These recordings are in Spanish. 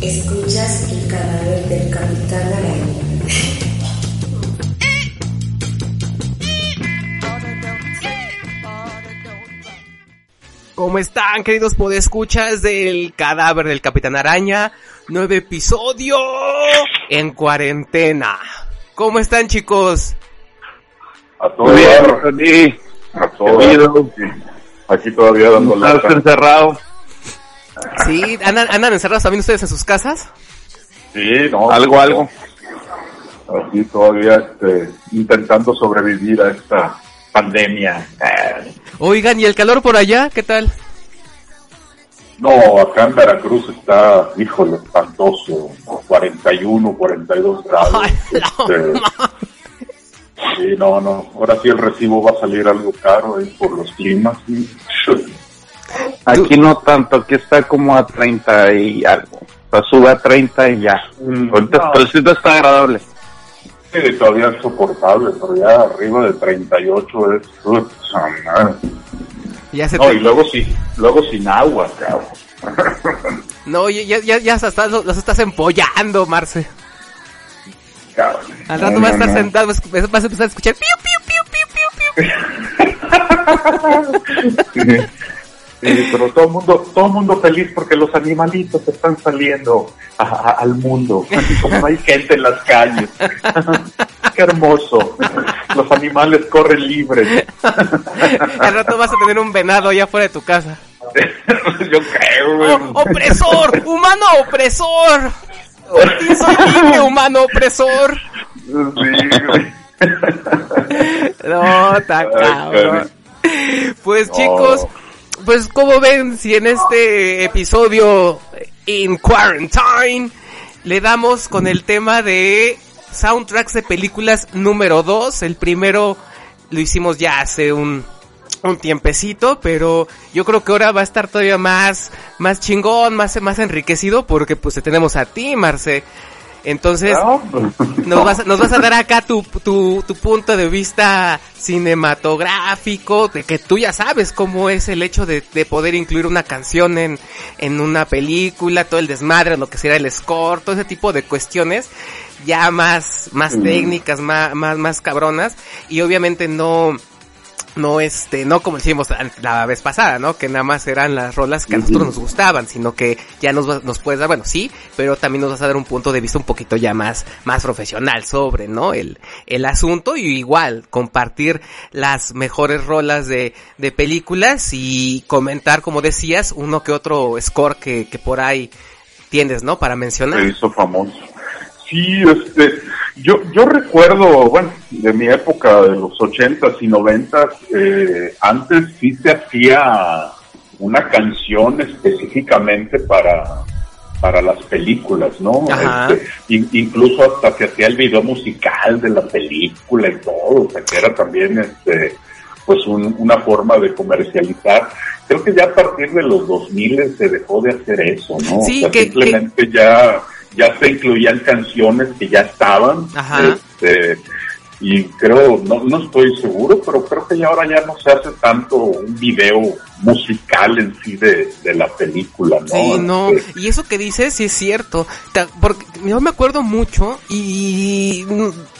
Escuchas el cadáver del Capitán Araña. ¿Cómo están, queridos podescuchas del cadáver del Capitán Araña? Nuevo episodio en cuarentena. ¿Cómo están, chicos? A todo dar, Sí, a todo dar. Aquí todavía dando estás lata. encerrado. ¿Sí? ¿Andan, andan encerrados también ustedes en sus casas? Sí, no. Algo, algo. Aquí todavía este, intentando sobrevivir a esta pandemia. Eh, Oigan, ¿y el calor por allá? ¿Qué tal? No, acá en Veracruz está, híjole, espantoso. 41, 42 grados. Ay, Este, sí, no, no. Ahora sí el recibo va a salir algo caro ahí por los climas. Aquí no tanto, aquí está como a 30 y algo. O sea, sube a 30 y ya. Mm, Ahorita no. pero sí está agradable. Sí, todavía es soportable, pero ya arriba de 38 es... uf. Ya se No, te- y luego sí, luego sin agua, cabrón. No, ya, ya, ya, estás- los, estás empollando, Marce. Cabrón. Al rato No, vas a estar no. sentado, vas, vas a empezar a escuchar piu, piu, piu, piu, piu, piu. Sí, pero todo mundo, todo mundo feliz porque los animalitos están saliendo a- a- al mundo. Como no hay gente en las calles. Qué hermoso. Los animales corren libres. Al rato vas a tener un venado allá fuera de tu casa. Yo creo. ¡Oh, ¡Opresor! ¡Humano opresor! ¡Por ti soy libre, humano opresor! Sí. No, Ay, cabrón. Pues chicos, pues como ven, si en este episodio in quarantine le damos con el tema de soundtracks de películas número 2, el primero lo hicimos ya hace un un tiempecito, pero yo creo que ahora va a estar todavía más más chingón, más más enriquecido porque pues te tenemos a ti, Marce. Entonces, No, nos vas, a- nos vas a dar acá tu, tu, tu punto de vista cinematográfico, de que tú ya sabes cómo es el hecho de, de poder incluir una canción en, en una película, todo el desmadre, lo que será el score, todo ese tipo de cuestiones ya más, más técnicas, más, más, más cabronas, y obviamente no, no este, no como hicimos la- la vez pasada, ¿no? Que nada más eran las rolas que a nosotros nos gustaban, sino que ya nos, va- nos puedes dar, bueno, sí, pero también nos vas a dar un punto de vista un poquito ya más, más profesional sobre, ¿no? El, el asunto y igual compartir las mejores rolas de, de películas y comentar, como decías, uno que otro score que, que por ahí tienes, ¿no? Para se mencionar. hizo famoso. Sí, este, yo, yo recuerdo, bueno, de mi época de los ochentas y noventas, eh, antes sí se hacía una canción específicamente para, para las películas, ¿no? Este, in- incluso hasta se hacía el video musical de la película y todo, o sea, que era también, este, pues un- una forma de comercializar. Creo que ya a partir de los 2000 se dejó de hacer eso, ¿no? Sí, o sea, que- simplemente ya ya se incluían canciones que ya estaban. Ajá. Este, y creo, no, no estoy seguro, pero creo que ya ahora ya no se hace tanto un video musical en sí de, de la película, ¿no? Sí, no, Este, y eso que dices sí es cierto, porque yo me acuerdo mucho y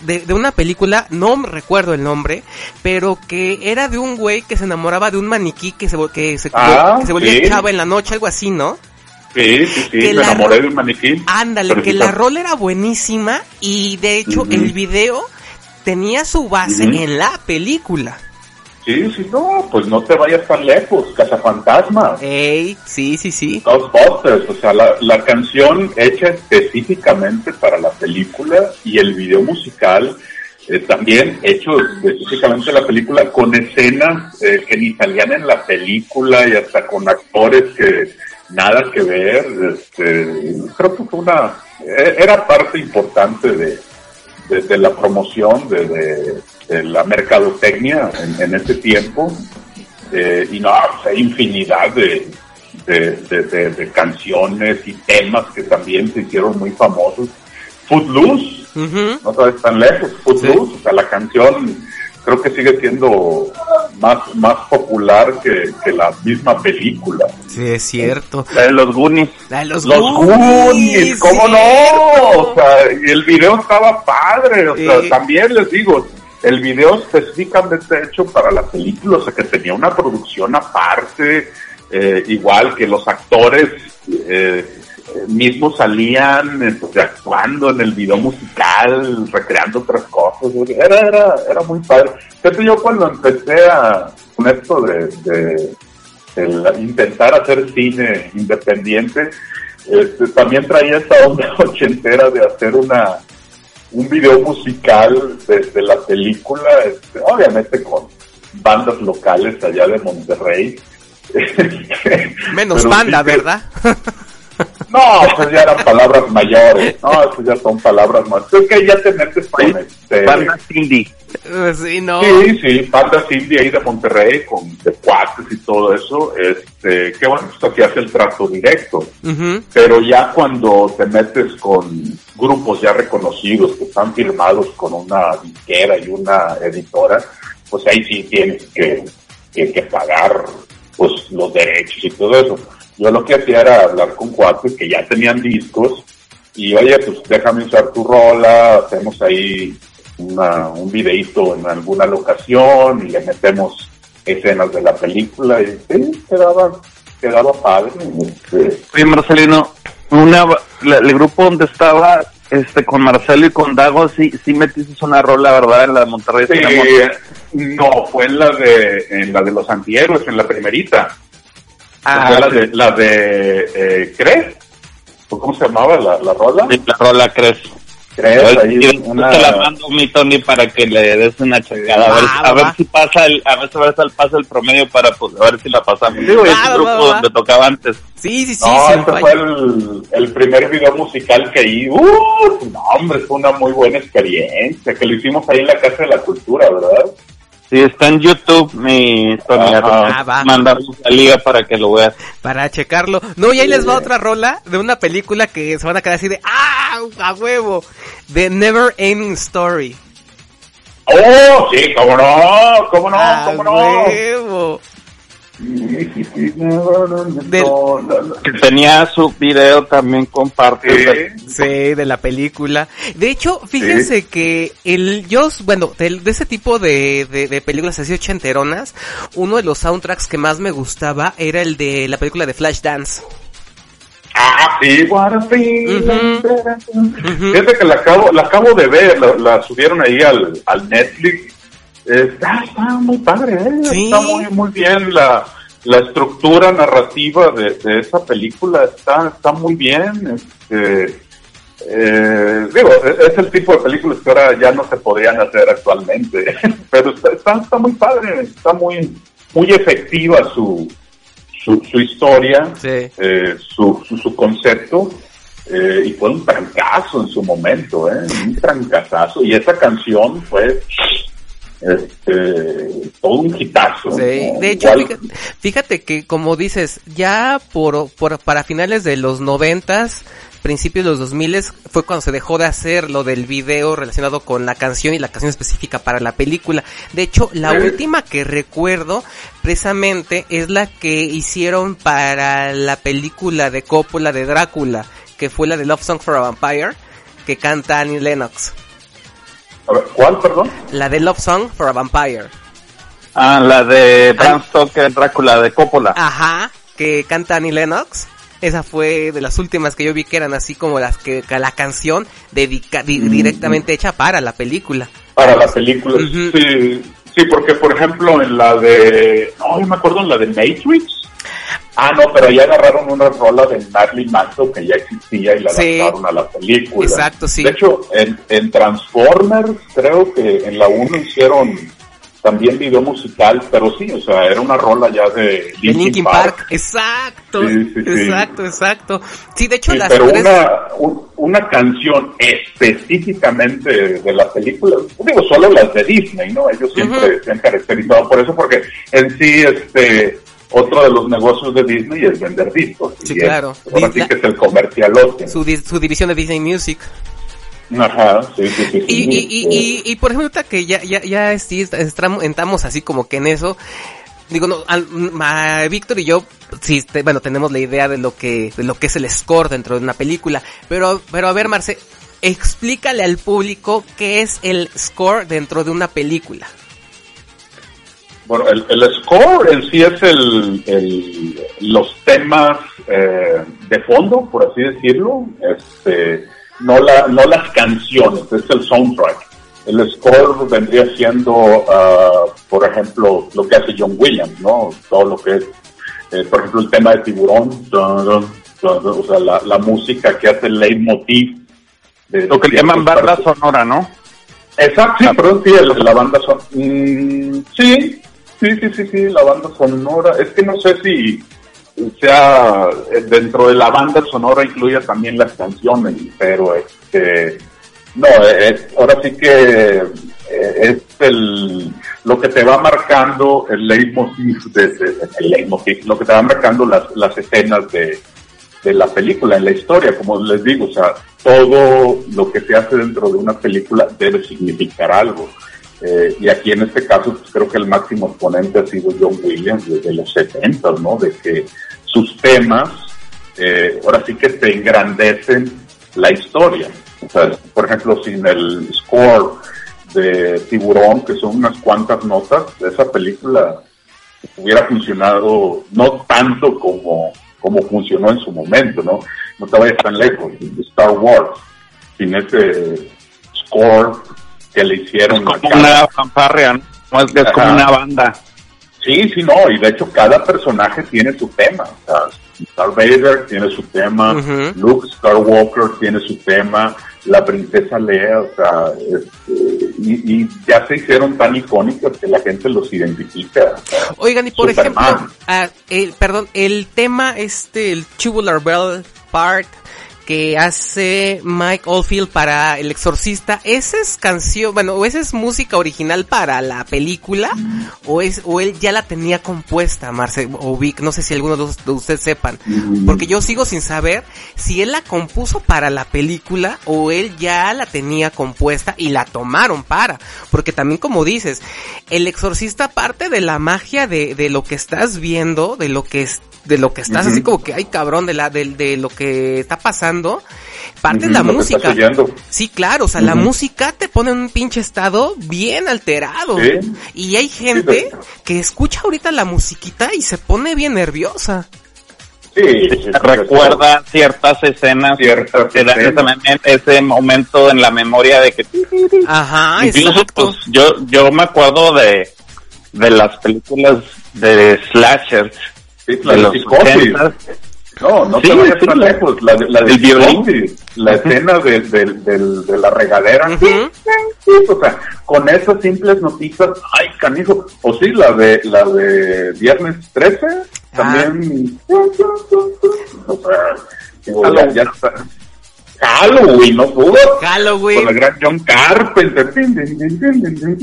de, de una película, no me recuerdo el nombre, pero que era de un güey que se enamoraba de un maniquí que se, que se, Ah, que se volvía sí. chava en la noche, algo así, ¿no? Sí, sí, sí, que me enamoré ro- de un maniquí. Ándale, que la rol era buenísima y de hecho el video tenía su base en la película. Sí, sí, no, pues no te vayas tan lejos, Cazafantasmas. Ey, sí, sí, sí. Ghostbusters, o sea, la, la canción hecha específicamente para la película y el video musical eh, también hecho específicamente la película con escenas eh, que ni salían en la película y hasta con actores que nada que ver. Este, creo que fue una, eh, era parte importante de, de, de la promoción, de, de, de la mercadotecnia en, en ese tiempo. Eh, y no, hay infinidad de, canciones y temas que también se hicieron muy famosos. Footloose, Ujú. no sabes tan lejos, Footloose, o sea, la canción creo que sigue siendo más, más popular que, que la misma película. Sí, es cierto. La de los Goonies. La de los, Los Goonies, Goonies, ¿cómo no? O sea, el video estaba padre, o sea, Sí. también les digo, el video específicamente hecho para la película, o sea, que tenía una producción aparte, eh, igual que los actores eh, mismos salían este, actuando en el video musical, recreando otras cosas, era, era, era muy padre. Fíjate, yo cuando empecé a, con esto de, intentar hacer cine independiente, este, también traía esa onda ochentera de hacer una un video musical desde la película, este, obviamente con bandas locales allá de Monterrey. Menos Pero banda, ¿verdad? No, pues ya eran palabras mayores, no, pues ya son palabras más. Creo que ya te metes con este... Banda Cindy. sí, no. Sí, sí, bandas indie ahí de Monterrey con de cuates y todo eso, este, que bueno, pues aquí hace el trato directo. Pero ya cuando te metes con grupos ya reconocidos que están firmados con una disquera y una editora, pues ahí sí tienes que, que, que pagar pues los derechos y todo eso. Yo lo que hacía era hablar con cuates que ya tenían discos y oye, pues déjame usar tu rola, hacemos ahí una, un videito en alguna locación y le metemos escenas de la película y sí, quedaba, quedaba padre. este, Oye, Marcelino, una, la- el grupo donde estaba este con Marcelo y con Dago, sí, sí metiste una rola, ¿verdad? En la de Monterrey. Sí, no, fue en la de, en la de los antihéroes, en la primerita. Ah, de, la de, eh, ¿crees? ¿O ¿Cómo se llamaba la, la rola? sí, la rola, ¿crees? ¿Crees? Ahí te una... la mando, mi Tony, para que le des una checada. A ver, Va, a ver si pasa el, a ver si pasa el promedio para pues, a ver si la pasamos. Digo, es un grupo va, va. donde tocaba antes. Sí, sí, sí. No, sin este fue el, el primer video musical que ahí, ¡uh! No, hombre, fue una muy buena experiencia, que lo hicimos ahí en la Casa de la Cultura, ¿verdad? Sí, está en YouTube, mi. Ah, va. Mandamos la liga para que lo veas. Para checarlo. No, y ahí les va otra rola de una película que se van a quedar así de ¡Ah! ¡A huevo! The Never Ending Story. ¡Oh, sí! ¿Cómo no? ¿Cómo no? ¡A ¿Cómo no? huevo! Del-. Que tenía su video también de- Sí. De la película. De hecho, fíjense que el yo, bueno, de, ese tipo de, de, de películas así ochenteronas, uno de los soundtracks que más me gustaba era el de la película de Flashdance. Ah, sí. Fíjate que la acabo, la acabo de ver, la, la subieron ahí al, al Netflix. Está, está muy padre, ¿eh? Sí. está muy, muy bien la, la estructura narrativa de, de esa película, está, está muy bien. Este, eh, digo, es es el tipo de películas que ahora ya no se podrían hacer actualmente, pero está, está, está muy padre, está muy, muy efectiva su, su, su historia Sí. eh, su, su, su concepto eh, y fue un trancazo en su momento, ¿eh? un trancazazo. Y esa canción fue este, todo un hitazo. Sí, ¿no? de hecho, fíjate, fíjate que como dices, ya por, por para finales de los noventas, principios de los 2000 fue cuando se dejó de hacer lo del video relacionado con la canción y la canción específica para la película. De hecho, la última que recuerdo precisamente es la que hicieron para la película de Coppola de Drácula, que fue la de Love Song for a Vampire, que canta Annie Lennox. A ver, ¿Cuál, perdón? La de Love Song for a Vampire. Ah, la de Bram Stoker, Drácula, de Coppola. Ajá, que canta Annie Lennox. Esa fue de las últimas que yo vi que eran así como las que, que la canción dedica, di- directamente hecha para la película. Para la película. Sí, sí, porque por ejemplo en la de... No, yo me acuerdo en la de Matrix. Ah, no, pero ya agarraron una rola de Marilyn Manson que ya existía y la Sí. adaptaron a la película. Exacto, sí. De hecho, en, en Transformers creo que en la 1 hicieron también video musical, pero sí, o sea, era una rola ya de De Linkin, Linkin Park. Exacto, Sí, sí, sí. exacto, exacto. Sí, de hecho Sí, las pero tres... una, un- una canción específicamente de la película, digo, solo las de Disney, ¿no? Ellos siempre se han caracterizado por eso, porque en sí, este, otro de los negocios de Disney es vender discos. Sí, y es- claro. sí Disney- que es el comercialote. Su, di- su división de Disney Music. Ajá, sí, sí, sí. Y, sí, y, y, y, y, por ejemplo, que ya, ya, ya entramos así como que en eso, digo, no, a Víctor y yo, sí, te, bueno, tenemos la idea de lo que, de lo que es el score dentro de una película, pero, pero a ver, Marce, explícale al público qué es el score dentro de una película. Bueno, el, el score en sí es el, el los temas eh, de fondo, por así decirlo, este, no, la, no las canciones, es el soundtrack. El score vendría siendo, uh, por ejemplo, lo que hace John Williams, ¿no? Todo lo que es, eh, por ejemplo, el tema de Tiburón, o sea, la, la, música que hace el leitmotiv. De, lo que llaman banda sonora, ¿no? Exacto, sí, perdón, sí, la banda sonora. Mm, sí, sí, sí, sí, sí, la banda sonora. Es que no sé si sea dentro de la banda sonora incluye también las canciones, pero este no, es, ahora sí que es el lo que te va marcando el leitmotiv, de, de, el lo que te va marcando las, las escenas de, de la película, en la historia, como les digo, o sea, todo lo que se hace dentro de una película debe significar algo. Eh, y aquí en este caso, pues creo que el máximo exponente ha sido John Williams desde los 70, ¿no? De que sus temas, eh, ahora sí que te engrandecen la historia. O sea, por ejemplo, sin el score de Tiburón, que son unas cuantas notas, esa película hubiera funcionado no tanto como, como funcionó en su momento, ¿no? No te vayas tan lejos, Star Wars, sin ese score que le hicieron. Es como una fanfarria, ¿no? Es, es como una banda. Sí, sí, no, y de hecho cada personaje tiene su tema. O sea, Darth Vader tiene su tema, uh -huh. Luke Skywalker tiene su tema, la princesa Leia, o sea, este, y, y, ya se hicieron tan icónicos que la gente los identifica. Oigan, y por Superman. ejemplo, uh, el, perdón, el tema este, el Tubular Bell Part, que hace Mike Oldfield para El Exorcista, ¿esa es canción, bueno, o esa es música original para la película? ¿O es, o él ya la tenía compuesta, Marce, o Vic? No sé si alguno de ustedes sepan. Porque yo sigo sin saber si él la compuso para la película o él ya la tenía compuesta y la tomaron para. Porque también como dices, El Exorcista parte de la magia de, de lo que estás viendo, de lo que es de lo que estás uh -huh. así como que ay cabrón de la de, de lo que está pasando parte uh -huh, la música sí claro o sea uh -huh. la música te pone en un pinche estado bien alterado y hay gente sí, que escucha ahorita la musiquita y se pone bien nerviosa Sí, recuerda ciertas escenas, ciertas te da escenas. ese momento en la memoria de que ajá incluso exacto. pues yo yo me acuerdo de de las películas de slashers Sí, la de, de psicosis. No, no sí, te vayas sí, tan lejos. La, de, la de psicosis, la escena de, de, de, la regadera. Uh -huh. O sea, con esas simples noticias, ay, canijo. O sí, la de, la de Viernes 13, ah. también. O sea, ya, ya está. Halloween, no pudo. Halloween. Con el gran John Carpenter.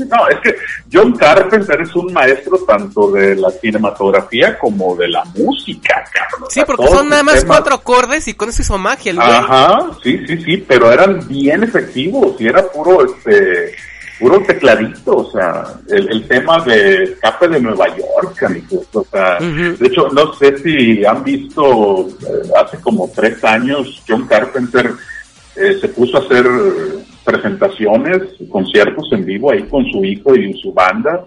No, es que John Carpenter es un maestro tanto de la cinematografía como de la música, cabrón. Sí, porque son nada más temas... cuatro acordes y con eso hizo magia el güey. Ajá, sí, sí, sí, pero eran bien efectivos y era puro, este, puro tecladito, o sea, el, el tema de escape de Nueva York, amigos, o sea, uh -huh. de hecho, no sé si han visto, eh, hace como tres años, John Carpenter eh, se puso a hacer presentaciones, conciertos en vivo ahí con su hijo y su banda,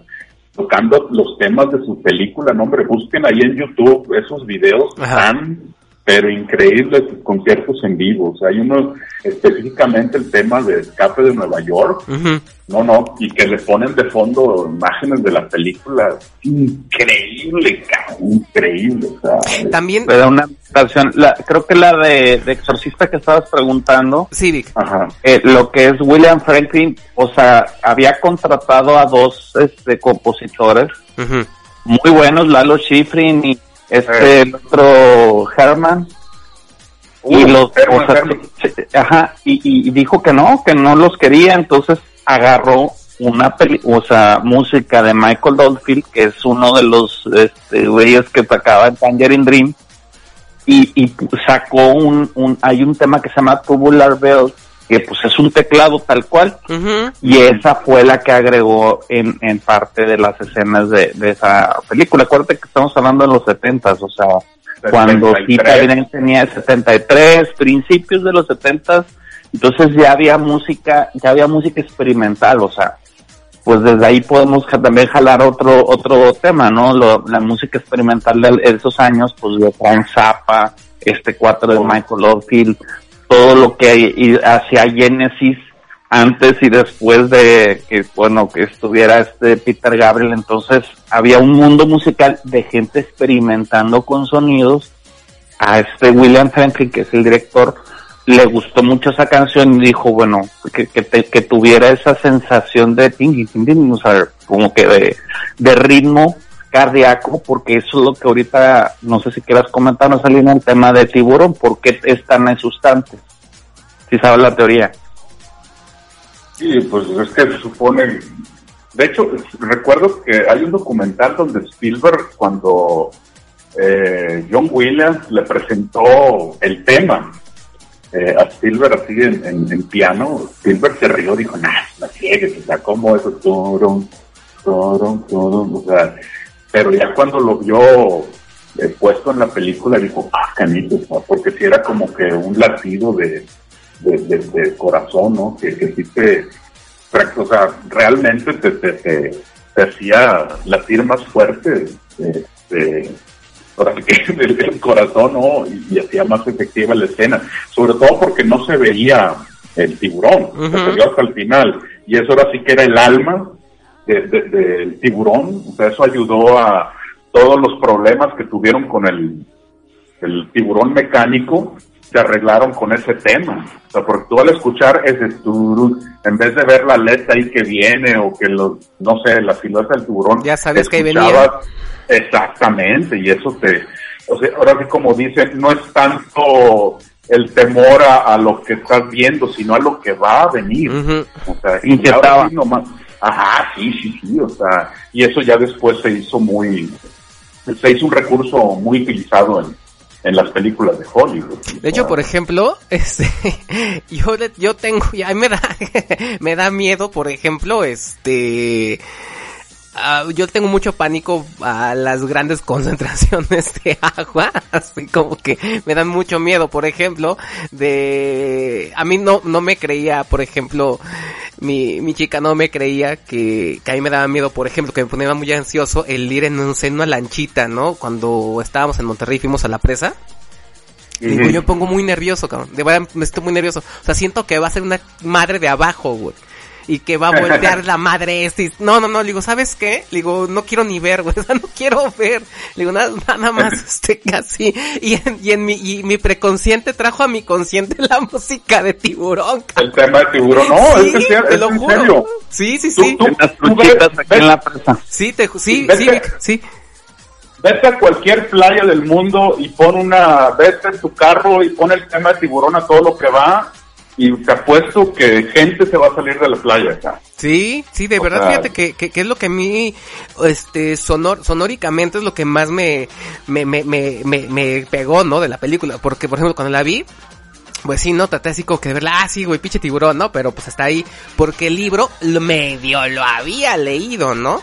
tocando los temas de su película, no hombre, busquen ahí en YouTube esos videos tan pero increíbles conciertos en vivo. O sea, hay uno específicamente el tema de escape de Nueva York. Uh -huh. No, no, y que le ponen de fondo imágenes de la película. Increíble, increíble. O sea, También. Pero una canción, la, creo que la de, de, Exorcista que estabas preguntando. Sí, Vic. Ajá. Eh, lo que es William Franklin, o sea, había contratado a dos este, compositores. Uh -huh. Muy buenos, Lalo Schifrin y este el otro Herman. Uh, y los Herman, o sea, ajá y, y, dijo que no que no los quería entonces agarró una peli o sea música de Michael Oldfield que es uno de los este güeyes que sacaba en Tangerine Dream y, y sacó un, un hay un tema que se llama Tubular Bells que pues es un teclado tal cual, y esa fue la que agregó en, en parte de las escenas de, de esa película. Acuérdate que estamos hablando de los setentas, o sea, cuando Tita 73. Green tenía 73, principios de los 70, entonces ya había música, ya había música experimental, o sea, pues desde ahí podemos también jalar otro otro tema, ¿no? Lo- la música experimental de esos años, pues de Frank Zappa, este cuatro de Michael Oldfield, todo lo que y hacía Genesis antes y después de que, bueno, que estuviera este Peter Gabriel, entonces había un mundo musical de gente experimentando con sonidos. A este William Franklin, que es el director, le gustó mucho esa canción y dijo, bueno, que, que, que tuviera esa sensación de ting, ting, ting, o sea, como que de, de ritmo cardíaco, porque eso es lo que ahorita, no sé si quieras comentar, no Salina, el tema de tiburón, ¿por qué es tan asustante? Si sabes la teoría. Sí, pues es que se supone. De hecho, recuerdo que hay un documental donde Spielberg, cuando eh, John Williams le presentó el tema eh, a Spielberg así en, piano, Spielberg se rió, dijo, nah, no ciegues, o sea, ¿cómo eso? Turum, turum, o sea, pero ya cuando lo vio eh, puesto en la película, dijo, ah, canito, porque si era como que un latido de, de, de- de corazón, ¿no? Que, que sí te, o sea, realmente te, te, te, te hacía latir más fuerte, ahora sí que el, el corazón, ¿no? Y, y hacía más efectiva la escena, sobre todo porque no se veía el tiburón, se vio hasta el final, y eso ahora sí que era el alma de- de- del tiburón, o sea, eso ayudó a todos los problemas que tuvieron con el, el tiburón mecánico, se arreglaron con ese tema. O sea, porque tú al escuchar ese turú, en vez de ver la letra ahí que viene o que los, no sé, la silueta del tiburón, Ya sabes que ahí escuchabas Exactamente, y eso te, o sea, ahora que como dicen, no es tanto el temor a, a lo que estás viendo, sino a lo que va a venir. O sea, y ahora sí nomás- Ajá, sí, sí, sí, o sea, y eso ya después se hizo muy, se hizo un recurso muy utilizado en, en las películas de Hollywood. De hecho, por ejemplo, este, yo, yo tengo, ya me da, me da miedo, por ejemplo, este, ah, yo tengo mucho pánico a las grandes concentraciones de agua, así como que me dan mucho miedo, por ejemplo, de, a mí no, no me creía, por ejemplo, mi, mi chica no me creía que, que a mí me daba miedo, por ejemplo, que me ponía muy ansioso el ir en, un, en una lanchita, ¿no? Cuando estábamos en Monterrey y fuimos a la presa. Ujú. yo me pongo muy nervioso, cabrón. De verdad, me estoy muy nervioso. O sea, siento que va a ser una madre de abajo, güey. Y que va a voltear la madre este. y- No, no, no. Le digo, ¿sabes qué? Le digo, no quiero ni ver, güey. O sea, no quiero ver. Le digo, nada, nada más, este, casi. Y en, y en mi, y mi preconsciente trajo a mi consciente la música de tiburón, cabrón. El tema de tiburón, no, Sí, es, que es lo en juro. serio. Sí, sí, sí. tú- En las tú truchitas ves- aquí en la presa. Sí, te, sí, Vete. sí, sí. Vete a cualquier playa del mundo y pon una, vete en tu carro y pon el tema de tiburón a todo lo que va y te apuesto que gente se va a salir de la playa acá. Sí, sí, de O verdad, sea- fíjate que, que, que es lo que a mí, este, sonor, sonóricamente es lo que más me, me, me, me, me, me pegó, ¿no? De la película, porque, por ejemplo, cuando la vi, pues sí, no, traté así como que de verla, ah, sí, güey, pinche tiburón, ¿no? Pero pues hasta ahí, porque el libro medio lo había leído, ¿no?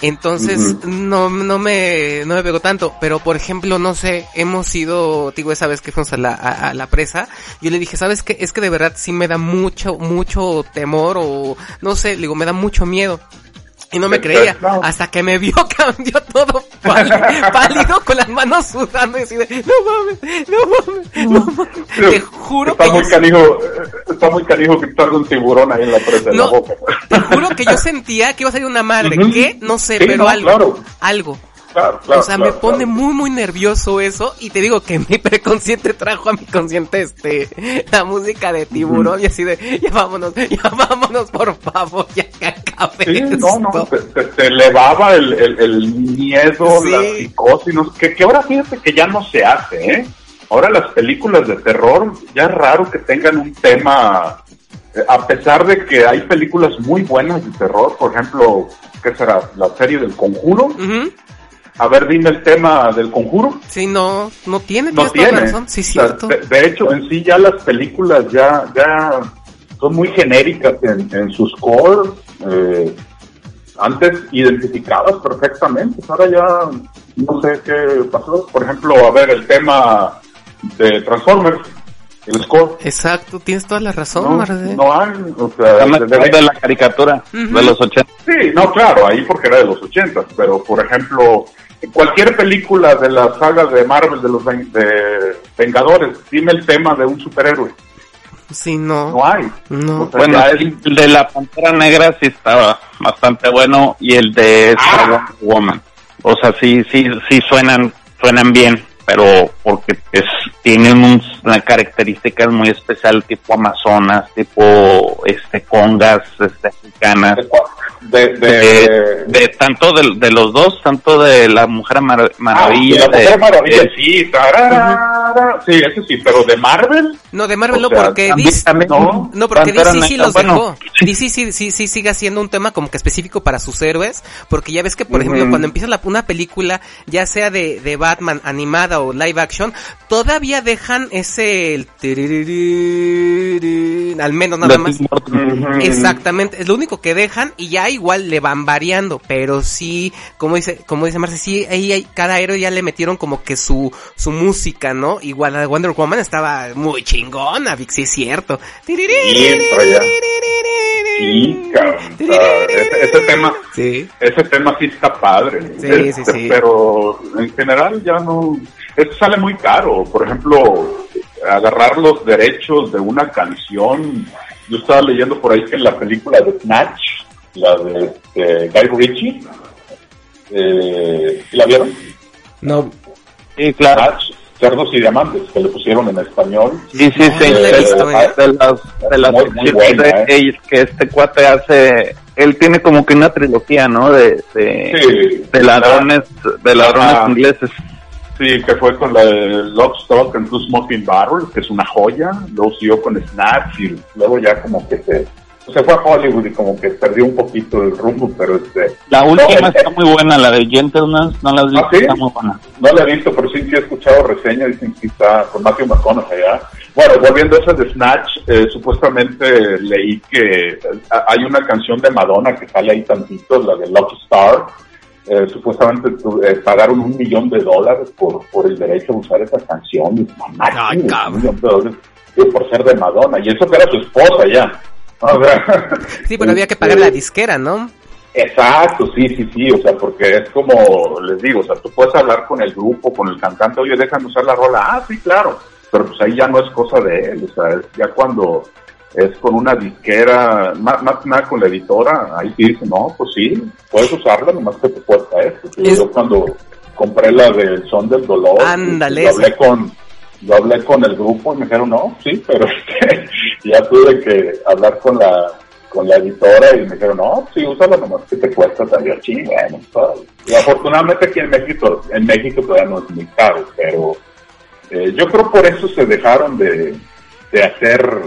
Entonces, Ujú. no, no me, no me pegó tanto, pero por ejemplo, no sé, hemos ido, digo, esa vez que fuimos a la, a, a la presa, yo le dije, ¿sabes qué? Es que de verdad sí me da mucho, mucho temor o, no sé, le digo, me da mucho miedo. Y no me creía, hasta que me vio cambió todo pálido, pálido con las manos sudando y así de, no mames, no mames, no mames. Te juro está que muy yo- canijo, está muy canijo que tarde un tiburón ahí en la presa de la No, boca. te juro que yo sentía que iba a salir una madre, Ujú. ¿qué? No sé, Sí, pero no, algo, claro. algo. Claro, claro, o sea, claro, me pone muy, muy nervioso eso. Y te digo que mi preconsciente trajo a mi consciente, este, la música de tiburón. Y así de, ya vámonos, ya vámonos, por favor, ya que acabe Sí, no, no, esto". te, te- te elevaba el, el, el miedo, Sí. la psicosis, no que, que ahora fíjate que ya no se hace, ¿eh? Ahora las películas de terror, ya es raro que tengan un tema, eh, a pesar de que hay películas muy buenas de terror, por ejemplo, ¿qué será? La serie del conjuro. A ver, dime el tema del conjuro. Sí, no, no tiene, No tiene. razón. Sí, O sea, cierto. de, de hecho, en sí ya las películas ya, ya son muy genéricas en, en sus core. Eh, antes identificabas perfectamente, ahora ya no sé qué pasó. Por ejemplo, a ver, el tema de Transformers, el score. Exacto, tienes toda la razón, No, Marde. no hay, o sea, de, de- de la caricatura Ujú. de los 80. Sí, no, claro, ahí porque era de los 80, pero por ejemplo, cualquier película de la saga de Marvel de los ven- de Vengadores, dime el tema de un superhéroe. Sí, no. No hay. No. O sea, Bueno, el de la Pantera Negra sí estaba bastante bueno y el de Ah. Woman. O sea, sí, sí, sí suenan, suenan bien, pero porque es, tienen un- una características muy especial tipo Amazonas, tipo este congas, este africanas. De, de, De, de tanto de, de los dos, tanto de la Mujer Mar- Ah, Maravilla, y la Mujer de- Maravilla, de- sí, sí, eso sí, pero de Marvel, No, de Marvel no, sea, porque DC, también- no, no, porque DC sí los bueno, dejó. sí. DC sí, sí, sí sigue haciendo un tema como que específico para sus héroes, porque ya ves que, por ejemplo, cuando empieza la- una película, ya sea de, de Batman animada o live action, todavía dejan ese, el al menos nada de más. Exactamente, es lo único que dejan y ya igual le van variando, pero sí, como dice, como dice Marce, sí, ahí hay, cada héroe ya le metieron como que su, su música, ¿no? Igual a Wonder Woman estaba muy chingona, Vic, sí es cierto. Sí, ese, ese tema, Sí. ese tema sí está padre. Sí, Este, sí, sí. Pero en general ya no, esto sale muy caro. Por ejemplo, agarrar los derechos de una canción. Yo estaba leyendo por ahí que en la película de Snatch, la de, Guy Ritchie, eh, ¿sí ¿la vieron? No. Sí, claro. Snatch, Cerdos y Diamantes, que le pusieron en español. Sí, sí, sí. la he de, ¿eh? las, de las Muy, buena, de- ¿eh? que este cuate hace, él tiene como que una trilogía, ¿no? De, de, Sí. de ladrones, de ladrones ingleses. Sí, que fue con la de Lock, Stock and Two Smoking Barrels, que es una joya. Luego siguió con Snatch y luego ya como que se, se fue a Hollywood y como que perdió un poquito el rumbo, pero este, La última No, está muy buena, la de Gentleman, no la has visto, ¿Ah, sí? está muy buena. no la he visto, pero sí, sí he escuchado reseñas, dicen que está con Matthew McConaughey, ¿ya? Bueno, volviendo a esa de Snatch, eh, supuestamente leí que eh, hay una canción de Madonna que sale ahí tantito, la de Lucky Star, eh, supuestamente tu- eh, pagaron un millón de dólares por, por el derecho a usar esa canción. Mamá, Ay, un millón de dólares, eh, por ser de Madonna, y eso que era su esposa ya. O sea, Sí, pero había que pagar la disquera, ¿no? Exacto, sí, sí, sí, o sea, porque es como les digo, o sea, tú puedes hablar con el grupo, con el cantante, oye, déjame usar la rola, ah, sí, claro, pero pues ahí ya no es cosa de él, o sea, es ya cuando es con una disquera, más, más que nada con la editora, ahí sí dice, no, pues sí, puedes usarla, nomás que te cuesta esto. Yo, Es- yo cuando compré la del Son del Dolor, Ándale, yo hablé con, yo hablé con el grupo y me dijeron, no, sí, pero este, ya tuve que hablar con la con la editora y me dijeron, no, sí, úsala nomás que te cuesta también bueno, todo. Y afortunadamente aquí en México, en México todavía no es muy caro, pero eh, yo creo por eso se dejaron de, de hacer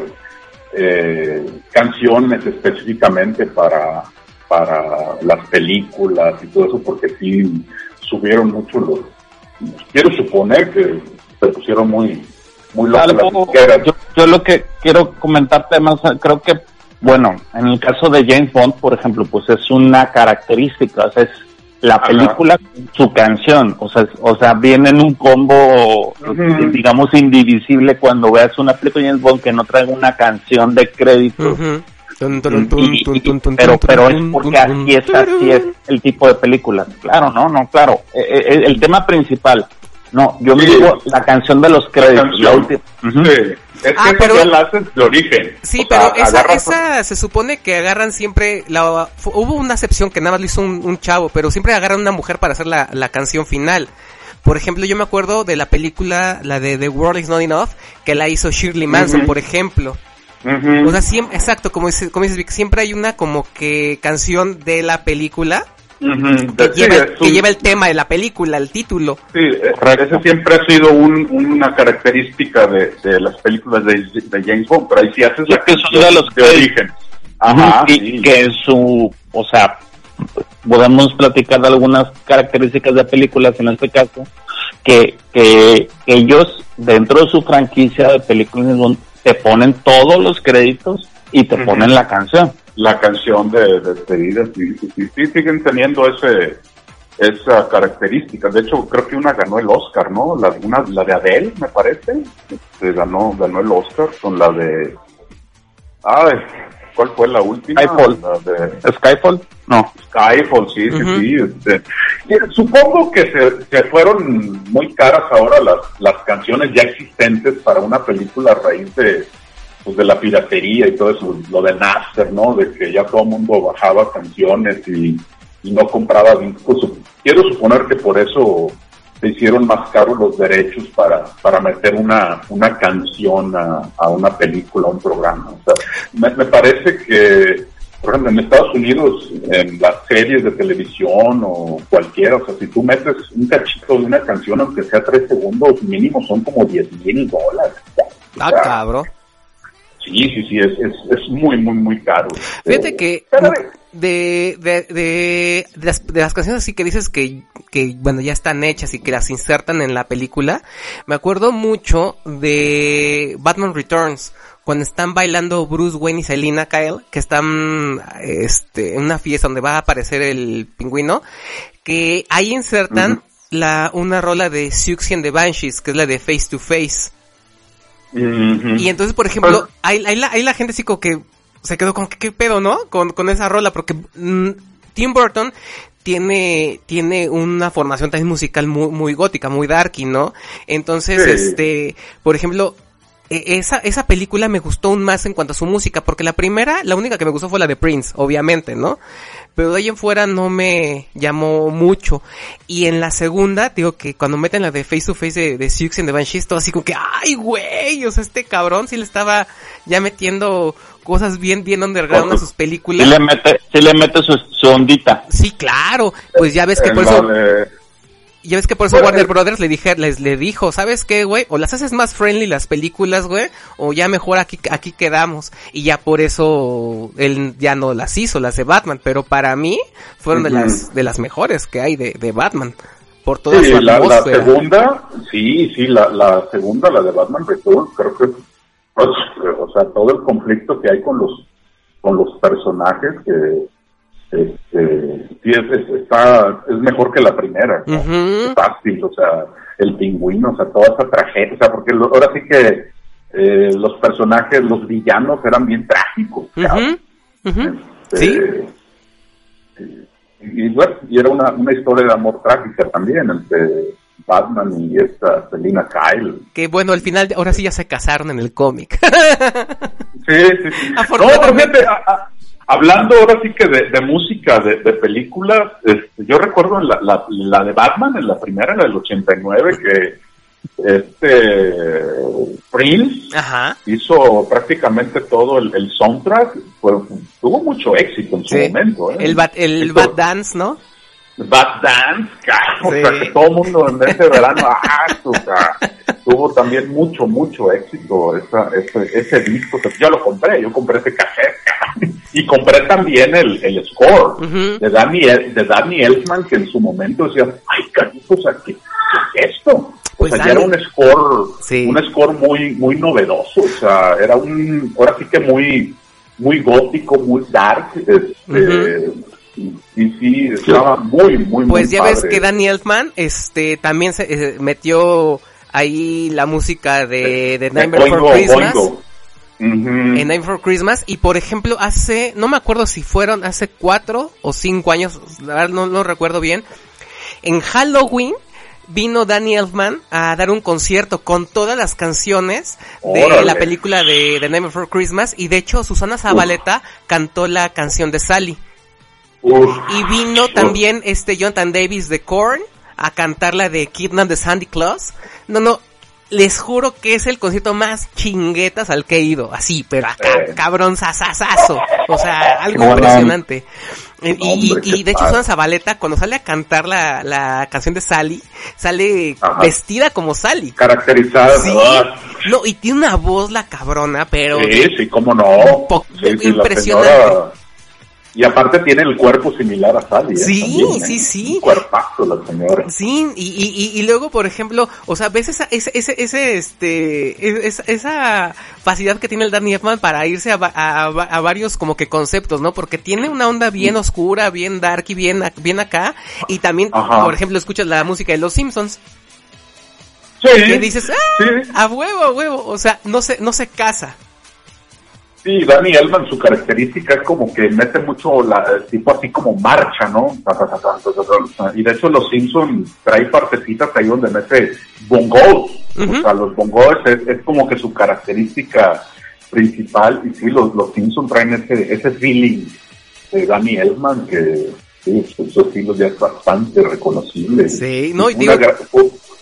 eh, canciones específicamente para, para las películas y todo eso, porque sí subieron mucho los... Quiero suponer que se pusieron muy, muy Algo- disqueras. yo, yo lo que quiero comentarte más, creo que, bueno, en el caso de James Bond, por ejemplo, pues es una característica, o sea, es la Ajá. película, su canción, o sea, es- o sea, viene en un combo, digamos, indivisible cuando veas una película de James Bond que no traiga una canción de crédito. Y- y- pero pero es porque así es así es el tipo de películas claro no no claro Eh, eh, el tema principal no yo me Sí. digo la canción de los créditos la canción. última. Sí, es que Ah, esa pero- ya la haces de origen. Sí, O sea, pero esa, esa se supone que agarran siempre, la, hubo una excepción que nada más lo hizo un, un chavo, pero siempre agarran una mujer para hacer la, la canción final. Por ejemplo, yo me acuerdo de la película, la de The World Is Not Enough, que la hizo Shirley Manson, por ejemplo. O sea, siempre, exacto, como dices, como dices, Vic, siempre hay una como que canción de la película Ujú. que, Sí, lleva, es que un- lleva el tema de la película, el título. Sí, eh, ese siempre ha sido un- una característica de, de las películas de, de James Bond, pero ahí sí haces la que son canción de los de que- origen. Ajá, y sí. que en su o sea podemos platicar de algunas características de películas en este caso que, que ellos dentro de su franquicia de películas James Bond, te ponen todos los créditos y te ponen la canción. La canción de despedida, sí, sí, sí, sí, siguen teniendo ese esa característica. De hecho, creo que una ganó el Oscar, ¿no? La, una, la de Adele, me parece. Se ganó, ganó el Oscar con la de... Ay, ¿cuál fue la última? Skyfall. La de Skyfall, no. Skyfall, sí, sí, sí. este. Y Supongo que se, se fueron muy caras ahora las, las canciones ya existentes para una película a raíz de, pues, de la piratería y todo eso, lo de Napster, ¿no? De que ya todo el mundo bajaba canciones y, y no compraba discos. Quiero suponer que por eso se hicieron más caros los derechos para, para meter una, una canción a, a una película, a un programa. O sea, me, me parece que, por ejemplo, en Estados Unidos, en las series de televisión o cualquiera, o sea, si tú metes un cachito de una canción, aunque sea tres segundos, mínimo son como 10 mil dólares. Ah, cabrón. Sí, sí, sí, es, es, es muy, muy, muy caro. Fíjate Eh, que de, de, de, de las, de las canciones así que dices que, que, bueno, ya están hechas y que las insertan en la película, me acuerdo mucho de Batman Returns, cuando están bailando Bruce Wayne y Selina Kyle, que están, este, en una fiesta donde va a aparecer el pingüino, que ahí insertan la, una rola de Siouxsie and the Banshees, que es la de Face to Face. Y entonces, por ejemplo, ahí, ahí la, ahí la gente así como que se quedó con que qué pedo, ¿no? Con, con esa rola, porque mm, Tim Burton tiene, tiene una formación también musical muy, muy gótica, muy darky, ¿no? Entonces, Sí. este, por ejemplo, e- esa, esa película me gustó aún más en cuanto a su música, porque la primera, la única que me gustó fue la de Prince, obviamente, ¿no? Pero de ahí en fuera no me llamó mucho. Y en la segunda, digo que cuando meten la de Face to Face de, de Siouxsie and the Banshees, todo así como que, ay, güey, o sea, este cabrón sí le estaba ya metiendo cosas bien, bien underground a sus Sí películas. le mete, sí le mete su, su ondita. Sí, claro. Pues ya ves que En por eso, ya ves que por eso Bueno, Warner eh. Brothers le dije, les le dijo, ¿sabes qué, güey? O las haces más friendly las películas, güey, o ya mejor aquí, aquí quedamos. Y ya por eso él ya no las hizo, las de Batman, pero para mí fueron de las, de las mejores que hay de, de Batman. Por toda Sí, su la, segunda, sí, sí, la, la segunda, la de Batman Returns, creo que, pues, o sea, todo el conflicto que hay con los, con los personajes que, este, sí, es, es- está, es mejor que la primera, ¿no? Fácil, o sea, el pingüino, o sea, toda esa tragedia, o sea, porque lo- ahora sí que eh, los personajes, los villanos eran bien trágicos. Este, Sí. Y, y bueno, y era una, una historia de amor trágica también entre Batman y esta Selina Kyle. Que bueno, al final, ahora sí ya se casaron en el cómic. Sí, sí, sí. No, pero a- a- hablando ahora sí que de, de música, de, de películas, este, yo recuerdo la, la, la de Batman, en la primera, en la del 89, que este Prince Ajá. hizo prácticamente todo el, el soundtrack, fue- tuvo mucho éxito en su Sí. momento. ¿eh? El Bat, el Hizo- Bat Dance, ¿no? Bad Dance, cara, o sea, que todo el mundo en ese verano, ah, tuvo también mucho, mucho éxito esa, ese, ese disco, que yo lo compré, yo compré ese cassette, y compré también el, el score Ujú. de Danny, El- de Danny Elfman, que en su momento decía, ay, cariño, o sea, ¿qué, qué es esto? O Pues sea, Danny- ya era un score, Sí. un score muy, muy novedoso, o sea, era un, ahora sí que muy, muy gótico, muy dark, este, y, y sí, estaba muy, muy, Pues muy ya ves que Danny Elfman, este, también se eh, metió ahí la música de, de Nightmare Boingo, for Christmas. Boingo. En Nightmare for Christmas y por ejemplo hace, no me acuerdo si fueron hace cuatro o cinco años, la verdad no lo recuerdo bien, en Halloween vino Danny Elfman a dar un concierto con todas las canciones de Órale. la película de, de Nightmare for Christmas y de hecho Susana Zabaleta cantó la canción de Sally. Uf. Y vino también este Jonathan Davis de Korn a cantar la de Kidnap de Sandy Claus. No, no, les juro que es el concierto más chinguetas al que he ido, así, pero acá, Eh. cabrón sasasazo. O sea, algo impresionante. Eh, Y, Hombre, y, de hecho. Susana Zabaleta, cuando sale a cantar la, la canción de Sally, sale Ajá. vestida como Sally. Caracterizada. Sí. No, y tiene una voz la cabrona, pero... Sí, sí, cómo no. Po- Sí, sí, la impresionante. señora- Y aparte tiene el cuerpo similar a Sally. ¿eh? Sí, También, ¿eh? sí, sí. Un cuerpazo la señora. Sí, y, y, y, y luego, por ejemplo, o sea, ves esa, ese, ese, ese, este, esa, esa facilidad que tiene el Danny Elfman para irse a, a, a varios como que conceptos, ¿no? Porque tiene una onda bien oscura, bien dark y bien, bien acá, y también, Ajá. por ejemplo, escuchas la música de Los Simpsons, Sí. que dices, ¡ah! Sí. A huevo, a huevo, o sea, no se, no se casa. Sí, Danny Elman, su característica es como que mete mucho la, el tipo así como marcha, ¿no? Y de hecho los Simpson trae partecitas ahí donde mete bongos. O sea, los bongos es, es como que su característica principal. Y sí, los, los Simpson traen ese, ese feeling de Danny Elman que sí, su, estilo ya es bastante reconocible. Sí, no, y digo-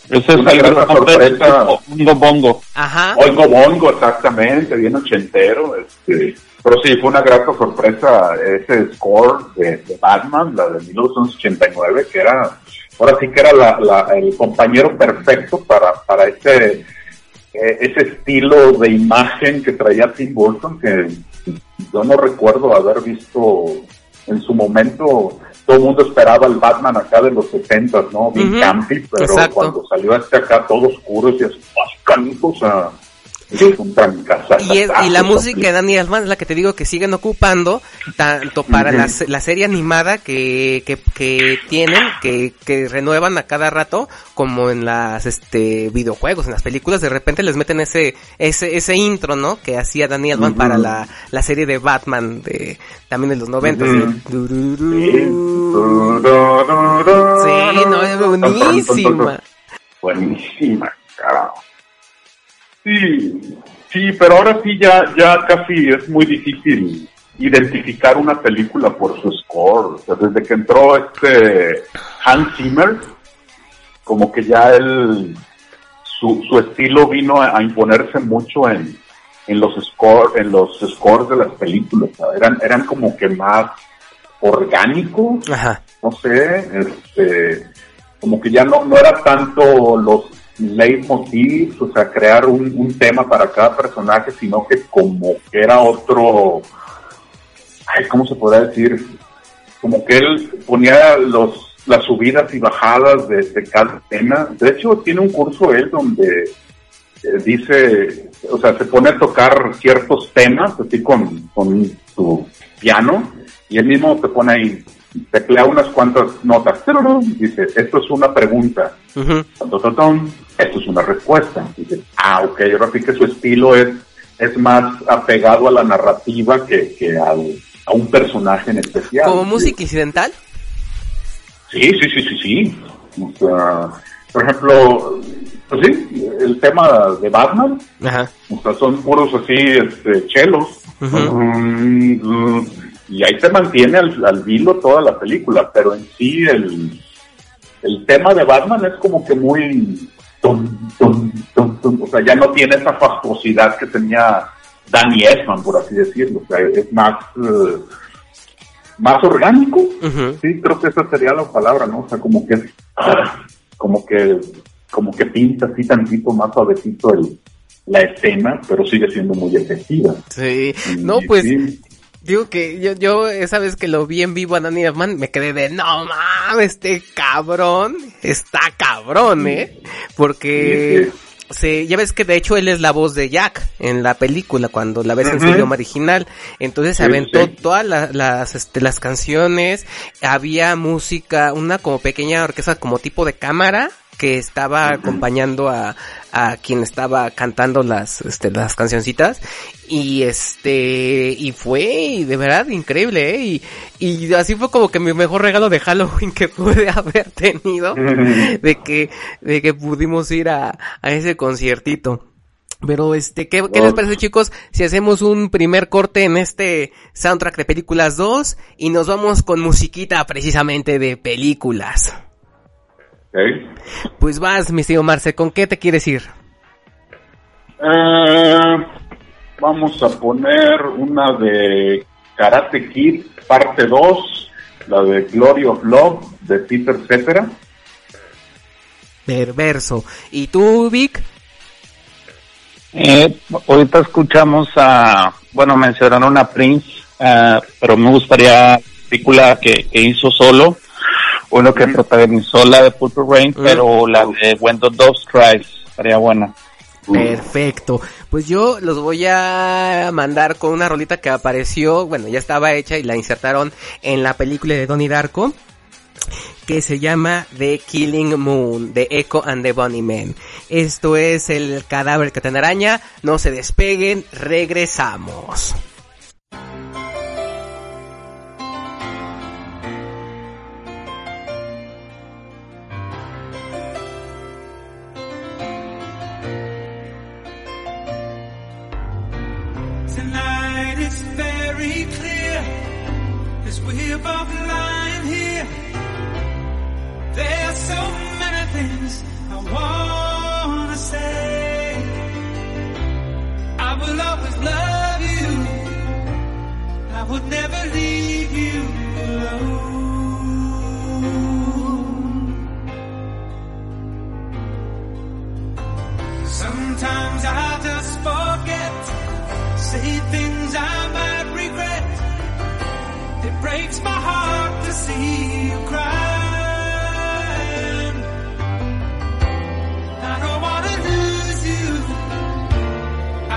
Ese es Una el gran sorpresa. Bongo Bongo. Ajá. Oigo Bongo, exactamente, bien ochentero. Este, pero sí, fue una grata sorpresa ese score de, de Batman, la de 1989, que era, ahora sí que era la, la- el compañero perfecto para, para ese, eh, ese estilo de imagen que traía Tim Burton, que yo no recuerdo haber visto en su momento. Todo el mundo esperaba el Batman acá de los 70, ¿no? Bien Ujú, campy, pero exacto. cuando salió este acá todo oscuro y así, bastante, o sea, Y, es, y la música de Danny Elfman es la que te digo que siguen ocupando tanto para la, la serie animada que, que, que tienen, que, que renuevan a cada rato, como en las este videojuegos, en las películas, de repente les meten ese, ese, ese intro, ¿no? Que hacía Danny Elfman para la, la serie de Batman de, también de los noventas. Ujú. Sí, no, es buenísima. Buenísima, carajo. Sí, sí, pero ahora sí ya, ya casi es muy difícil identificar una película por su score. O sea, desde que entró este Hans Zimmer, como que ya él, su, su estilo vino a, a imponerse mucho en, en los score, en los scores de las películas. ¿sabes? Eran, eran como que más orgánicos Ajá. no sé, este, como que ya no, no era tanto los leitmotivs, o sea, crear un, tema para cada personaje, sino que como que era otro, ay, ¿cómo se podría decir? Como que él ponía los, las subidas y bajadas de, cada tema. De hecho, tiene un curso él donde eh, dice, o sea, se pone a tocar ciertos temas, así con, con su piano, y él mismo te pone ahí, teclea unas cuantas notas, Tururú, dice, esto es una pregunta, Ton, ton, esto es una respuesta. Ah, ok, ahora sí que su estilo es, es más apegado a la narrativa que, que al- a un personaje en especial. Como música incidental. Sí, sí, sí, sí, sí. O sea, por ejemplo, pues sí, el tema de Batman, Ajá. o sea, son puros así, este, chelos. Mm, y ahí te mantiene al, al vilo toda la película, pero en sí el, el tema de Batman es como que muy... tum, tum, tum, tum, o sea, ya no tiene esa fastuosidad que tenía Danny Elfman, por así decirlo. O sea, es más... eh, más orgánico. Sí, creo que esa sería la palabra, ¿no? O sea, como que, como que, como que pinta así tantito más suavecito el, la escena, pero sigue siendo muy efectiva. Sí. Y- No, pues, sí. Digo que yo, yo esa vez que lo vi en vivo a Danny Elfman me quedé de no mames, este cabrón está cabrón, eh. Porque se, ya ves que de hecho él es la voz de Jack en la película cuando la ves en su idioma original. Entonces se Sí, aventó todas la- las, este, las canciones, había música, una como pequeña orquesta como tipo de cámara que estaba acompañando a, a quien estaba cantando las, este, las cancioncitas y este, y fue de verdad increíble, ¿eh? Y, y así fue como que mi mejor regalo de Halloween que pude haber tenido, de que, de que pudimos ir a, a ese conciertito. Pero este, ¿qué, qué les parece chicos si hacemos un primer corte en este soundtrack de películas 2 y nos vamos con musiquita precisamente de películas? Pues vas, mi tío Marce, ¿con qué te quieres ir? Eh, vamos a poner una de Karate Kid, parte 2, la de Glory of Love, de Peter Cetera. Perverso. ¿Y tú, Vic? Eh, ahorita escuchamos a, bueno, mencionaron a Prince, ah, pero me gustaría película que, que hizo solo, uno que protagonizó la de Purple Rain, pero la de When the Doves Cries, estaría buena. Perfecto. Pues yo los voy a mandar con una rolita que apareció, bueno, ya estaba hecha y la insertaron en la película de Donnie Darko que se llama The Killing Moon de Echo and the Bunny Man. Esto es el cadáver que te araña. No se despeguen, regresamos. As lying here. There's so many things I wanna say. I will always love you. I would never leave you alone. Sometimes I just forget, say things I might breaks my heart to see you cry. I don't wanna lose you.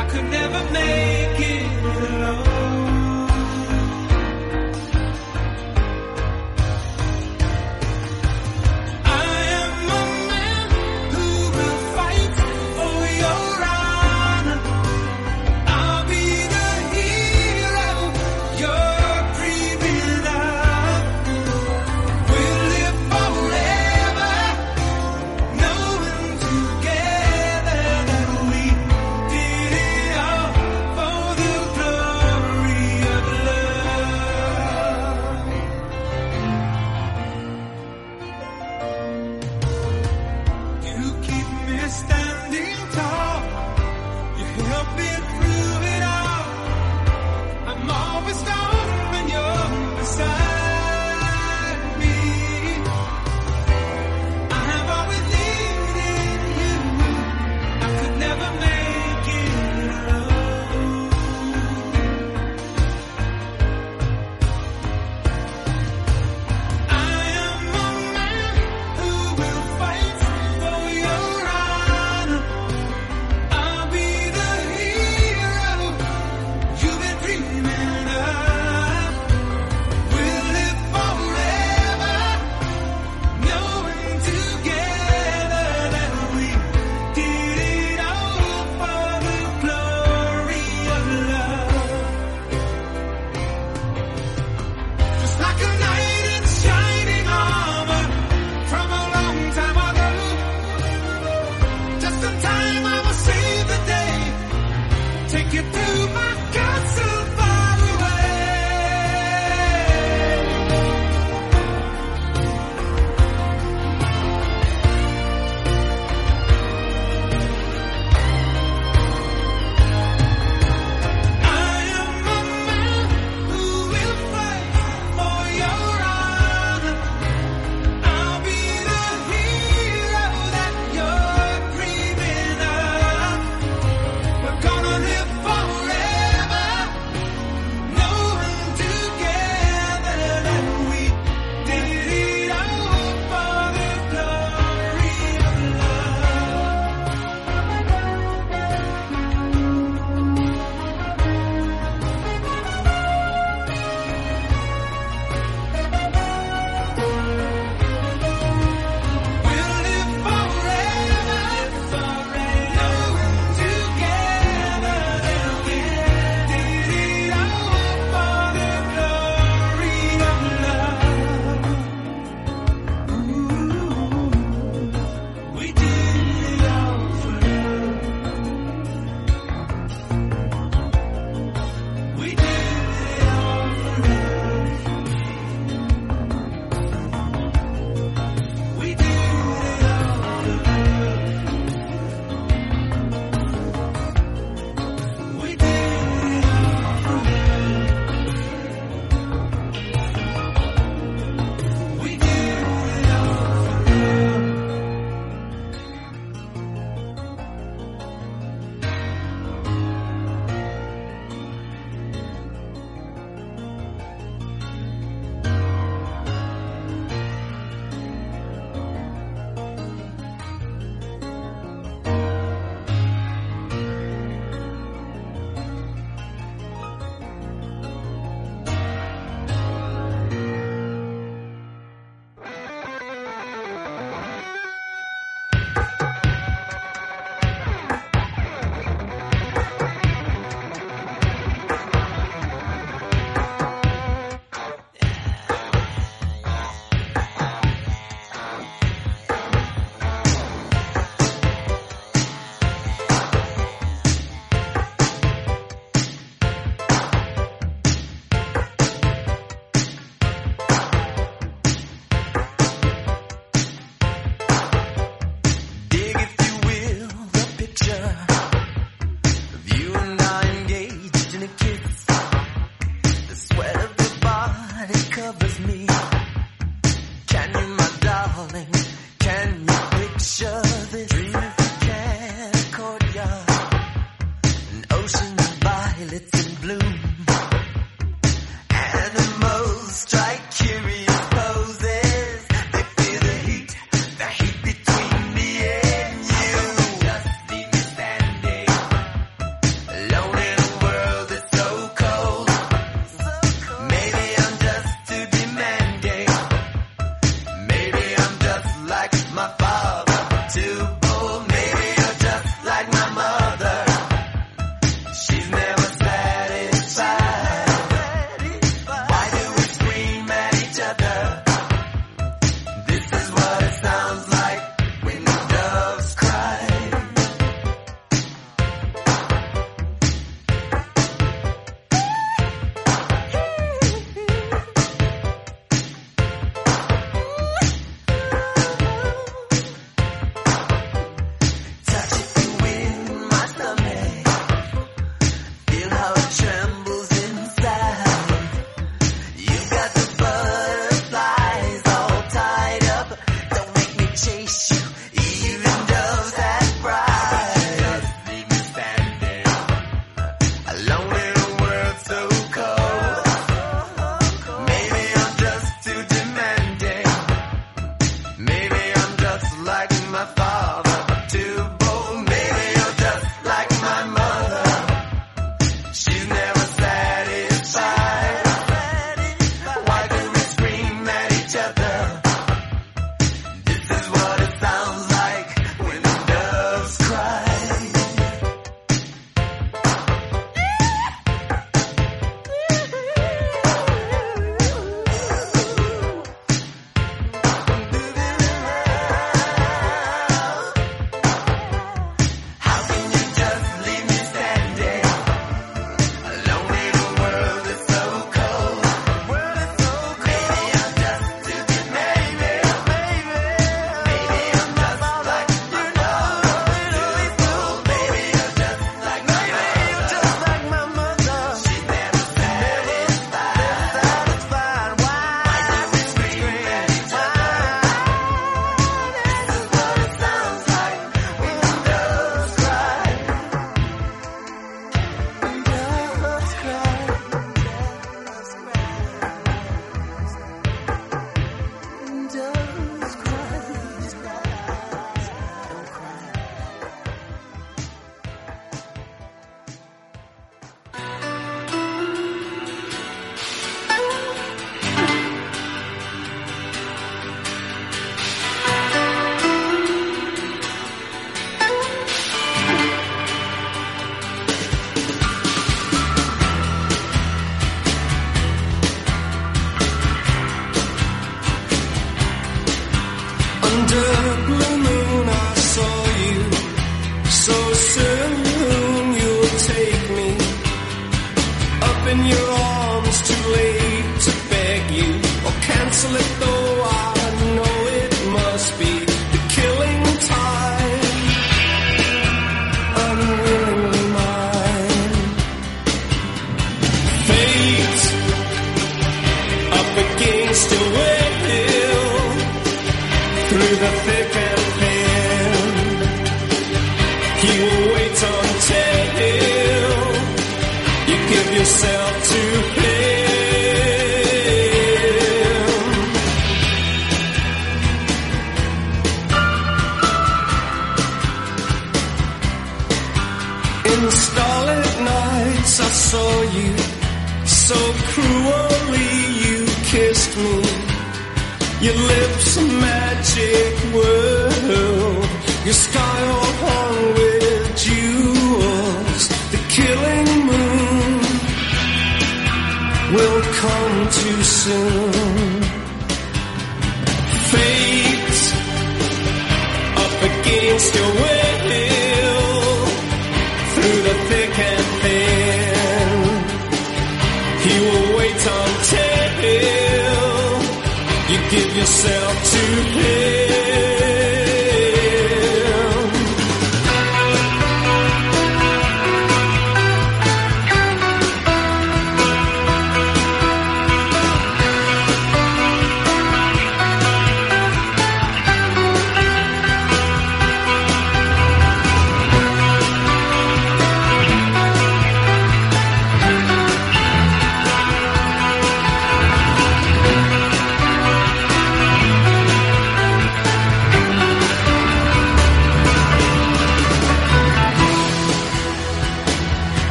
I could never make it alone.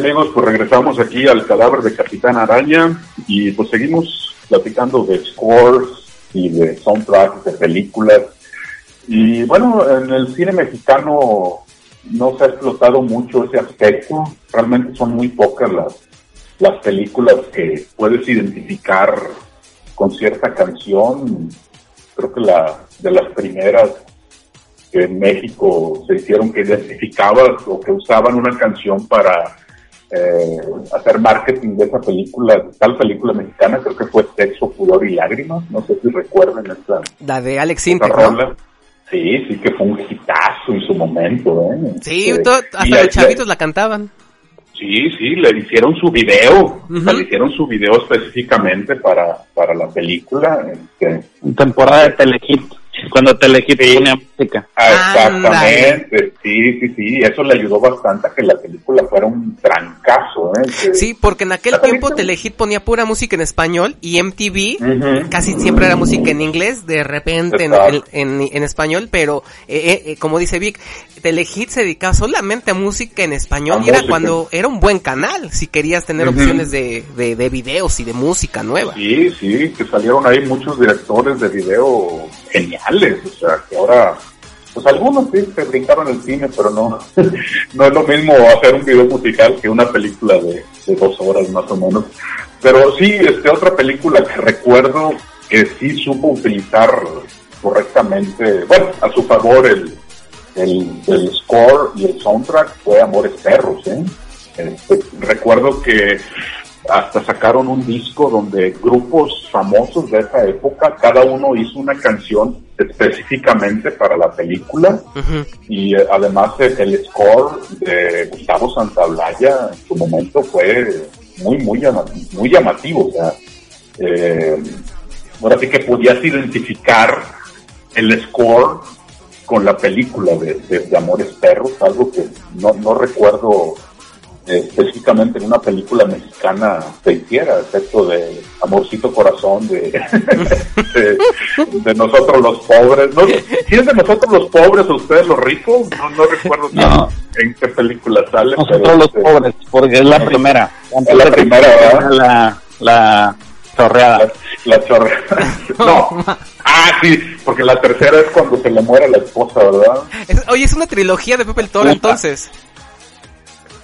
Amigos, pues regresamos aquí al cadáver de Capitán Araña y pues seguimos platicando de scores y de soundtracks de películas. Y bueno, en el cine mexicano no se ha explotado mucho ese aspecto. Realmente son muy pocas las, las películas que puedes identificar con cierta canción. Creo que la de las primeras que en México se hicieron que identificabas o que usaban una canción para eh, hacer marketing de esa película, de tal película mexicana, creo que fue Sexo, Pudor y Lágrimas, no sé si recuerden esa, La de Alex esa Sintek, ¿no? rola. Sí, sí que fue un hitazo en su momento, ¿eh? Sí, Este, todo- hasta los chavitos la cantaban. Sí, sí, le hicieron su video, o sea, Ujú. le hicieron su video específicamente para, para la película. Este, Temporada de Telehit, cuando Telehit ponía música. Exactamente, sí, sí, sí, eso le ayudó bastante a que la película fuera un trancazo, ¿eh? Que- Sí, porque en aquel tiempo Telehit ponía pura música en español y MTV Ujú. casi siempre era música en inglés, de repente en, en- en español, pero eh, eh, eh, como dice Vic, Telehit se dedicaba solamente a música en español A y era cuando era un buen canal, si querías tener opciones de, de, de videos y de música nueva. Sí, sí, que salieron ahí muchos directores de video geniales, o sea, que ahora, pues algunos sí se brincaron el cine, pero no, no es lo mismo hacer un video musical que una película de, dos horas más o menos. Pero sí, este, otra película que recuerdo que sí supo utilizar correctamente, bueno, a su favor el, el, el score y el soundtrack fue Amores Perros, ¿eh? Este, recuerdo que hasta sacaron un disco donde grupos famosos de esa época, cada uno hizo una canción específicamente para la película. Y eh, además el score de Gustavo Santaolalla en su momento fue muy muy llamativo, muy llamativo o sea, eh, ahora sí que podías identificar el score con la película de, de- de Amores Perros, algo que no, no recuerdo específicamente en una película mexicana se hiciera, excepto de Amorcito Corazón, de, de, de nosotros los pobres. ¿No? ¿Sí es de nosotros los pobres o ustedes los ricos? No, no recuerdo No. en qué película sale. Nosotros pero, los este, pobres, porque es la primera. Es la primera, ¿verdad? La, la chorreada. La, la chorra. no. Ah, sí, porque la tercera es cuando se le muere la esposa, ¿verdad? Es- oye, es una trilogía de Pepe el Toro entonces.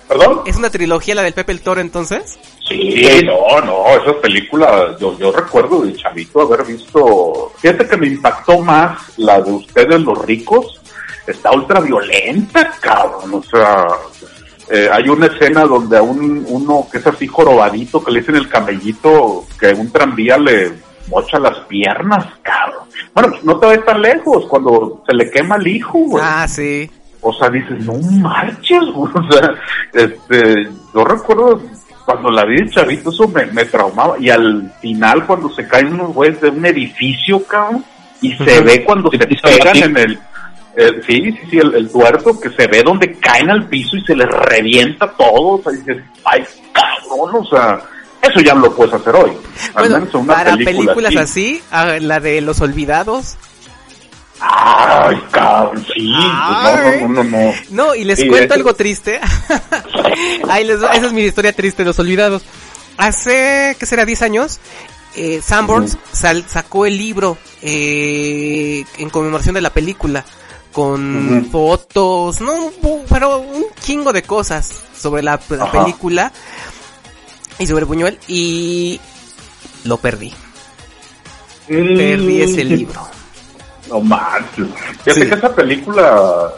¿Perdón? ¿Es una trilogía la del Pepe el Toro entonces? Sí, no, no, esa película, yo, yo recuerdo de chavito haber visto, fíjate que me impactó más la de ustedes los ricos, está ultra violenta, cabrón, o sea, eh, hay una escena donde a un, uno que es así jorobadito, que le dicen el camellito, que un tranvía le mocha las piernas, cabrón. Bueno, pues no te ves tan lejos, cuando se le quema el hijo, güey. Ah, sí. O sea, dices, no marches, güey. O sea, este, yo recuerdo cuando la vi de chavito, eso me, me traumaba. Y al final, cuando se caen unos güeyes de un edificio, cabrón, y se ve cuando se pegan en el. eh, sí, sí, sí, el, el tuerto que se ve donde caen al piso y se les revienta todo. O sea, dices, ay, cabrón, o sea, eso ya no lo puedes hacer hoy. Al Bueno, menos en una para película películas así, la de Los Olvidados. Ay, cabrón, sí. Ay. No, no, no, no. No, y les Sí, cuento algo triste. Ahí les esa es mi historia triste, Los Olvidados. Hace, ¿qué será? 10 años, eh, Sanborns sal- sacó el libro eh, en conmemoración de la película con fotos, no, pero un chingo de cosas sobre la, película y sobre Buñuel y lo perdí. Perdí ese Mm. libro. No manches. Fíjate Sí. que esa película,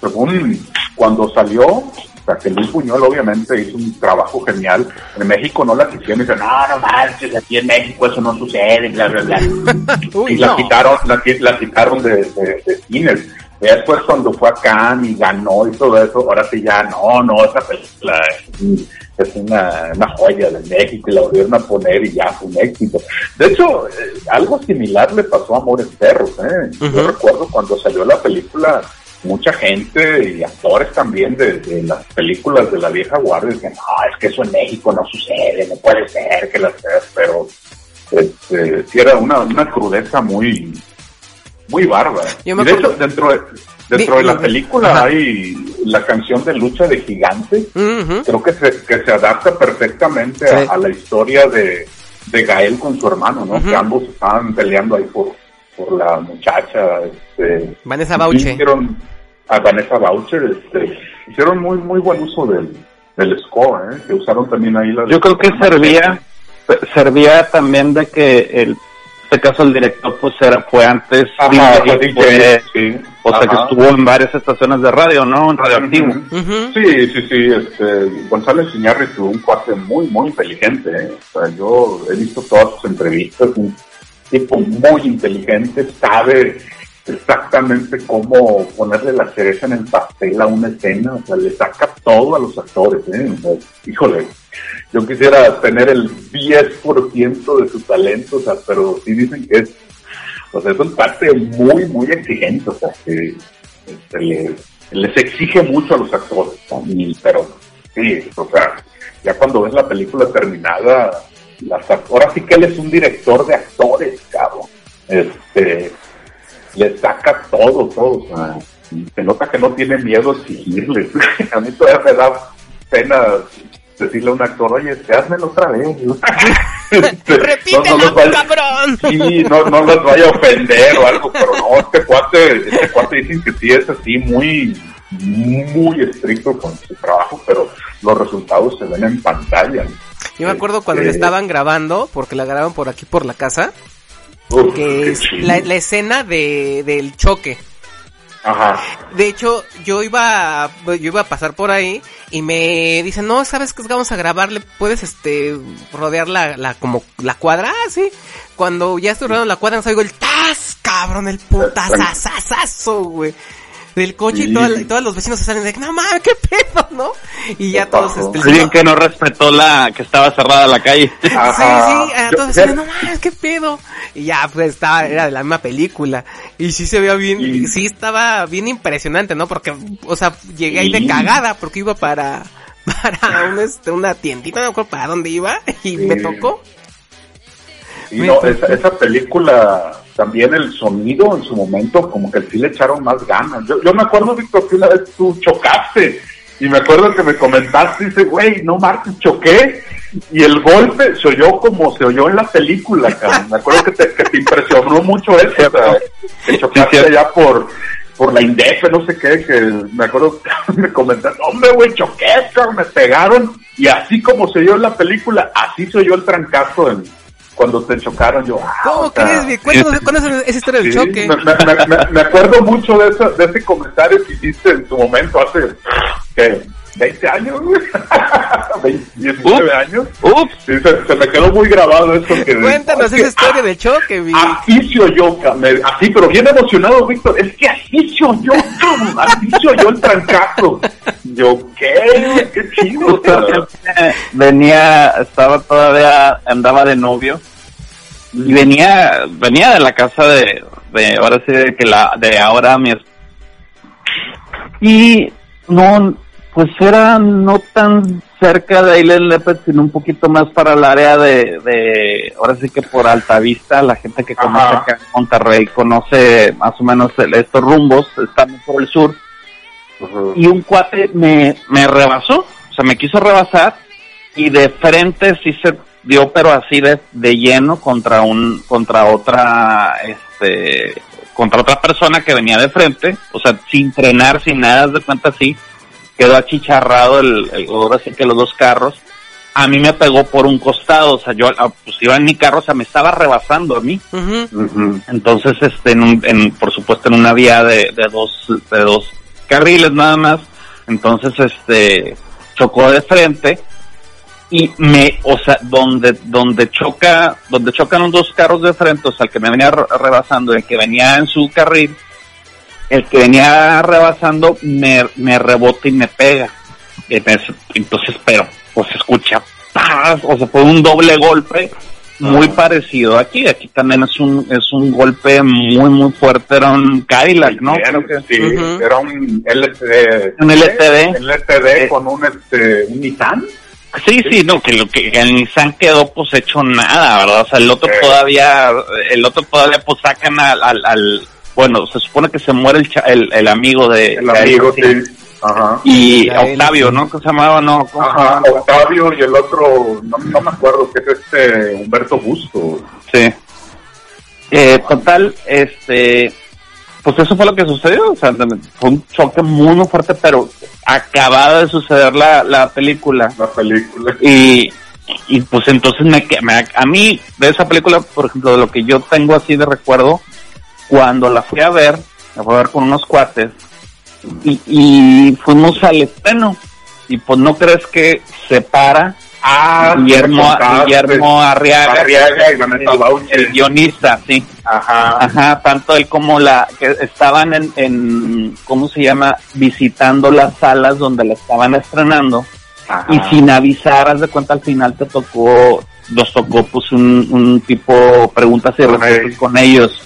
según cuando salió, o sea, que Luis Buñuel obviamente hizo un trabajo genial. En México no la quisieron y dicen, no, no manches, aquí en México eso no sucede, bla, bla, bla. Uy, y la no. quitaron, la, la quitaron de, de, de cines. Después cuando fue a Cannes y ganó y todo eso, ahora sí ya, no, no, esa película es, un- es una, una joya de México y la volvieron a poner y ya fue un éxito. De hecho, eh, algo similar le pasó a Amores Perros, ¿eh? Yo recuerdo cuando salió la película, mucha gente y actores también de, de las películas de la vieja guardia decían, no, es que eso en México no sucede, no puede ser que las pero este, sí era una, una crudeza muy, muy bárbara. Yo me Y de acuerdo- hecho, dentro de, dentro de la película ajá. hay la canción de lucha de gigantes, Ujú. creo que se, que se adapta perfectamente Sí. a, a la historia de, de Gael con su hermano, ¿no? Que ambos estaban peleando ahí por, por la muchacha, este, Vanessa Bauche. Hicieron a Vanessa Boucher, este, hicieron muy muy buen uso del, del score, ¿eh? que usaron también ahí la Yo creo que servía, servía también de que el, este caso el director pues era, fue antes Ajá, DJ, fue DJ, fue- sí. o sea que estuvo en varias estaciones de radio, ¿no? En radioactivo. Ujú. Ujú. Sí, sí, sí, este, González Iñárritu, un cuate muy, muy inteligente, ¿eh? O sea, yo he visto todas sus entrevistas, un tipo muy inteligente, sabe exactamente cómo ponerle la cereza en el pastel a una escena, o sea, le saca todo a los actores, ¿eh? O sea, híjole, yo quisiera tener el 10% de su talento, o sea, pero sí dicen que es, o sea, es un parte muy, muy exigente, o sea, que este, le- les exige mucho a los actores, ¿no? Pero sí, o sea, ya cuando ves la película terminada, las, ahora sí que él es un director de actores, cabrón, este, le saca todo, todo, o sea, se nota que no tiene miedo a exigirles, a mí todavía me da pena decirle a un actor, oye, este, házmelo otra vez, Este, ¡Repítela, no, no los vaya- cabrón! Sí, no, no los vaya a ofender o algo, pero no, este cuate, este cuate dicen que sí es así muy, muy estricto con su trabajo, pero los resultados se ven en pantalla. Yo me acuerdo cuando le Este, estaban grabando, porque la grababan por aquí por la casa, uf, que es la, la escena de, del choque. Ajá. De hecho, yo iba, a- yo iba a pasar por ahí y me dicen, no, ¿sabes qué? Vamos a grabarle, puedes, este, rodear la, la, como, la cuadra, ah, sí. Cuando ya estoy rodeando la cuadra, nos oigo el tas, cabrón, el putazazazazo, güey. Del coche y, Sí. toda la- y todos los vecinos se salen de, no mames, qué pedo, ¿no? Y ya ¿Qué todos, este, Alguien que no respetó la que estaba cerrada la calle. Sí, sí, Ajá. a Yo- todos decían, no mames, qué pedo. Y ya, pues estaba, era de la misma película. Y sí se veía bien, Y- sí estaba bien impresionante, ¿no? Porque, o sea, llegué ahí de Sí. cagada, porque iba para, para un, este, una tiendita, no me acuerdo para dónde iba, y me tocó. Y no, esa, esa película, también el sonido en su momento, como que sí le echaron más ganas. Yo, yo me acuerdo, Víctor, que una vez tú chocaste, y me acuerdo que me comentaste, dice, güey, no martes, choqué, y el golpe se oyó como se oyó en la película, cabrón. Me acuerdo que te, que te impresionó mucho eso, o sea, que chocaste allá por, por la INDEF, no sé qué, que me acuerdo que me comentaste, hombre, güey, choqué, cabrón, me pegaron, y así como se oyó en la película, así se oyó el trancazo en, cuando te chocaron, yo, ah, ¿Cómo sea, crees, güey? Cuéntanos, cuéntanos esa historia del Sí, choque. Me, me- me- me acuerdo mucho de, esa- de ese comentario que hiciste en tu momento hace, ¿qué? 20 años, güey. 20, 19 años. Ups, Sí, se, se me quedó muy grabado eso que... Cuéntanos es que esa historia del choque, vi. Así se oyó, así, pero bien emocionado, Víctor. Es que así se oyó, así se oyó el trancazo. Yo, ¿qué? Qué chido, venía, estaba todavía, andaba de novio y venía, venía de la casa de, de ahora sí de que la, de ahora mi es- y no, pues era no tan cerca de Isla Lepet, sino un poquito más para el área de, de, ahora sí que por Altavista, la gente que conoce Ajá. acá en Monterrey conoce más o menos el- estos rumbos, están por el sur, y un cuate me, me rebasó, o sea, me quiso rebasar y de frente sí se dio, pero así de, de lleno contra un, contra otra, este, contra otra persona que venía de frente, o sea, sin frenar, sin nada, de cuenta así, quedó achicharrado el, el, ahora sí que los dos carros, a mí me pegó por un costado, o sea, yo, ah, pues iba en mi carro, o sea, me estaba rebasando a mí. Entonces, este, en, un- en- por supuesto, en una vía de, de dos, de dos carriles nada más. Entonces, este, chocó de frente y me, o sea, donde, donde choca, donde chocan los dos carros de frente, o sea, el que me venía re- rebasando y el que venía en su carril, el que venía rebasando me, me rebota y me pega. Entonces, entonces, pero, pues se escucha, ¡paz! o sea, fue un doble golpe muy parecido aquí. Aquí también es un, es un golpe muy, muy fuerte. Era un Cadillac, ¿no? Creo que- sí, era un LTD. Un LTD. LTD con un, este, un Nissan. Sí, sí, no, que lo que el Nissan quedó pues hecho nada, ¿verdad? O sea, el otro todavía, el otro todavía pues sacan al, al, al- bueno, se supone que se muere el, cha- el, el amigo de... El de amigo, él, sí. Ajá. Y Octavio. ¿no? ¿Cómo se llamaba? No, ¿cómo se Ajá, llamaba? Octavio y el otro, no, no me acuerdo, que es este Humberto Busto. Sí. Eh, total, este, pues eso fue lo que sucedió, o sea, fue un choque muy, muy fuerte, pero acababa de suceder la, la película. La película. Y, y pues entonces me, que- me- a mí, de esa película, por ejemplo, de lo que yo tengo así de recuerdo, cuando la fui a ver, la fui a ver con unos cuates, y, y fuimos al estreno, y pues no crees que se para Ah, Guillermo. Guillermo Arriaga, y el guionista, sí. Ajá. Ajá, tanto él como la que estaban en, en ¿cómo se llama? Visitando las salas donde la estaban estrenando ajá. y sin avisar, haz de cuenta al final te tocó, nos tocó pues un, un tipo preguntas y respuestas con ellos.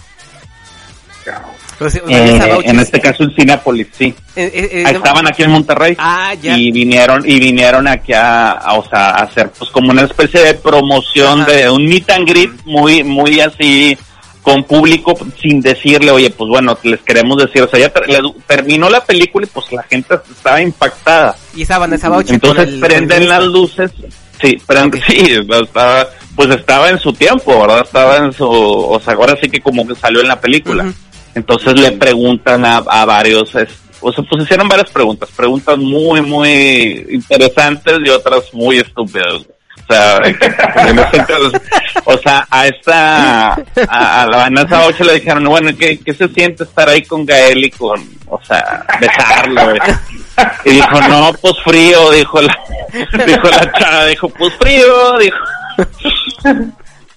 Pero Eh, en este caso en Cinepolis, sí. eh, eh, Ahí estaban aquí en Monterrey. Ah, ya. y vinieron y vinieron aquí a, a, o sea, a hacer pues como una especie de promoción Ajá. de un meet and greet muy muy así con público sin decirle oye pues bueno les queremos decir o sea ya ter- terminó la película y pues la gente estaba impactada Y esa Vanessa Bauches. entonces el- prenden las luces sí prenden sí estaba pues estaba en su tiempo verdad estaba en su o sea ahora sí que como que salió en la película. Entonces le preguntan a, a varios, es- o sea, pues hicieron varias preguntas, preguntas muy, muy interesantes y otras muy estúpidas. O sea, entonces, o sea, a esta, a, a la Vanessa Bauche le dijeron, bueno, ¿qué, ¿qué se siente estar ahí con Gael y con, o sea, besarlo? Y dijo, no, pues frío, dijo la, dijo la chava, dijo, pues frío, dijo.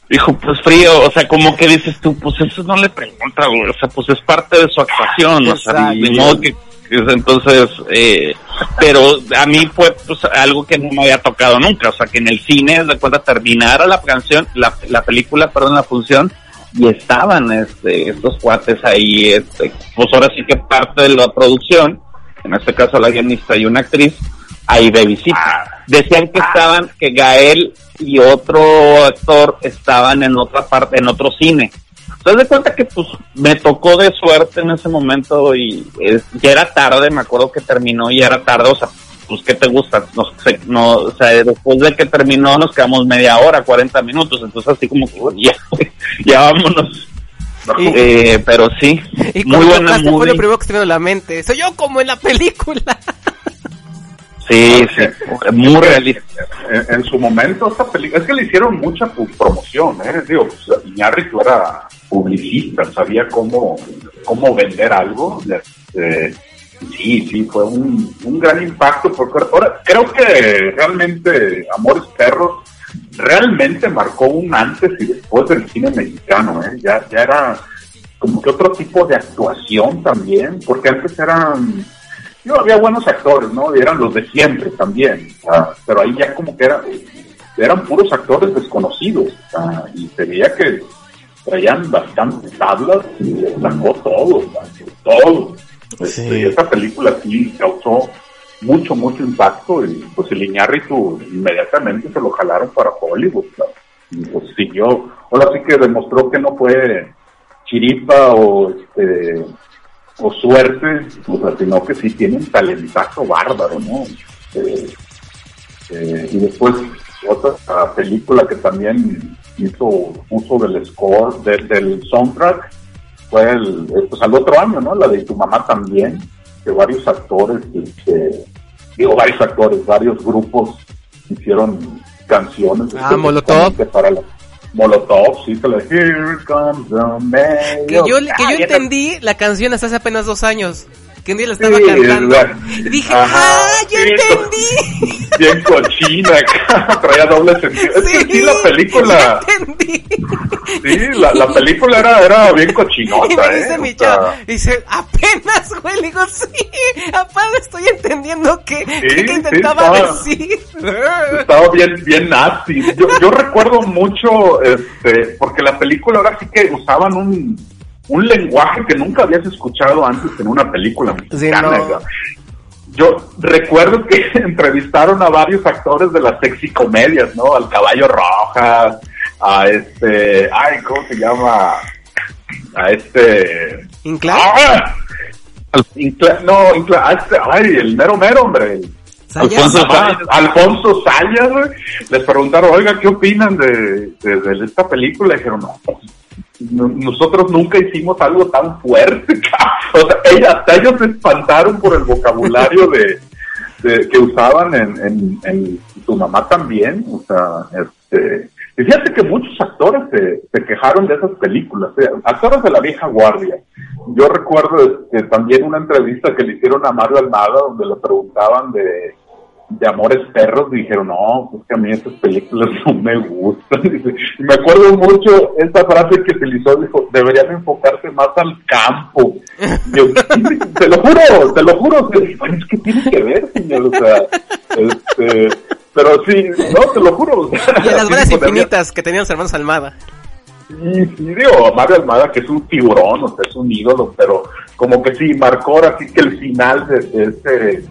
Dijo, pues frío, o sea, como que dices tú, pues eso no le pregunta, güey, o sea, pues es parte de su actuación, o sea, modo que, que- entonces, eh, pero a mí fue pues algo que no me había tocado nunca, o sea, que en el cine, de cuenta, terminara la canción, la, la película, perdón, la función, y estaban, este, estos cuates ahí, este, pues ahora sí que parte de la producción, en este caso la guionista y una actriz, ahí Babysitter. Ah. Decían que estaban, que Gael y otro actor estaban en otra parte, en otro cine. ¿Te das de cuenta que pues me tocó de suerte en ese momento y es- ya era tarde, me acuerdo que terminó y ya era tarde, o sea, pues ¿qué te gusta? No, sé, no, o sea, después de que terminó nos quedamos media hora, 40 minutos, entonces así como que ya, ya vámonos. Y- Eh, pero sí, Y muy buena tocaste fue lo primero que se me a la mente. Soy yo como en la película. Sí, sí, muy realista. En, su momento, esta película, es que le hicieron mucha promoción, ¿eh? Digo, pues, Iñárritu era publicista, sabía cómo, cómo vender algo. Sí, sí, fue un, un gran impacto, porque ahora creo que realmente Amores Perros realmente marcó un antes y después del cine mexicano, ¿eh? Ya, ya era como que otro tipo de actuación también, porque antes eran yo había buenos actores, ¿no? Y eran los de siempre también, pero ahí ya como que era, eran puros actores desconocidos, y se veía que traían bastantes tablas y sacó todo, todo. Este, Sí. esta película sí causó mucho, mucho impacto y pues el Iñárritu inmediatamente se lo jalaron para Hollywood, y pues siguió, ahora sí que demostró que no fue chiripa o este o suerte, o sea, sino que sí tiene un talentazo bárbaro, ¿no? Eh, eh, y después otra película que también hizo uso del score, de- del soundtrack, fue el, eh, pues al otro año, ¿no? La de tu mamá también, que varios actores, este, digo varios actores, varios grupos hicieron canciones. Ah, Molotov. específicamente Para la, Molotov, sí, que la Here comes the mail. Que yo, que yo entendí la canción hasta hace apenas dos años. Que un día la estaba Sí, cantando. la- Y dije, Ajá, ¡ah, ya sí, entendí! Bien cochina, traía doble sentido. Es que sí, la película, ya entendí. sí, la, la película era, era bien cochinota, Y me ¿eh? dice O mi chavo, dice, apenas, güey, le digo, sí, apenas estoy entendiendo que, que sí, intentaba estaba- decir. estaba bien, bien nasty. Yo, yo recuerdo mucho, este, porque la película ahora sí que usaban un, un lenguaje que nunca habías escuchado antes en una película mexicana. Yo recuerdo que entrevistaron a varios actores de las sexy comedias, ¿no? Al Caballo Rojas, a este, ay, ¿cómo se llama? A este, ¿Inclán? ¡Ah! Incla- no, Incla- a este, ay, el mero mero, hombre, el- ¿Sayas? Alfonso Alfonso Sayas, güey. Les preguntaron, oiga, ¿qué opinan de, de, de esta película? Y dijeron, no, pues, no- nosotros nunca hicimos algo tan fuerte. o sea, ella- hasta ellos se espantaron por el vocabulario de, que usaban en, en, en tu mamá también. O sea, este, y fíjate que muchos actores se, se quejaron de esas películas, eh, actores de la vieja guardia. Yo recuerdo este, también una entrevista que le hicieron a Mario Almada donde le preguntaban de, de Amores Perros, y dijeron, no, pues que a mí esas películas no me gustan. Y me acuerdo mucho esta frase que utilizó, dijo, deberían enfocarse más al campo. Y yo, te lo juro, te lo juro, Y es que tiene que ver, señor, o sea, este, pero sí, no, te lo juro. o sea, Y las había- infinitas que tenían los hermanos Almada. Sí, sí, digo, Mario Almada, que es un tiburón, o sea, es un ídolo, pero como que sí, marcó ahora sí que el final de, de ese,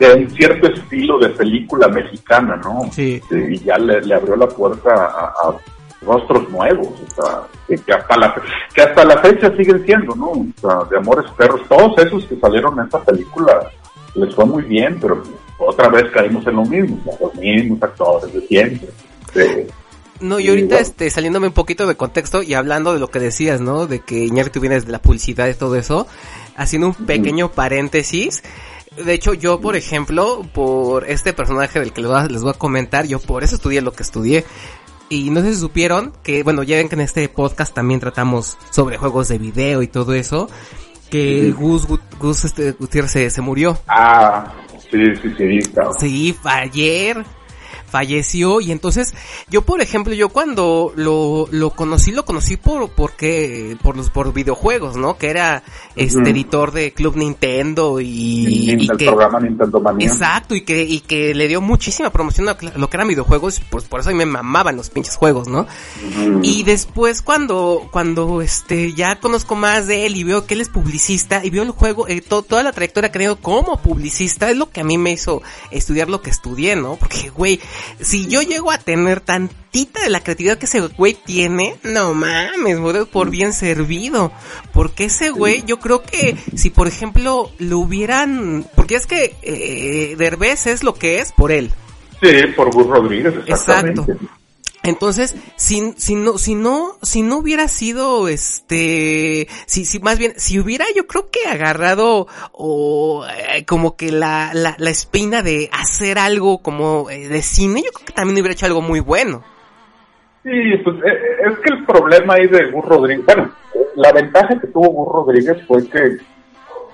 de un cierto estilo de película mexicana, ¿no? Sí. y ya le, le abrió la puerta a, a rostros nuevos, o sea, que, hasta la, que hasta la fecha siguen siendo, ¿no? O sea, de Amores Perros, todos esos que salieron en esta película les fue muy bien, pero otra vez caímos en lo mismo, los mismos actores de siempre. de- No, y ahorita, bueno. este, saliéndome un poquito de contexto y hablando de lo que decías, ¿no? De que Iñárritu viene desde la publicidad y todo eso, haciendo un pequeño paréntesis. De hecho, yo, por ejemplo, por este personaje del que les voy a, comentar, yo por eso estudié lo que estudié. Y no sé si supieron que, bueno, ya ven que en este podcast también tratamos sobre juegos de video y todo eso, que Gus, Gus este, Gutiérrez se, se murió. Ah, sí, sí, sí, claro. Sí, ayer. Falleció y entonces yo por ejemplo yo cuando lo, lo conocí lo conocí por porque por los por videojuegos no que era este editor de Club Nintendo y, el, y el que programa Nintendo Manía. exacto y que y que le dio muchísima promoción a lo que eran videojuegos pues por eso a mí me mamaban los pinches juegos no y después cuando, cuando este, ya conozco más de él y veo que él es publicista y veo el juego, eh, to- toda la trayectoria que ha tenido como publicista es lo que a mí me hizo estudiar lo que estudié, ¿no? Porque, güey, si yo llego a tener tantita de la creatividad que ese güey tiene, no mames, por bien servido. Porque ese güey, yo creo que si por ejemplo lo hubieran, porque es que eh, Derbez es lo que es por él. Sí, por Gus Rodríguez, exactamente. Exacto. Entonces, si, si no, si no, si no hubiera sido este, si, si más bien, si hubiera yo creo que agarrado o eh, como que la, la, la espina de hacer algo como eh, de cine, yo creo que también hubiera hecho algo muy bueno. Sí, pues eh, es que el problema ahí de Gus Rodríguez, bueno, la ventaja que tuvo Gus Rodríguez fue que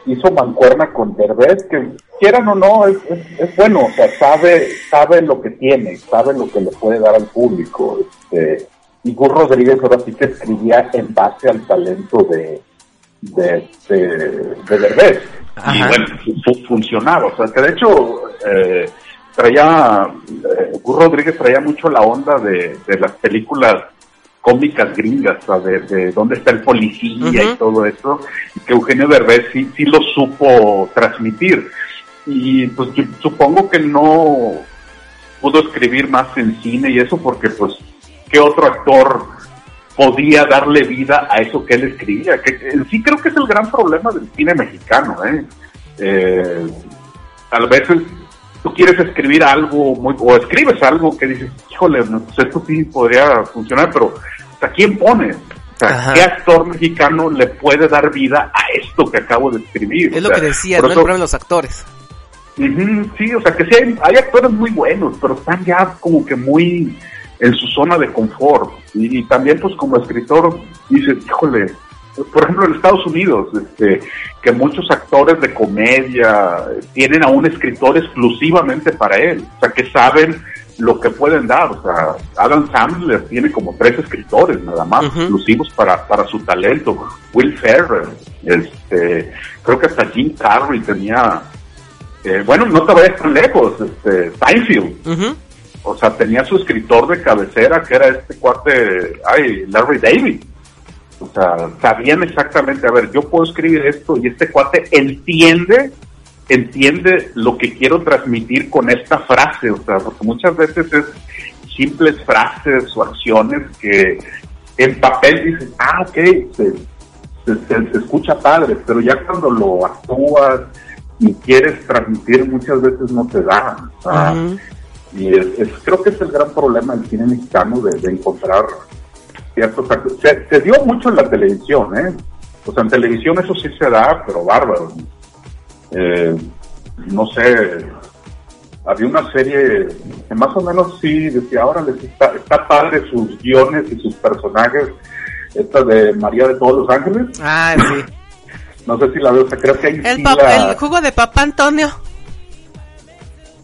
hizo mancuerna con Derbez, que quieran o no, es, es, es bueno, o sea, sabe, sabe lo que tiene, sabe lo que le puede dar al público. Este, y Gus Rodríguez ahora sí que escribía en base al talento de, de, de, de Derbez. Y bueno, fu- funcionaba, o sea, que de hecho... Eh, traía, eh, Gus Rodríguez traía mucho la onda de, de las películas cómicas gringas, de, de dónde está el policía y todo eso, que Eugenio Derbez sí, sí lo supo transmitir. Y pues yo supongo que no pudo escribir más en cine y eso porque pues, ¿qué otro actor podía darle vida a eso que él escribía? Que en sí creo que es el gran problema del cine mexicano, ¿eh? Eh, tal vez tú quieres escribir algo muy, o escribes algo que dices, híjole, no, pues esto sí podría funcionar, pero ¿a quién pones? O sea. ¿qué actor mexicano le puede dar vida a esto que acabo de escribir? Es O lo sea, que decía, ¿no? El eso- problema de los actores. Ujú, sí, o sea, que sí hay, hay actores muy buenos, pero están ya como que muy en su zona de confort. Y, y también, pues, como escritor, dices, híjole, por ejemplo, en Estados Unidos, este, que muchos actores de comedia eh, tienen a un escritor exclusivamente para él, o sea, que saben lo que pueden dar. O sea, Adam Sandler tiene como tres escritores nada más, Ujú. exclusivos para, para su talento. Will Ferrell, este, creo que hasta Jim Carrey tenía eh, bueno, no te vayas tan lejos, este, Seinfeld, Ujú. o sea, tenía su escritor de cabecera que era este cuate, ay, Larry David. O sea, sabían exactamente, a ver, yo puedo escribir esto y este cuate entiende, entiende lo que quiero transmitir con esta frase, o sea, porque muchas veces es simples frases o acciones que en papel dices, ah, ok, se, se, se- se escucha padre, pero ya cuando lo actúas y quieres transmitir muchas veces no te da. O sea, Ujú. y es, es- creo que es el gran problema del cine mexicano de, de encontrar ciertos. Se, se dio mucho en la televisión, ¿eh? O sea, en televisión eso sí se da, pero bárbaro. Eh, no sé, había una serie que más o menos sí decía, ahora les está, está padre sus guiones y sus personajes. Esta de María de todos los ángeles, Ah, sí. no sé si la veo, o sea, creo que ahí El, sí la... el jugo de papá Antonio.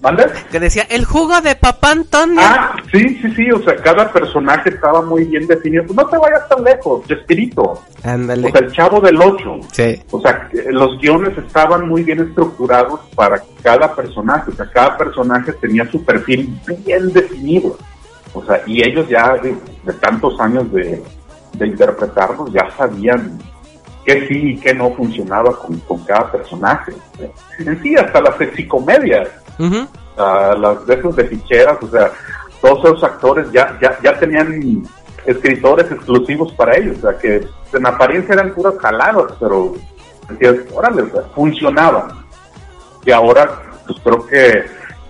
¿Mande? Que decía, el jugo de papá Antonio. Ah, sí, sí, sí, o sea, cada personaje estaba muy bien definido. No te vayas tan lejos, Chespirito. Ándale. O sea, el chavo del 8. Sí. O sea, que los guiones estaban muy bien estructurados para cada personaje. O sea, cada personaje tenía su perfil bien definido. O sea, y ellos ya de, de tantos años de, de interpretarlos ya sabían qué sí y qué no funcionaba con, con cada personaje. En sí, hasta las sexicomedias Ujú. a las de de ficheras, o sea, todos esos actores ya, ya, ya tenían escritores exclusivos para ellos, o sea, que en apariencia eran puras jaladas, pero decías, órale, o funcionaban. Y ahora, pues creo que,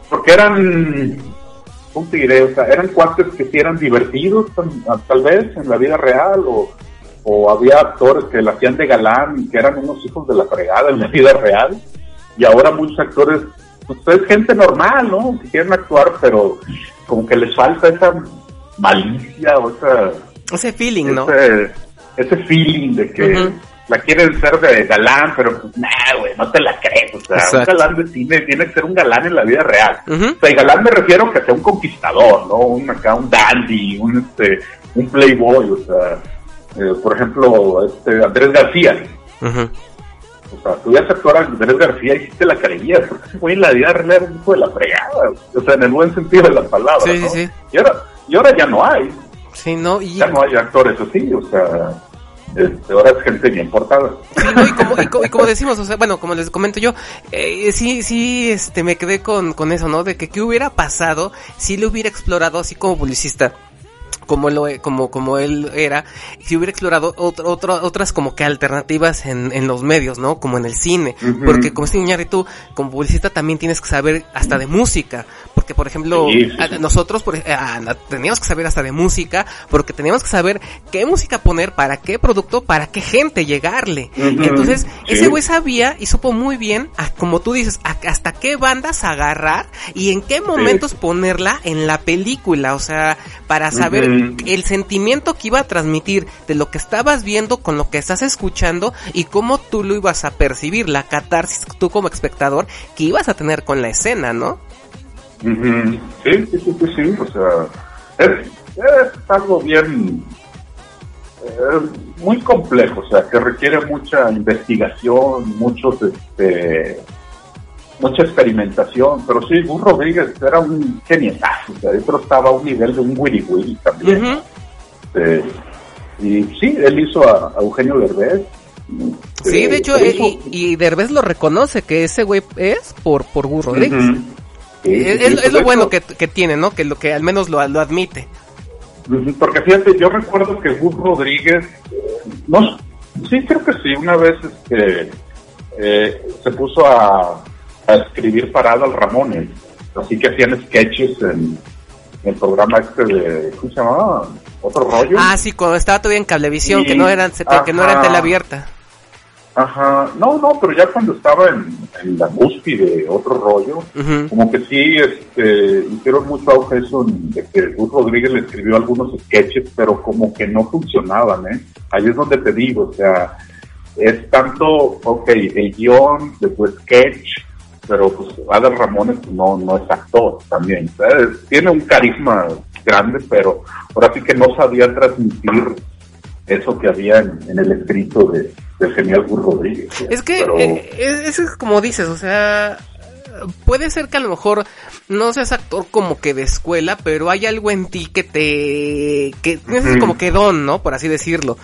porque eran, ¿cómo te diré? O sea, eran cuates que sí eran divertidos, tal, tal vez, en la vida real, o, o había actores que la hacían de galán y que eran unos hijos de la fregada en la vida real. Y ahora muchos actores pues es gente normal, ¿no? Que quieren actuar, pero como que les falta esa malicia o esa, Ese feeling, ¿no? ese, feeling de que, la quieren ser de galán, pero pues, nah, güey, no te la crees. O sea, Exacto. un galán de cine tiene que ser un galán en la vida real. O sea, y galán me refiero a que sea un conquistador, ¿no? Un acá, un dandy, un este, un playboy, o sea, eh, por ejemplo, este Andrés García. Ujú. O sea, tú ya actuar a Andrés García y sí te la creías, porque ese güey en la vida real era un hijo de la fregada, o sea, en el buen sentido de la palabra, Sí, sí, ¿no? sí. Y ahora, y ahora ya no hay, Sí, no, y, ya no hay actores así, o sea, este, ahora es gente bien portada. Sí, no, y, como, y, co- y como decimos, o sea, bueno, como les comento yo, eh, sí, sí, este, me quedé con, con eso, ¿no? De que qué hubiera pasado si le hubiera explorado así como publicista. Como, lo, como, como él era, si hubiera explorado otro, otro- otras como que alternativas en, en los medios, ¿no? Como en el cine. Ujú. Porque como y tú, como publicista también tienes que saber hasta de música. Porque, por ejemplo, Sí, sí, a- sí. nosotros por, na- teníamos que saber hasta de música, porque teníamos que saber qué música poner, para qué producto, para qué gente llegarle. Entonces, ese güey sabía y supo muy bien, a- como tú dices, a- hasta qué bandas agarrar y en qué momentos ponerla en la película, o sea, para saber. El sentimiento que iba a transmitir de lo que estabas viendo con lo que estás escuchando y cómo tú lo ibas a percibir, la catarsis tú como espectador que ibas a tener con la escena, ¿no? Ujú. Sí, sí, sí, sí, o sea, es, es algo bien, eh, muy complejo, o sea, que requiere mucha investigación, muchos, este, mucha experimentación, pero sí, Gus Rodríguez era un genietazo, o sea, estaba a un nivel de un Willy Willy también. Este, y sí, él hizo a, a Eugenio Derbez. Sí, Eh, de hecho, eh, hizo- y, y Derbez lo reconoce que ese güey es por, por Gus Rodríguez. Sí, Es, sí, es- sí, es lo bueno que, que tiene, ¿no? Que lo que al menos lo, lo admite. Porque fíjate, yo recuerdo que Gus Rodríguez, no, sí creo que sí, una vez este, eh, se puso a, a escribir para Adal Ramones, así que hacían sketches en, en el programa este de, ¿cómo se llamaba? Otro rollo. Ah, sí, cuando estaba todavía en Cablevisión, Sí, que no eran que no era ajá. tele abierta. Ajá, no, no, pero ya cuando estaba en, en la de otro rollo, Ujú. como que sí, este, hicieron mucho auge eso de que Gus Rodríguez le escribió algunos sketches, pero como que no funcionaban, ¿eh? Ahí es donde te digo, o sea, es tanto, ok, el guion de tu sketch, pero pues Adal Ramones pues, no, no es actor también, ¿sabes? Tiene un carisma grande, pero ahora sí que no sabía transmitir eso que había en, en el escrito de, del genial Gus Rodríguez. Es que Pero- eh, es, es como dices, o sea, puede ser que a lo mejor no seas actor como que de escuela, pero hay algo en ti que te que tienes como que don, ¿no? Por así decirlo.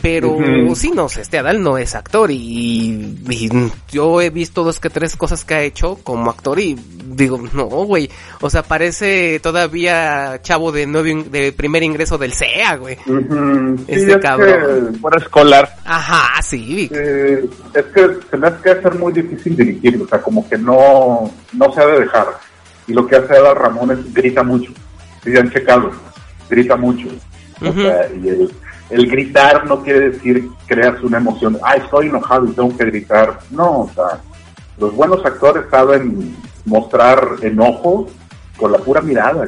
Pero sí, no sé, este Adal no es actor y, y yo he visto dos que tres cosas que ha hecho como actor y digo, no, güey, o sea, parece todavía chavo de nuevo de primer ingreso del CEA, güey. Ujú, sí, Este es cabrón. que- Fuera escolar. Ajá, sí, Eh, es que se me hace que hacer muy difícil dirigirlo, o sea, como que no, no se ha de dejar. Y lo que hace Adal Ramón es grita mucho. Si han checado, grita mucho. O sea, y el, el gritar no quiere decir creas una emoción. Ah, estoy enojado y tengo que gritar. No, o sea, los buenos actores saben mostrar enojo con la pura mirada.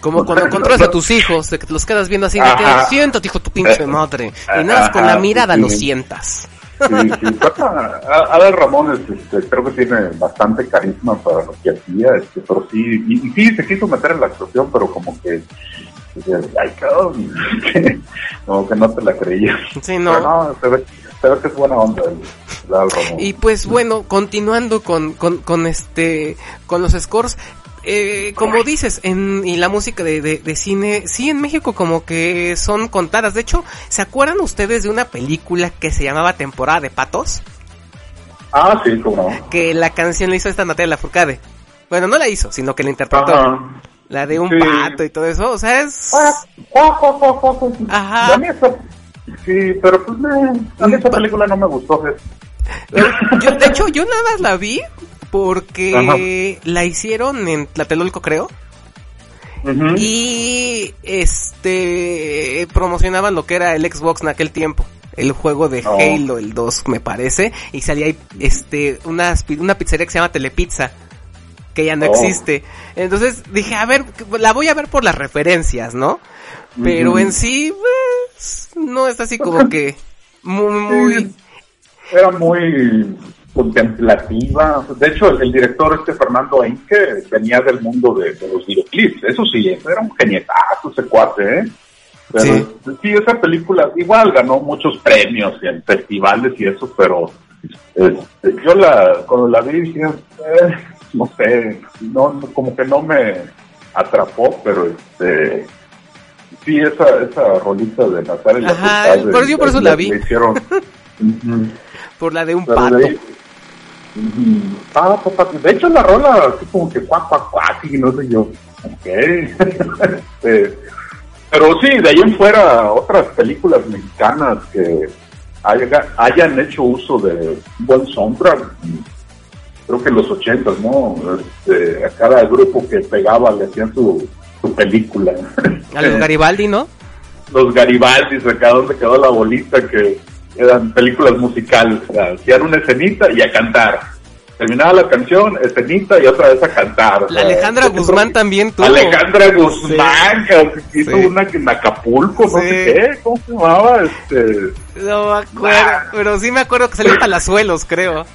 Como cuando controlas a tus hijos, de que te los quedas viendo así, Ajá. siéntate, hijo, tu pinche madre. Y nada, más con la mirada sí. lo sientas. Sí, sí. Pasa- a- Adal Ramones este, creo que tiene bastante carisma para lo que hacía, este, pero sí, y, y sí se quiso meter en la actuación, pero como que, ay cabrón, que- como que no te la creía. Sí, no. Pero no, se ve, se ve que es buena onda el, el. Y pues bueno, continuando con, con, con este, con los scores, eh, como dices, en, y la música de, de, de cine, sí en México como que son contadas. De hecho, ¿se acuerdan ustedes de una película que se llamaba Temporada de Patos? Ah, sí, como. Que la canción la hizo esta Natalia Lafourcade. Bueno, no la hizo, sino que la interpretó. Ajá. La de un Sí. pato y todo eso, o sea, es... Ajá. A mí esa- sí, pero pues me, a mí esa película no me gustó. ¿ves? Yo, de hecho, yo nada más la vi porque la hicieron en Tlatelolco, creo. Y este promocionaban lo que era el Xbox en aquel tiempo. El juego de Oh. Halo, el 2 me parece. Y salía ahí este, una, una pizzería que se llama Telepizza. Que ya no Oh. existe. Entonces dije, a ver, la voy a ver por las referencias, ¿no? Pero en sí, pues, no es así como que muy, muy... era muy contemplativa. De hecho, el, el director este Fernando Enque venía del mundo de, de los videoclips. Eso sí, era un genietazo ese cuate, ¿eh? Pero Sí. sí. esa película igual ganó muchos premios en festivales y eso, pero este, yo la cuando la vi dije, eh, no sé, no, no, como que no me atrapó, pero este sí esa esa rolita de Natal y la Ajá, Tempestad de- yo por eso la vi. hicieron. Por la de un Pero pato. de ahí- Ujú. Ah, de hecho la rola así como que cuac, cuac, cuac, y no sé yo. Ok. Este, pero sí, de ahí en fuera, otras películas mexicanas que haya- hayan hecho uso de buen soundtrack, creo que en los ochentas, ¿no? Este, a cada grupo que pegaba le hacían su, su película. A los Garibaldi, ¿no? los Garibaldis, acá donde quedó la bolita, que eran películas musicales, o sea, hacían una escenita y a cantar. Terminaba la canción, escenita y otra vez a cantar. o La sea, Alejandra Guzmán también tuvo. Alejandra Guzmán, que hizo Sí. una en Acapulco, no Sí. sé qué, ¿cómo se llamaba? Este, No me acuerdo, pero sí me acuerdo que salió Palazuelos, creo.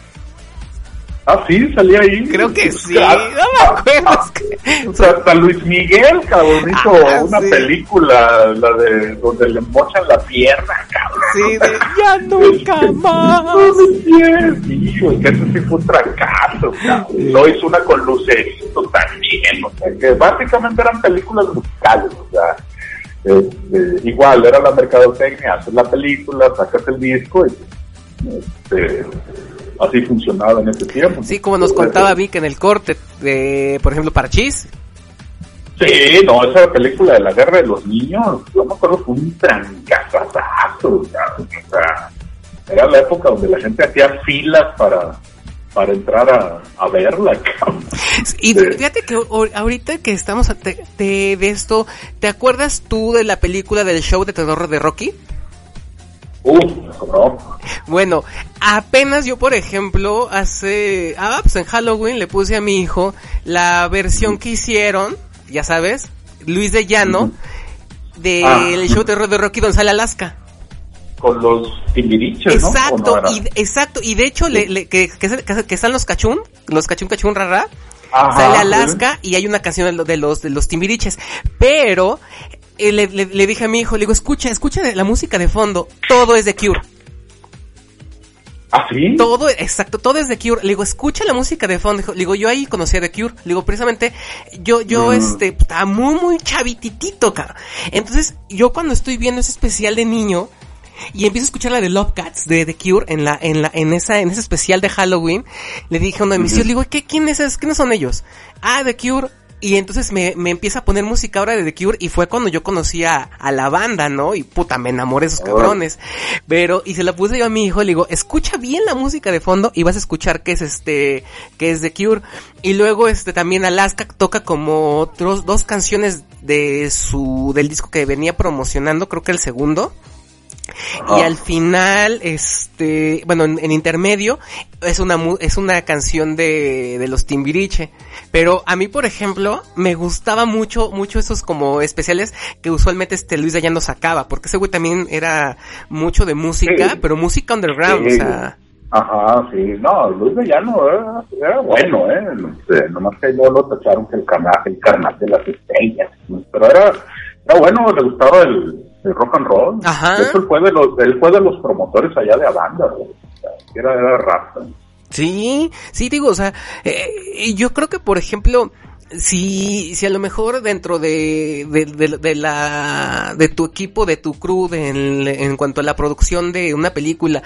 Ah, sí, salía ahí. Creo que sí, Ah, no me acuerdo. es que- O sea, hasta Luis Miguel, cabrón, hizo Ah, una sí. película, la de donde le mochan la pierna, cabrón. Sí, de ya nunca más. Sí, güey, que eso sí fue un fracaso, cabrón. Lo hizo una con Lucerito también, o sea, que básicamente eran películas musicales, o sea, este, igual, era la mercadotecnia, haces la película, sacas el disco y este, así funcionaba en ese tiempo. Sí, como nos contaba Vic en el corte de, por ejemplo, Parchís. Sí, no, esa película de la guerra de los niños, yo me acuerdo fue un trancazazo, o sea, era la época donde la gente hacía filas para, para entrar a, a verla, cabrón. Y fíjate que ahorita que estamos te- te- de esto, ¿te acuerdas tú de la película del show de terror de Rocky? Bueno, apenas yo, por ejemplo, hace, ah, pues en Halloween le puse a mi hijo la versión que hicieron, ya sabes, Luis de Llano, del Ah. show de terror de Rocky sale Alaska. Con los timbiriches, ¿no? ¿O Exacto, no y, exacto, y de hecho, le, le- que, que, que- están los cachún, los cachún cachún rara, sale sí. Alaska y hay una canción de los de los timbiriches, pero eh, le, le- le dije a mi hijo, le digo, escucha, escucha la música de fondo, todo es de Cure, ¿Ah, sí? todo, exacto, todo es de Cure, le digo, escucha la música de fondo, le digo, yo ahí conocía de Cure, le digo, precisamente, yo, yo, Mm. este, estaba muy, muy chavititito, cara, entonces, yo cuando estoy viendo ese especial de niño, y empiezo a escuchar la de Love Cats de The Cure en la, en la, en esa, en ese especial de Halloween. Le dije a uno de mis tíos, le digo, ¿qué, quién es, quiénes son ellos? Ah, The Cure. Y entonces me, me empieza a poner música ahora de The Cure y fue cuando yo conocí a, a la banda, ¿no? Y puta, me enamoré de esos cabrones. Pero, y se la puse yo a mi hijo, le digo, escucha bien la música de fondo y vas a escuchar que es este, que es The Cure. Y luego este también Alaska toca como otros, dos canciones de su, del disco que venía promocionando, creo que el segundo. Y Ajá. al final, este, bueno, en, en intermedio, es una, es una canción de, de los Timbiriche. Pero a mí, por ejemplo, me gustaba mucho, mucho esos como especiales que usualmente este Luis Dayano sacaba, porque ese güey también era mucho de música, Sí. pero música underground, Sí. o sea, Ajá, sí, no, Luis de Llano era, era bueno, ¿eh? Nomás que luego lo tacharon que el carnal, el carnal de las estrellas, ¿no? pero era, era bueno, le gustaba el, el rock and roll. Ajá. De hecho, él fue de los, él fue de los promotores allá de Avanda, ¿no? Era, era rap. ¿no? Sí, sí, digo, o sea, eh, yo creo que, por ejemplo, si, si a lo mejor dentro de, de, de- de la, de tu equipo, de tu crew, de- en, en cuanto a la producción de una película,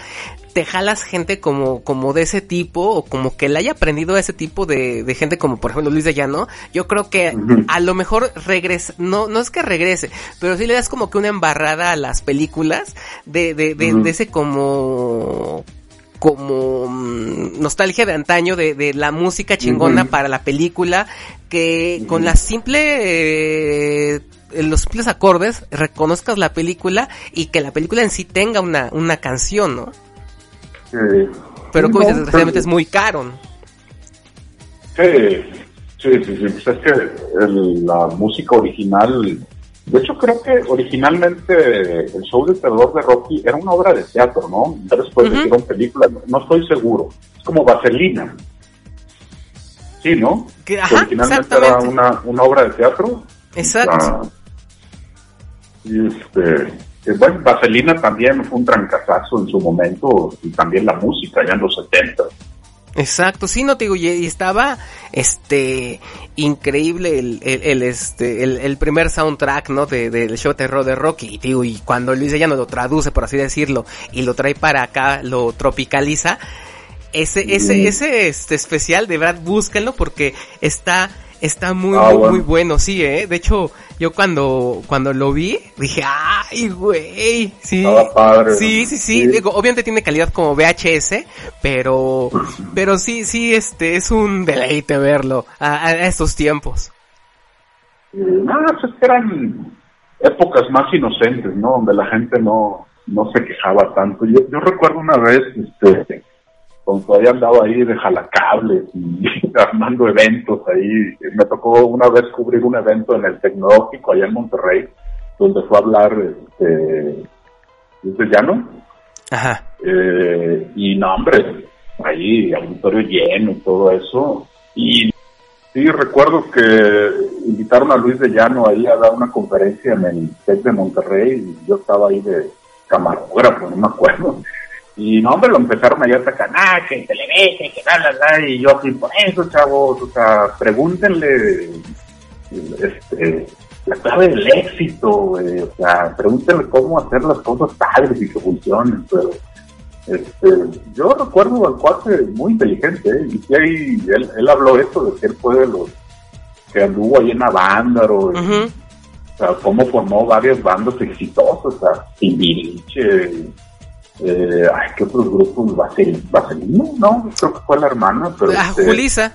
te jalas gente como, como de ese tipo, o como que le haya aprendido a ese tipo de, de gente como por ejemplo Luis de Llano, yo creo que a lo mejor regresa, no, no es que regrese, pero sí le das como que una embarrada a las películas de, de, de, de ese como, como mm, nostalgia de antaño de, de la música chingona para la película que con la simple eh, los simples acordes reconozcas la película y que la película en sí tenga una, una canción, ¿no? Sí. Pero como no, dices, desgraciadamente pero- es muy caro. ¿no? Sí, sí, sí, sí, pues es que el- la música original De hecho, creo que originalmente el show de terror de Rocky era una obra de teatro, ¿no? Ya después Ujú. hicieron película, no, no estoy seguro. Es como Vaselina. Sí, ¿no? Que- ajá, originalmente era una, una obra de teatro. Exacto. Ah, y este, que, bueno, Vaselina también fue un trancazazo en su momento y también la música ya en los 70. Exacto, sí, no te digo, y, estaba, este, increíble el, el, el, este, el, el primer soundtrack, ¿no? De, del show terror de Rocky, y digo, y cuando Luis ya no lo traduce, por así decirlo, y lo trae para acá, lo tropicaliza, ese, ese, ese, este, especial, de verdad, búsquenlo, porque está, está muy, Ah, muy, bueno. muy bueno, sí, eh, de hecho, yo cuando, cuando lo vi, dije, ay, güey, sí, padre. sí, sí, sí, Sí. digo, obviamente tiene calidad como VHS, pero, pero sí, sí, este, es un deleite verlo a, a estos tiempos. No, pues es que eran épocas más inocentes, ¿no? Donde la gente no, no se quejaba tanto. Yo, yo recuerdo una vez, este, cuando todavía andaba ahí de jalacables y armando eventos ahí. Me tocó una vez cubrir un evento en el Tecnológico allá en Monterrey, donde fue a hablar, este, desde llano. Ajá. Eh, y no, hombre, ahí auditorio lleno y todo eso. Y sí, recuerdo que invitaron a Luis de Llano ahí a dar una conferencia en el TEC de Monterrey y yo estaba ahí de camarógrafo, no me acuerdo. Y no, hombre, lo empezaron a atacar, ah, que Televisa, que bla, bla, bla, y yo así, por eso, chavos, o sea, pregúntenle, este, la clave del éxito, o sea, pregúntenle cómo hacer las cosas padres y que funcionen, pero este, yo recuerdo al cuate muy inteligente, ¿eh? y ahí, él, él habló eso de que él fue de los que anduvo ahí en Avándaro, Ujú. o sea, cómo formó varias bandas exitosas, o sea, Timbiriche, eh, ay, ¿qué otros grupos? Vasel- Vaselina, no, creo que fue la hermana, pero Ah, este, Julisa.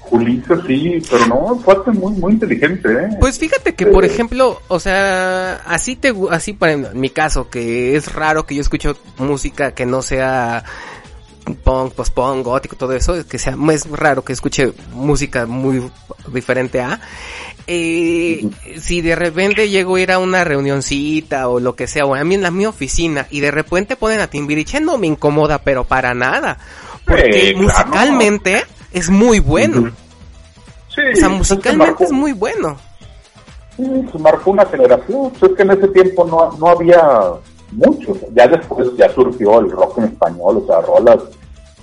Julissa sí, pero no, fue muy, muy inteligente, ¿eh? Pues fíjate que, por Eh. ejemplo, o sea, así te, así en mi caso, que es raro que yo escucho música que no sea punk, post-punk, gótico, todo eso, que sea, es raro que escuche música muy diferente a, eh, si de repente llego a ir a una reunioncita o lo que sea, o a mí en la mi oficina, y de repente ponen a Timbiriche, no me incomoda, pero para nada, porque claro. musicalmente es muy bueno. Sí, o sea, musicalmente marcó- es muy bueno. Sí, se marcó una generación. Pues es que en ese tiempo no, no había muchos. Ya después ya surgió el rock en español, o sea, rolas,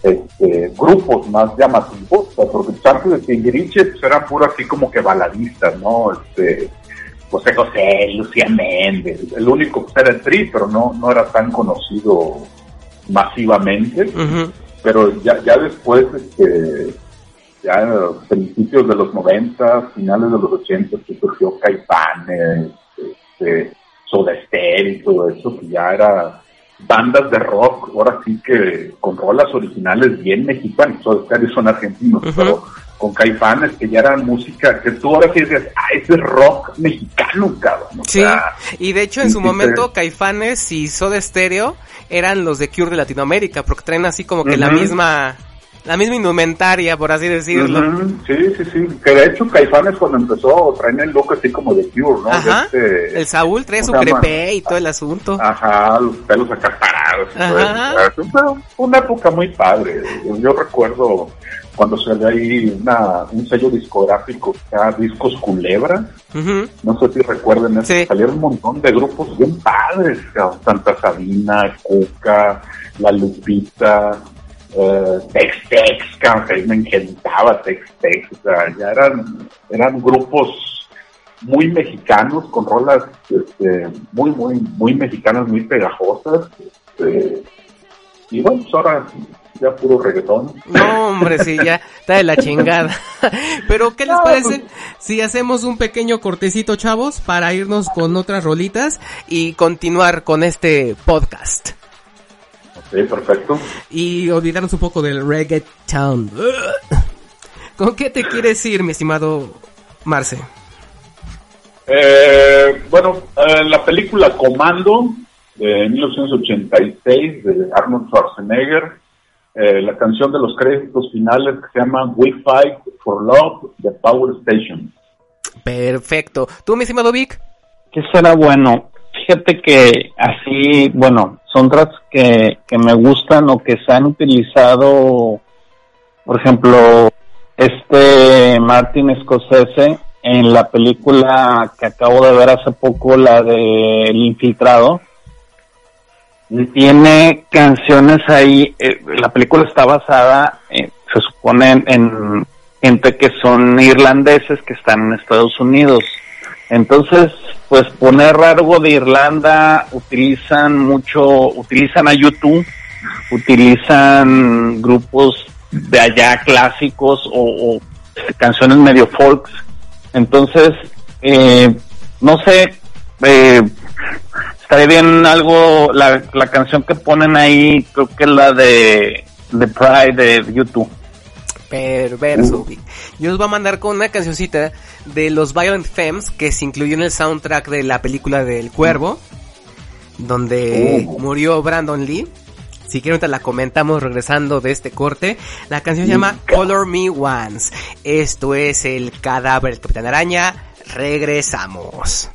este, grupos más llamativos, o sea, porque antes de Timbiriche pues eran puro así como que baladistas, ¿no? Este, José José, Lucía Méndez, el único pues era el Tri, pero no, no era tan conocido masivamente pero ya, ya después, este, ya a principios de los 90, finales de los 80, que surgió Caifanes, este, Soda Stereo y todo eso, que ya era bandas de rock, ahora sí que con rolas originales bien mexicanas, Soda Stereo son argentinos, pero con Caifanes que ya eran música, que tú ahora sí dices, ah, ese es rock mexicano, cabrón. o Sí, sea, y de hecho en su momento. Caifanes y Soda Stereo eran los de Cure de Latinoamérica, porque traen así como que la misma la misma indumentaria, por así decirlo. Sí, sí, sí. Que de hecho Caifanes cuando empezó traen el look así como de Cure, ¿no? Ajá. Este- El Saúl trae su crepé y todo el asunto. Ajá, los pelos acá parados. Ajá. Fue una época muy padre. Yo, recuerdo cuando salió ahí una, un sello discográfico que era Discos Culebra. Ujú. No sé si recuerden eso. Sí. Salieron un montón de grupos bien padres. Santa Sabina, Cuca, La Lupita, Tex Tex, cabrón, me encantaba Tex Tex. O sea, ya eran, eran grupos muy mexicanos, con rolas este, muy, muy, muy mexicanas, muy pegajosas. este, y bueno, pues ahora ya puro reggaetón. No, hombre, sí, ya está de la chingada. Pero, ¿qué les No, parece pues- si hacemos un pequeño cortecito, chavos, para irnos con otras rolitas y continuar con este podcast? Sí, perfecto. y olvidarnos un poco del reggaeton. ¿Con qué te quieres ir, mi estimado Marce? Eh, bueno, eh, la película Comando de 1986 de Arnold Schwarzenegger, eh, la canción de los créditos finales que se llama We Fight for Love de Power Station. Perfecto. ¿Tú, mi estimado Vic? ¿Qué será bueno? Fíjate que así, bueno, soundtracks que, que me gustan o que se han utilizado, por ejemplo, este Martin Scorsese en la película que acabo de ver hace poco, la de El Infiltrado, tiene canciones ahí, eh, la película está basada, eh, se supone, en, en gente que son irlandeses que están en Estados Unidos. Entonces, pues poner algo de Irlanda, utilizan mucho, utilizan a YouTube, utilizan grupos de allá clásicos o, o canciones medio folks. Entonces, eh, no sé, eh, estaría bien algo, la, la canción que ponen ahí, creo que es la de, de Pride de YouTube. Perverso. Yo os voy a mandar con una cancioncita de los Violent Femmes que se incluyó en el soundtrack de la película del Cuervo, donde murió Brandon Lee. Si quieren, ahorita la comentamos regresando de este corte. La canción se llama Color Me Once. Esto es el cadáver del Capitán Araña. Regresamos.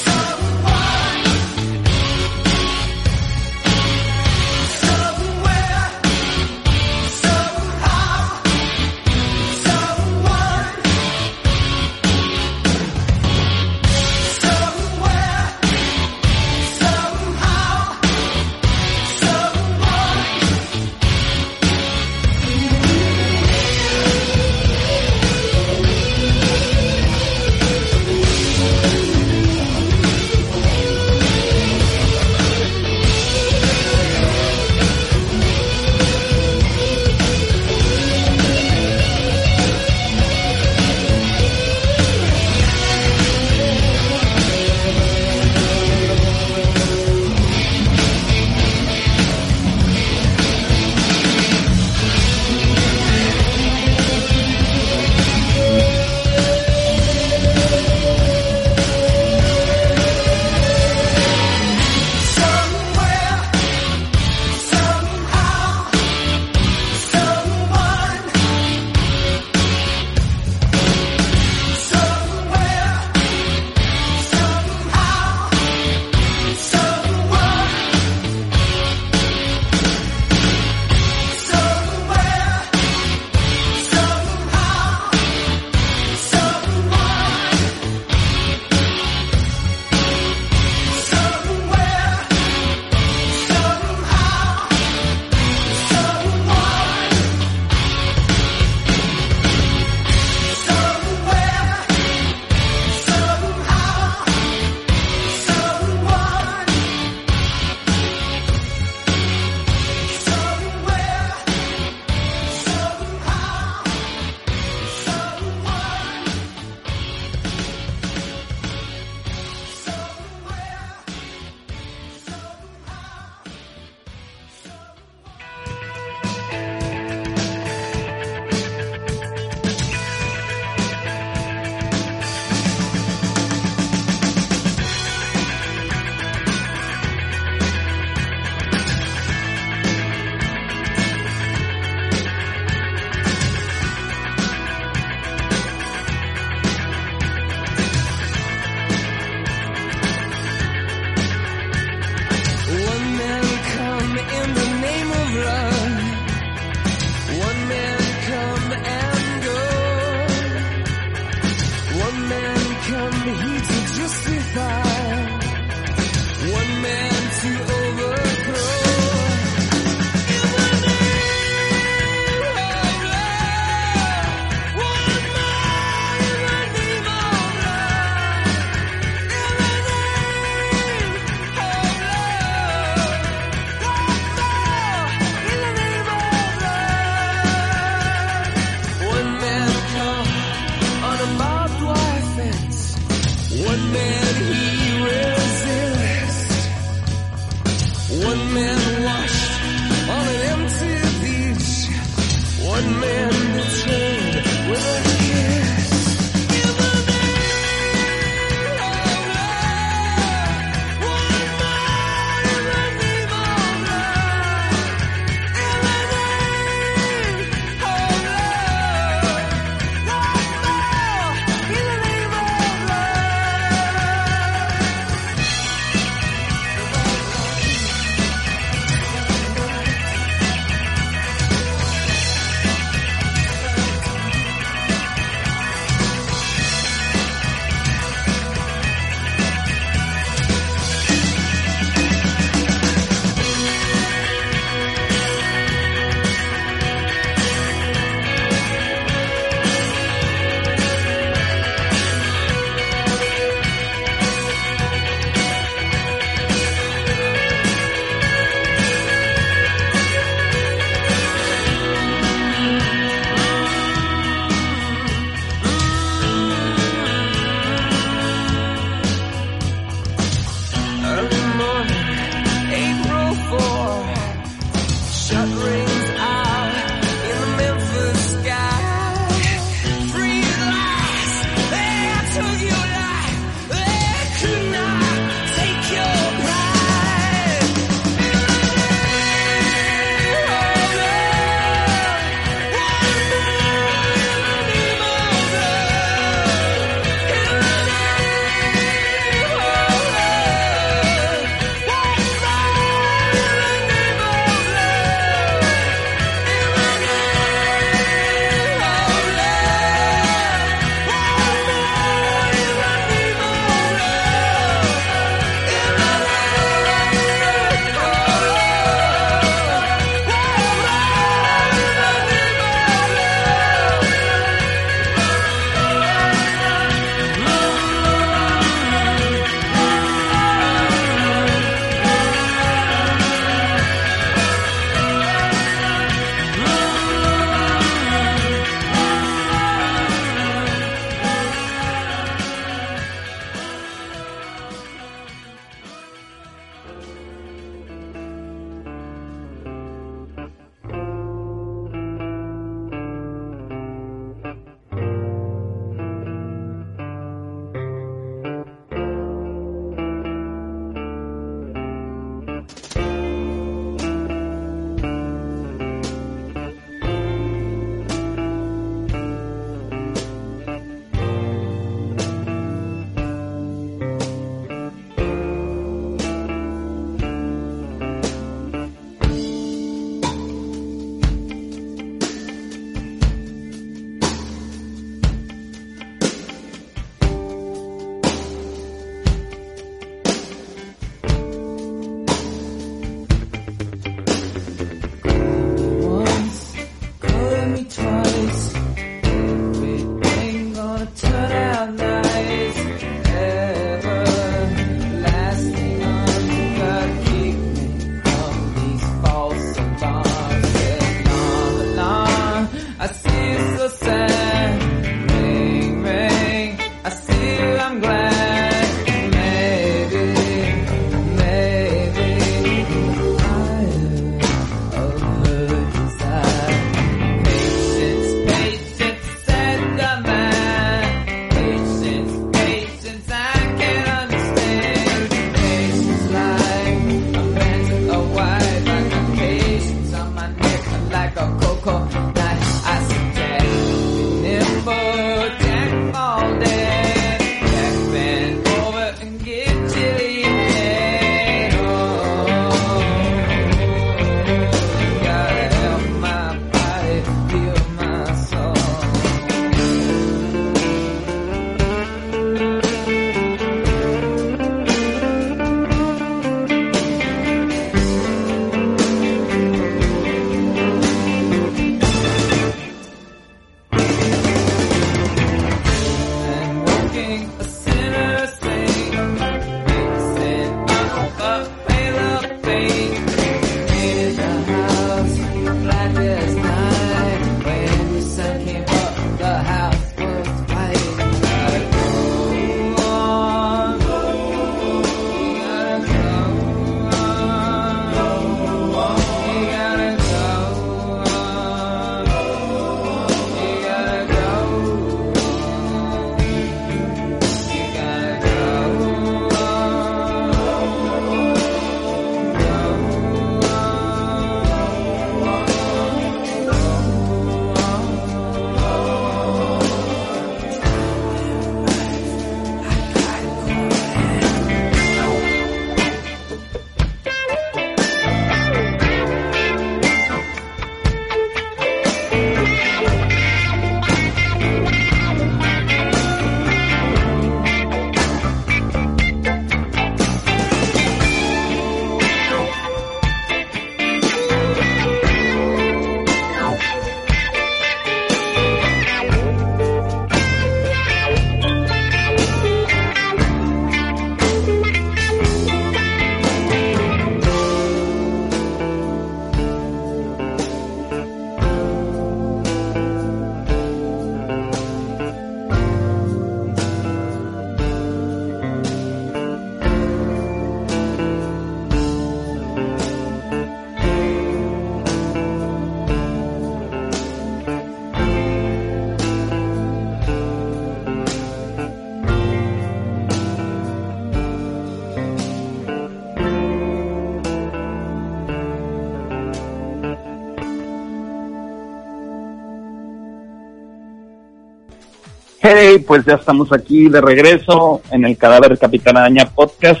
Pues ya estamos aquí de regreso en el Cadáver Capitán Araña Podcast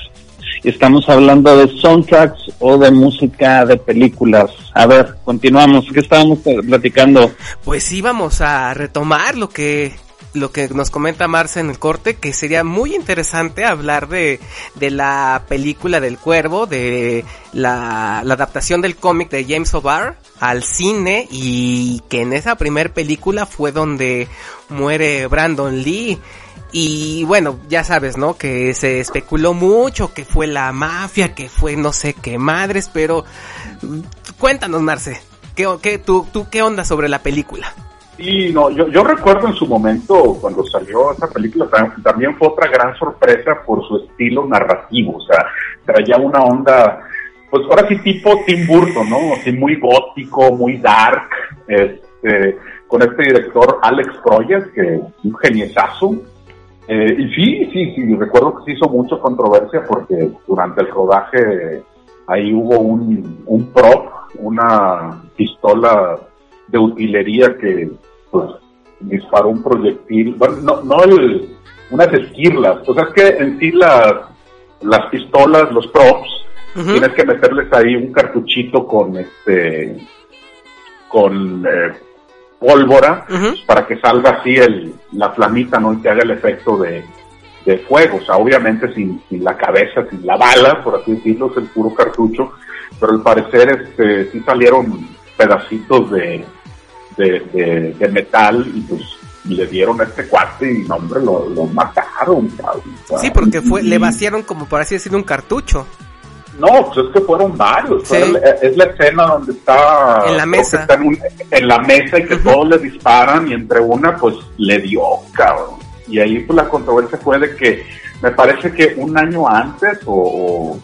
y estamos hablando de soundtracks o de música de películas. A ver, continuamos. ¿Qué estábamos platicando? Pues íbamos a retomar lo que lo que nos comenta Marce en el corte, que sería muy interesante hablar de, de la película del cuervo, de la, adaptación del cómic de James O'Barr al cine y que en esa primer película fue donde muere Brandon Lee. Y bueno, ya sabes, ¿no? Que se especuló mucho, que fue la mafia, que fue no sé qué madres, pero mm, cuéntanos, Marce, ¿qué, qué, tú, tú, ¿qué onda sobre la película? Sí, no, yo, yo recuerdo en su momento cuando salió esa película tam- también fue otra gran sorpresa por su estilo narrativo, o sea, traía una onda, pues ahora sí tipo Tim Burton, ¿no? Así muy gótico, muy dark, este, con este director Alex Proyas, que es un geniesazo. Eh, y sí, sí, sí, recuerdo que se hizo mucha controversia porque durante el rodaje ahí hubo un, un prop, una pistola de utilería que pues disparó un proyectil, bueno, no, no el, unas esquirlas, o sea, es que en sí las, las pistolas, los props, tienes que meterles ahí un cartuchito con este, con eh, pólvora, para que salga así el, la flamita, ¿no? Y que haga el efecto de, de fuego, o sea, obviamente sin, sin la cabeza, sin la bala, por así decirlo, es el puro cartucho, pero al parecer este, sí salieron pedacitos de, de, de, de metal y pues le dieron a este cuate y no, hombre, lo, lo mataron, cabrón. Sí, porque fue, y- le vaciaron como por así decirlo un cartucho. no, pues es que fueron varios. Sí. La- es la escena donde está. En la mesa. está en, un- en la mesa y que todos le disparan y entre una, pues le dio, cabrón. Y ahí pues la controversia fue de que me parece que un año antes o, o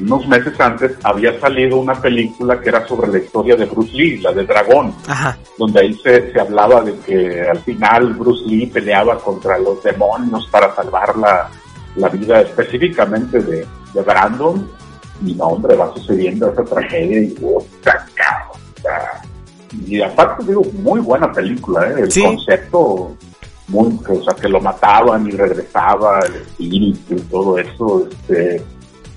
unos meses antes había salido una película que era sobre la historia de Bruce Lee, la de Dragón Ajá. donde ahí se, se hablaba de que al final Bruce Lee peleaba contra los demonios para salvar la, la vida específicamente de, de Brandon. Y no, hombre, va sucediendo esa tragedia y puta, cabrón, o sea, Y aparte, digo, muy buena película, ¿eh? El Sí. concepto, muy, o sea, que lo mataban y regresaba el espíritu y todo eso, este...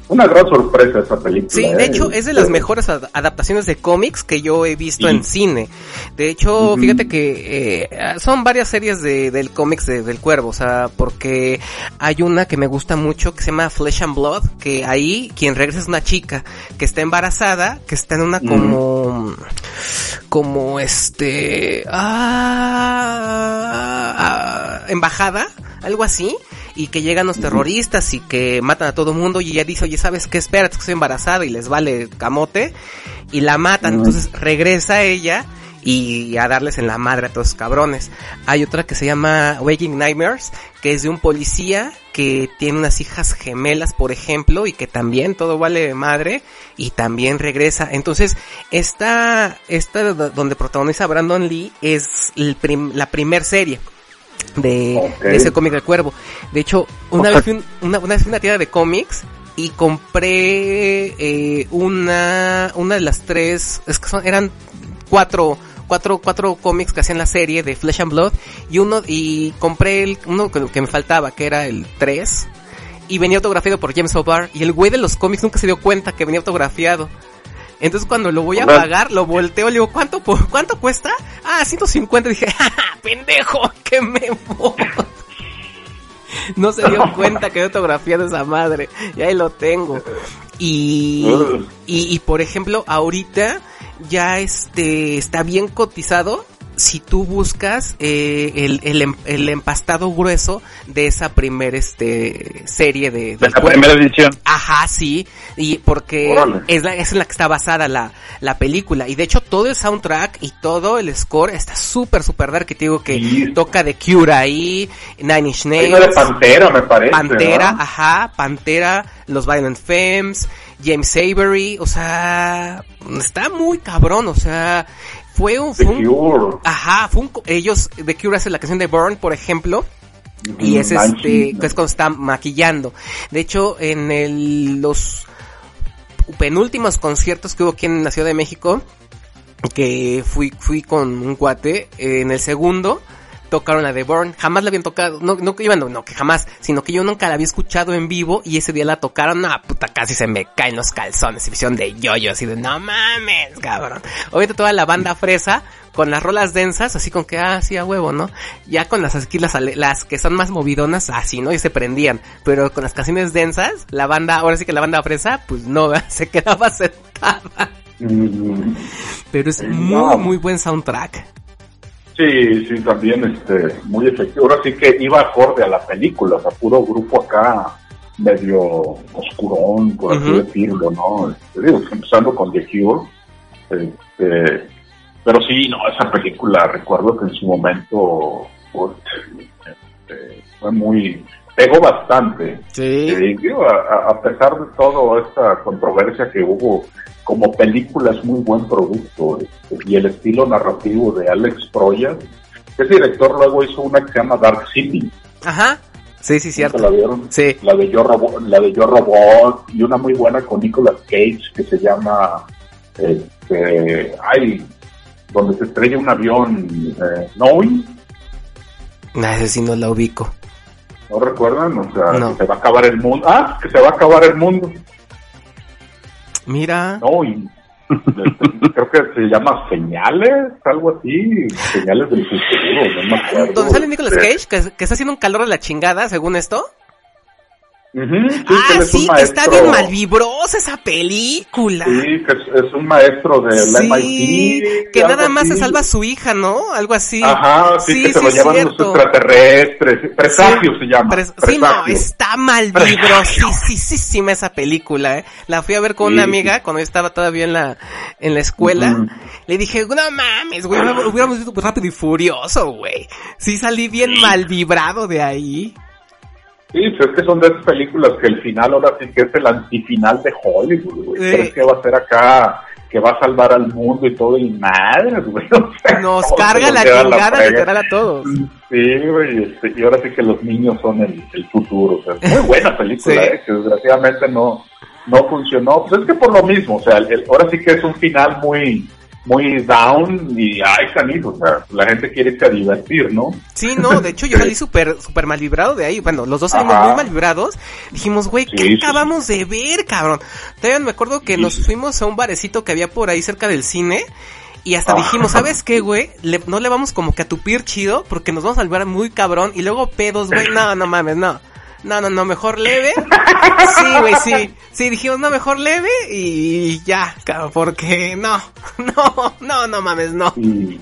Una gran sorpresa esa película. Sí, ¿eh? de hecho es de las mejores ad- adaptaciones de cómics que yo he visto Sí. en cine. De hecho, fíjate que eh, son varias series de, del cómics de- del cuervo, o sea, porque hay una que me gusta mucho que se llama Flesh and Blood, que ahí quien regresa es una chica que está embarazada, que está en una como, como este, ah, ah, embajada, algo así, y que llegan los terroristas y que matan a todo mundo y ella dice, oye, ¿sabes qué? Espérate, que estoy embarazada y les vale camote y la matan. Entonces regresa ella y a darles en la madre a todos los cabrones. Hay otra que se llama Waking Nightmares, que es de un policía que tiene unas hijas gemelas, por ejemplo, y que también todo vale madre y también regresa. Entonces, esta, esta do- donde protagoniza Brandon Lee es el prim- la primer serie de, ese cómic del cuervo. De hecho, una vez fui un- una, una vez fui a una tienda de cómics y compré eh, una una de las tres, es que son, eran cuatro cuatro cuatro cómics que hacían la serie de Flesh and Blood y uno y compré el uno que, que me faltaba que era el 3 y venía autografiado por James O'Barr y el güey de los cómics nunca se dio cuenta que venía autografiado. Entonces cuando lo voy a pagar, lo volteo, le digo, ¿cuánto, cuánto cuesta? Ah, 150. Dije, ¡Ja, ja, pendejo, que me voy. No se dio cuenta que he autografiado esa madre. Y ahí lo tengo. Y, y, y, por ejemplo, ahorita ya este está bien cotizado si tú buscas eh, el, el, em- el empastado grueso de esa primer este serie de, De la primera edición. Ajá, sí, y porque Órale. es, la, es en la que está basada la, la película. Y de hecho todo el soundtrack y todo el score está súper, súper dark. Que te digo que Sí. toca de Cure ahí, Nine Inch una de Nails, Pantera, me parece. Pantera, ¿no? ajá, Pantera, los Violent Femmes, James Avery, o sea, está muy cabrón, o sea, fue un... The Fue un Cure. Ajá, fue un, ellos, The Cure hace la canción de Burn, por ejemplo, y es Ujú, este, que es cuando está maquillando. De hecho, en el, los penúltimos conciertos que hubo aquí en la Ciudad de México, que fui, fui con un cuate, eh, en el segundo, tocaron la de Born. Jamás la habían tocado, no, no, no, no, que jamás, sino que yo nunca la había escuchado en vivo y ese día la tocaron, no, puta, casi se me caen los calzones, y visión de yo-yo, así de, no mames, cabrón. Ahorita toda la banda fresa, con las rolas densas, así con que, ah, sí, a huevo, ¿no? Ya con las aquí, las, las que son más movidonas, así, ¿no? Y se prendían. Pero con las canciones densas, la banda, ahora sí que la banda fresa, pues no, se quedaba sentada. Mm, Pero es muy, muy buen soundtrack. Sí, sí, también este, muy efectivo. Ahora sí que iba acorde a la película, o sea, puro grupo acá medio oscurón, por así decirlo, ¿no? Este, digo, empezando con The Cure. Este, pero sí, no, esa película recuerdo que en su momento pues, este, fue muy... pegó bastante. Sí. Eh, digo, a, pesar de toda esta controversia que hubo, como película es muy buen producto este, y el estilo narrativo de Alex Proyas, que ese director luego hizo una que se llama Dark City, Ajá. Sí, sí, ¿no cierto. la vieron? Sí. La de Yo Robot, la de Yo Robot y una muy buena con Nicolas Cage que se llama, este, ay, donde se estrella un avión, eh, Noe, Nah, ese sí no la ubico. ¿No recuerdan? O sea, No. que se va a acabar el mundo. Ah, que se va a acabar el mundo. Mira. No, y creo que se llama Señales, algo así, Señales del futuro, no me acuerdo. ¿Dónde sale Nicolas Cage? Que, que está haciendo un calor de la chingada, según esto. Ujú, sí, que ah, sí, que está bien malvibrosa esa película. Sí, que es, es un maestro del Sí, MIT. que nada más se así. salva a su hija, ¿no? Algo así. Ajá, sí, que se lo llevan los cierto. extraterrestres. Presagio se llama. Pres- sí, no, Presagio. está mal vibrosísima esa película, ¿eh? La fui a ver con Sí, una sí. amiga cuando yo estaba todavía en la, en la escuela. Ujú. Le dije, no mames, güey, hubiéramos- hubiéramos visto rápido y furioso, güey. Sí, salí bien mal vibrado de ahí. Sí, pues es que son de esas películas que el final ahora sí que es el antifinal de Hollywood, güey. Sí. ¿Crees que va a ser acá? Que va a salvar al mundo y todo, y madre, güey. O sea, Nos carga la chingada literal a todos. Sí, güey, este, y ahora sí que los niños son el, el futuro. O sea, es muy buena película, Sí. eh, que desgraciadamente no, no funcionó. Pues es que por lo mismo, o sea, el- ahora sí que es un final muy muy down y ay, canijo, o sea, la gente quiere irse a divertir, ¿no? Sí, no, de hecho yo salí súper, súper mal librado de ahí. Bueno, los dos salimos Ajá. muy mal librados. Dijimos, güey, ¿qué Sí, sí, acabamos de ver, cabrón? Todavía me acuerdo que nos fuimos a un barecito que había por ahí cerca del cine. Y hasta Ajá. dijimos, ¿sabes qué, güey? Le- no le vamos como que a tupir chido porque nos vamos a salvar muy cabrón. Y luego pedos, güey. No, no mames, no. No, no, no, mejor leve. Sí, güey, sí. Sí, dijimos, no, mejor leve y ya, porque no, no, no, no mames, no. Y,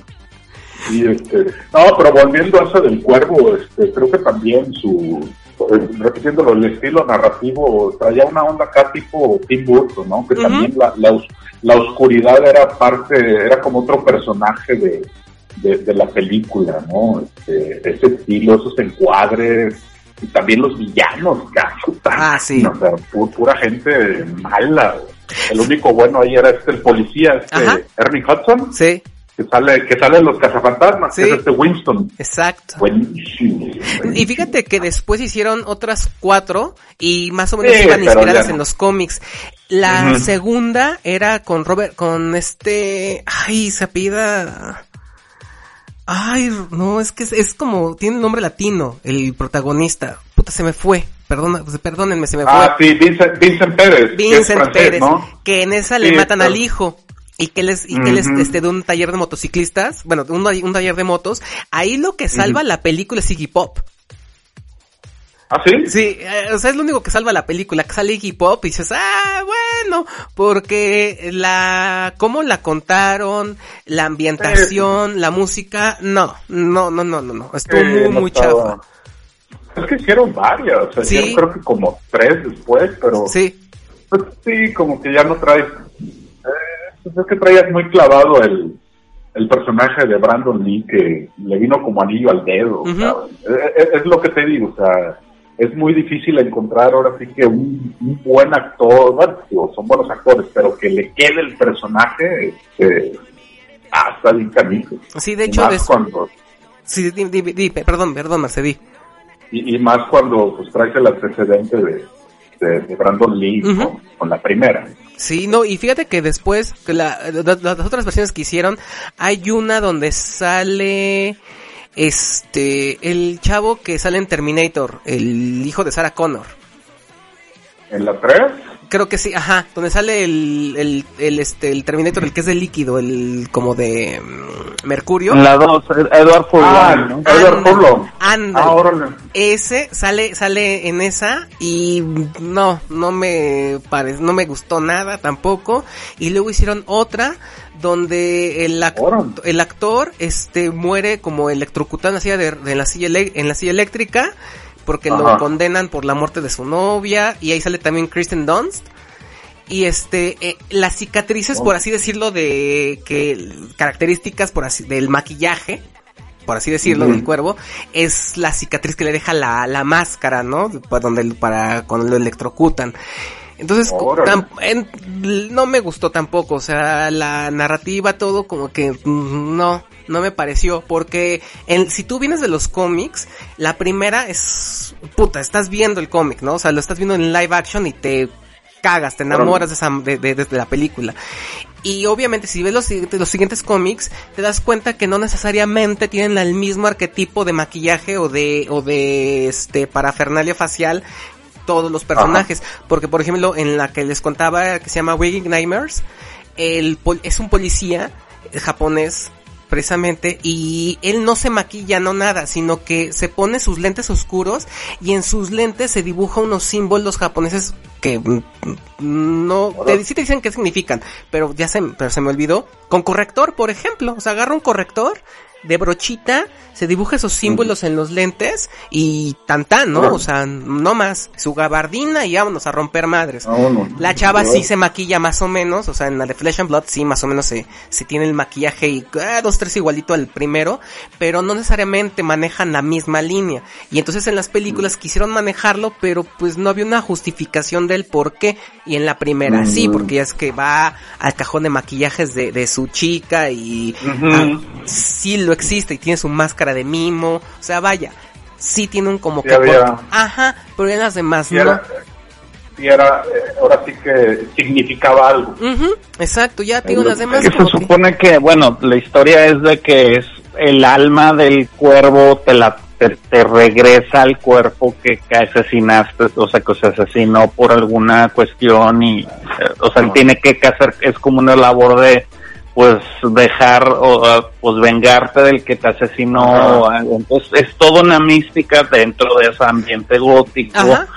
y, este, no, pero volviendo a eso del cuervo, este, creo que también su, eh, repitiéndolo, el estilo narrativo traía una onda acá tipo Tim Burton, ¿no? Que también la, la, la oscuridad era parte, era como otro personaje de, de, de la película, ¿no? Este, ese estilo, esos encuadres, y también los villanos, cacho, Ah, sí. O sea, pu- pura gente mala. El único bueno ahí era este, el policía, este, Ajá. Ernie Hudson Sí, que sale, que sale en los cazafantasmas, Sí. que es este Winston. exacto. Buenísimo. Y fíjate que después hicieron otras cuatro y más o menos Sí, iban inspiradas no. en los cómics. La segunda era con Robert, con este, ay, se ay, no, es que es, es como, tiene el nombre latino, el protagonista. Puta, se me fue, perdona, pues, perdónenme, se me fue. Ah, sí, Vincent, Vincent Pérez. que Vincent francés, Pérez, ¿no? que en esa le matan al hijo. Y que él es, y que él es este, de un taller de motociclistas, bueno, de un, un taller de motos. Ahí lo que salva la película es Iggy Pop. ¿Ah, sí? Sí, eh, o sea, es lo único que salva la película, que sale Iggy Pop y dices, ah, bueno, porque la, cómo la contaron, la ambientación, la música, no, no, no, no, no, no, estuvo Eh, muy, no muy estaba- chafa. Es que hicieron varias, o sea, Sí. hicieron creo que como tres después, pero Sí, pues, sí, como que ya no traes, eh, pues es que traías muy clavado el, el personaje de Brandon Lee que le vino como anillo al dedo. ¿sabes? Eh, eh, es, lo que te digo, o sea, es muy difícil encontrar ahora sí que un, un buen actor, bueno, digo, son buenos actores, pero que le quede el personaje, este, está bien canijo. sí, de hecho, más cuando, sí, di- di- di- perdón, perdón, Mercedí. y, y más cuando pues traes el antecedente de, de, de Brandon Lee con, con la primera. Sí, no, y fíjate que después, la, la- las otras versiones que hicieron, hay una donde sale Este, el chavo que sale en Terminator, el hijo de Sarah Connor. ¿En la 3? Creo que sí, ajá, donde sale el, el, el, este, el Terminator, el que es de líquido, el como de mm, mercurio. La 2, Edward Furlong, Ah, ¿no? Edward Furlong. Ándale. Ah. Ese sale, sale en esa y no, no me pare, no me gustó nada tampoco. Y luego hicieron otra donde el, ac- Órale. el actor este muere como la silla de, de la silla en la silla eléctrica porque lo condenan por la muerte de su novia y ahí sale también Kristen Dunst. Y este, eh, las cicatrices, por así decirlo, de que características por así, del maquillaje, por así decirlo, del cuervo, es la cicatriz que le deja la, la máscara, ¿no? Para donde, para cuando lo electrocutan. Entonces, tam- en- no me gustó tampoco, o sea, la narrativa, todo como que mm, no, no me pareció, porque en- si tú vienes de los cómics, la primera es, puta, estás viendo el cómic, ¿no? O sea, lo estás viendo en live action y te cagas, te enamoras de, esa, de, de- de la película. Y obviamente si ves los, siguientes- los siguientes cómics, te das cuenta que no necesariamente tienen el mismo arquetipo de maquillaje o de, o de este parafernalia facial todos los personajes. Porque por ejemplo, en la que les contaba que se llama Waking Nightmares, el pol- es un policía japonés precisamente y él no se maquilla no nada sino que se pone sus lentes oscuros y en sus lentes se dibuja unos símbolos japoneses que no te, sí te dicen qué significan pero ya se pero se me olvidó. Con corrector por ejemplo o sea agarra un corrector de brochita se dibuja esos símbolos en los lentes y tan tan, ¿no? O sea, no más, su gabardina y vámonos a romper madres. La chava sí se maquilla más o menos, o sea, en la de Flesh and Blood sí más o menos se, se tiene el maquillaje y ah, dos, tres igualito al primero, pero no necesariamente manejan la misma línea. Y entonces en las películas quisieron manejarlo, pero pues no había una justificación del por qué. Y en la primera sí, porque ya es que va al cajón de maquillajes de, de su chica y ah, sí lo existe y tiene su máscara de mimo, o sea, vaya. Sí tiene un como Sí que... había- Ajá, pero en las demás no. era, y era, eh, ahora sí que significaba algo. Exacto, ya digo, las demás Que se como supone que, bueno, la historia es de que es el alma del cuervo te la te, te regresa al cuerpo que, que asesinaste, o sea, que se asesinó por alguna cuestión y, eh, o sea, él tiene que hacer, es como una labor de, pues, dejar, o, pues, vengarte del que te asesinó, Ajá. entonces es toda una mística dentro de ese ambiente gótico, Ajá.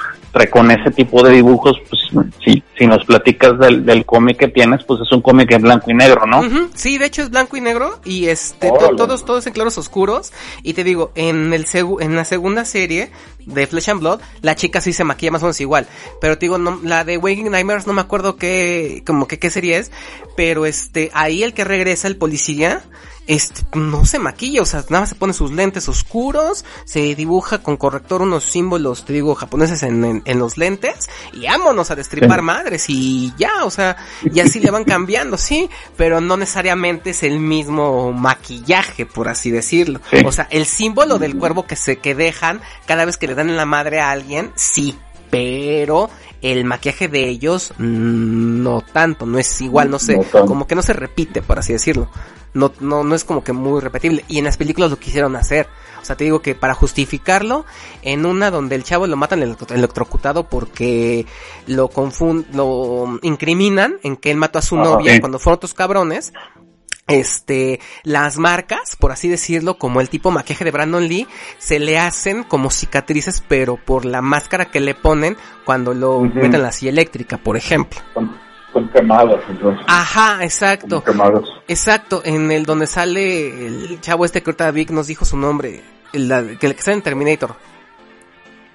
Con ese tipo de dibujos, pues, si, si nos platicas del, del cómic que tienes, pues es un cómic en blanco y negro, ¿no? Sí, de hecho es blanco y negro y este to- todos todos en claros oscuros. Y te digo en el segu- en la segunda serie de Flesh and Blood la chica sí se maquilla más o menos igual, pero te digo no, la de Waking Nightmares no me acuerdo qué como que qué serie es, pero este ahí el que regresa el policía este no se maquilla, o sea, nada más se pone sus lentes oscuros, se dibuja con corrector unos símbolos, te digo, japoneses en, en, en los lentes y vámonos a destripar y ya, o sea, y así le van cambiando, sí, pero no necesariamente es el mismo maquillaje, por así decirlo. Sí. O sea, el símbolo del cuervo que se que dejan cada vez que le dan en la madre a alguien, sí, pero el maquillaje de ellos mm, no tanto, no es igual, no sé, No como que no se repite, por así decirlo. No, no, no es como que muy repetible. Y en las películas lo quisieron hacer. O sea, te digo que para justificarlo, en una donde el chavo lo matan electro- electrocutado porque lo confund, lo incriminan en que él mató a su Ajá. novia Sí. cuando fueron otros cabrones. Este, las marcas, por así decirlo, como el tipo maquillaje de Brandon Lee, se le hacen como cicatrices, pero por la máscara que le ponen cuando lo Ujú. meten en la silla eléctrica, por ejemplo. Son, son quemadas, entonces. Ajá, exacto. Son quemadas. Exacto, en el donde sale el chavo este que ahorita Vic nos dijo su nombre, el, que sale en Terminator.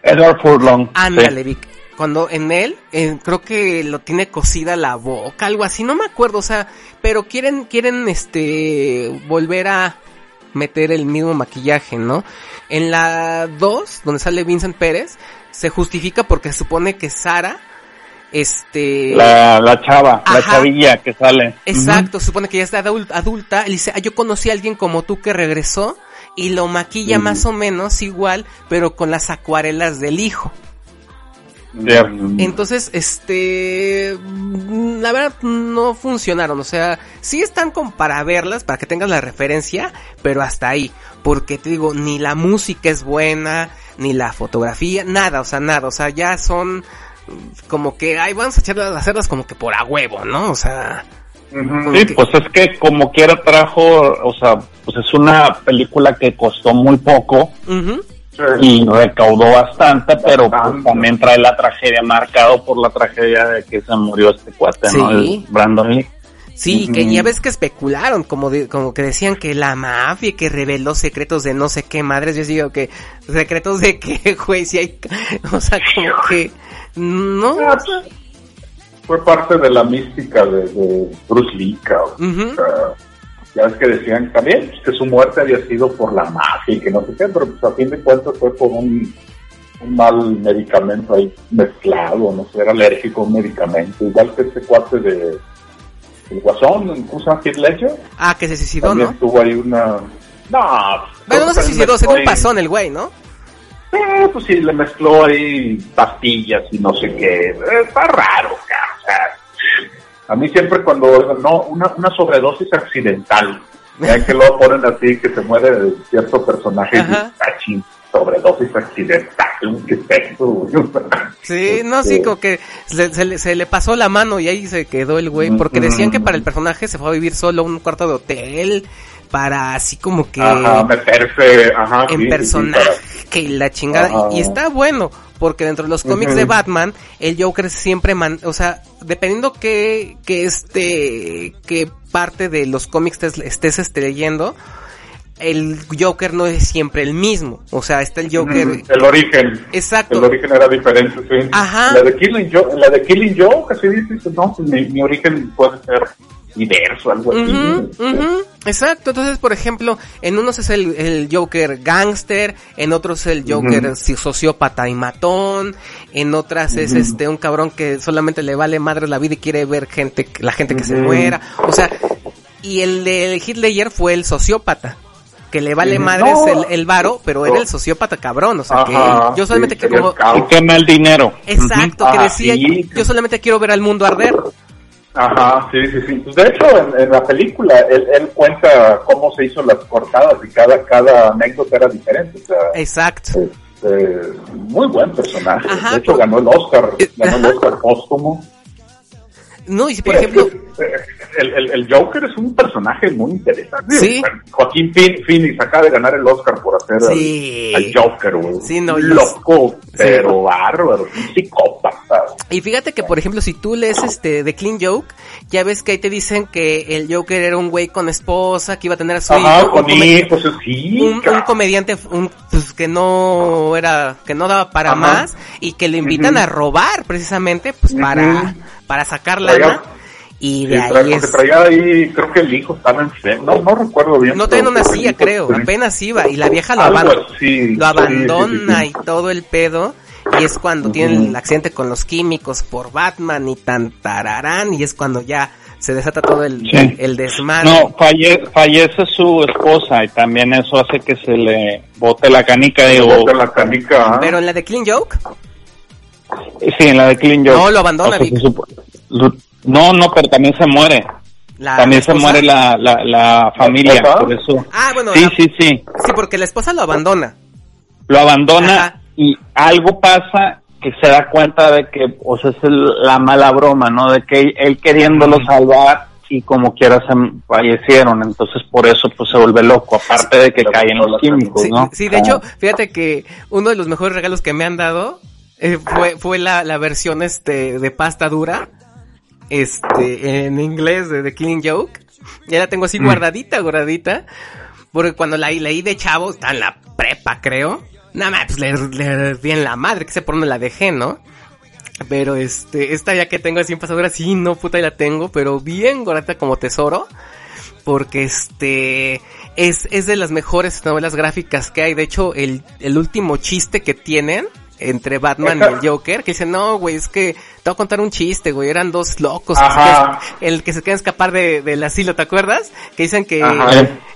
Edward Furlong. Ándale, Vic. Cuando en él, eh, creo que lo tiene cosida la boca, algo así, no me acuerdo, o sea, pero quieren, quieren, este, volver a meter el mismo maquillaje, ¿no? En la 2, donde sale Vincent Pérez, se justifica porque se supone que Sara, este... La, la chava, la chavilla que sale. Exacto, se supone que ya está adul- adulta. Él dice, ah, yo conocí a alguien como tú que regresó y lo maquilla más o menos igual, pero con las acuarelas del hijo. Entonces, este, la verdad no funcionaron, o sea, sí están como para verlas, para que tengas la referencia, pero hasta ahí, porque te digo, ni la música es buena, ni la fotografía, nada, o sea, nada, o sea, ya son como que, ay, vamos a echarlas, hacerlas como que por a huevo, ¿no? O sea, Sí, que- pues es que como quiera trajo, o sea, pues es una película que costó muy poco y recaudó bastante, pero pues, también trae la tragedia marcado por la tragedia de que se murió este cuate, ¿no? Sí. El Brandon Lee. Sí, que ya ves que especularon, como de- como que decían que la mafia que reveló secretos de no sé qué madres, yo digo que secretos de qué, güey, si hay, o sea, como que no, Fue parte de la mística de, de Bruce Lee, cabrón. Ujú. O sea, ya ves que decían también pues, que su muerte había sido por la mafia y que no sé qué, pero pues a fin de cuentas fue por un, un mal medicamento ahí mezclado, no sé, era alérgico a un medicamento, igual que este cuate de el guasón, ¿cómo se llama? Heath Ledger, ah, que se suicidó, también ¿no? tuvo ahí una... No, Bueno, no se pues, suicidó, se dio un pasón el güey, ¿no? Eh, pues sí, le mezcló ahí pastillas y no sé qué. Eh, está raro, cara. O sea, a mí siempre cuando no, una, una sobredosis accidental. Ya que lo ponen así, que se muere de cierto personaje y Ajá. "Ah, ching, sobredosis accidental. ¿Qué es esto, güey?" Sí, no, sí, Este, como que se, se le, se le pasó la mano y ahí se quedó el güey, porque decían que para el personaje se fue a vivir solo a un cuarto de hotel, para así como que... Ajá, meterse, ajá. sí, en sí, personaje para- y la chingada. Ajá. Y está bueno, porque dentro de los cómics de Batman, el Joker siempre man, o sea, dependiendo que, que este, que parte de los cómics estés, estés este, leyendo, el Joker no es siempre el mismo. O sea, está el Joker. Mm, El origen. Exacto. El origen era diferente, sí. Ajá. La de Killing Joke, la de Killing Joke, así dices, no, pues mi, mi origen puede ser diverso, algo así. Ujú, exacto, entonces por ejemplo, en unos es el, el Joker gangster, en otros el Joker sociópata y matón, en otras es este un cabrón que solamente le vale madre la vida y quiere ver gente, la gente que se muera, o sea, y el de Hitler fue el sociópata. Que le vale madres No. el, el varo, pero era el sociópata cabrón, o sea Ajá, que yo solamente sí, quiero sería el caos. Y quema el dinero. exacto, que Ah, decía, sí. yo solamente quiero ver al mundo arder. Ajá, sí, sí, sí. Pues de hecho, en, en la película, él, él cuenta cómo se hizo las cortadas y cada, cada anécdota era diferente. O sea, Exacto. este, muy buen personaje. Ajá, de hecho, ganó el Oscar, ganó el. Oscar póstumo. No, y si por Sí, ejemplo, el, el, el Joker es un personaje muy interesante. Sí. Joaquín Phoen- Phoenix acaba de ganar el Oscar por hacer Sí. al, Joker, güey. Sí, no, Loco, pero bárbaro, un psicópata. Y fíjate que, por ejemplo, si tú lees este The Clean Joke, ya ves que ahí te dicen que el Joker era un güey con esposa, que iba a tener a su Ajá, hijo, con hijos, sí. un- comediante un, pues, que no era, que no daba para Ajá. más, y que le invitan a robar precisamente, pues para, para sacar. Y de Sí, ahí es... traía ahí, creo que el hijo estaba enfermo, no, no recuerdo bien. No todavía no pero- nacía, creo, Sí. apenas iba, y la vieja lo, Algo aban- así, lo abandona sí, y todo el pedo, y es cuando tiene el accidente con los químicos por Batman y tan tararán, y es cuando ya se desata todo el, Sí. el desmadre. No, falle- fallece su esposa y también eso hace que se le bote la canica. Digo, Bote la canica, ¿ah? Pero en la de Clean Joke, sí, en la de Clean Joke. No, lo abandona, O sea, Vic. No, no, pero también se muere. la también se muere la, la, la familia, por eso. Ah, bueno, Sí, la- sí, sí. sí, porque la esposa lo abandona. Lo abandona Ajá. y algo pasa que se da cuenta de que, o sea, es el- la mala broma, ¿no? De que él, queriéndolo salvar y como quiera se fallecieron, entonces por eso pues se vuelve loco, aparte de que caen los químicos, Sí, ¿no? sí, de hecho, fíjate que uno de los mejores regalos que me han dado eh, fue, fue la, la versión este de pasta dura, este, en inglés de The Killing Joke. Ya la tengo así guardadita, guardadita. Porque cuando la leí de chavo, está en la prepa, creo. Nada más, pues le, le di en la madre, que sé por dónde la dejé, ¿no? Pero este, esta ya que tengo así en pasadura, sí, no, puta, ya la tengo, pero bien guardada como tesoro. Porque este, es, es de las mejores novelas gráficas que hay. De hecho, el, el último chiste que tienen entre Batman y el Joker, que dicen, no, güey, es que te voy a contar un chiste, güey, eran dos locos. que el que se quieren escapar de, del asilo, ¿te acuerdas? Que dicen que,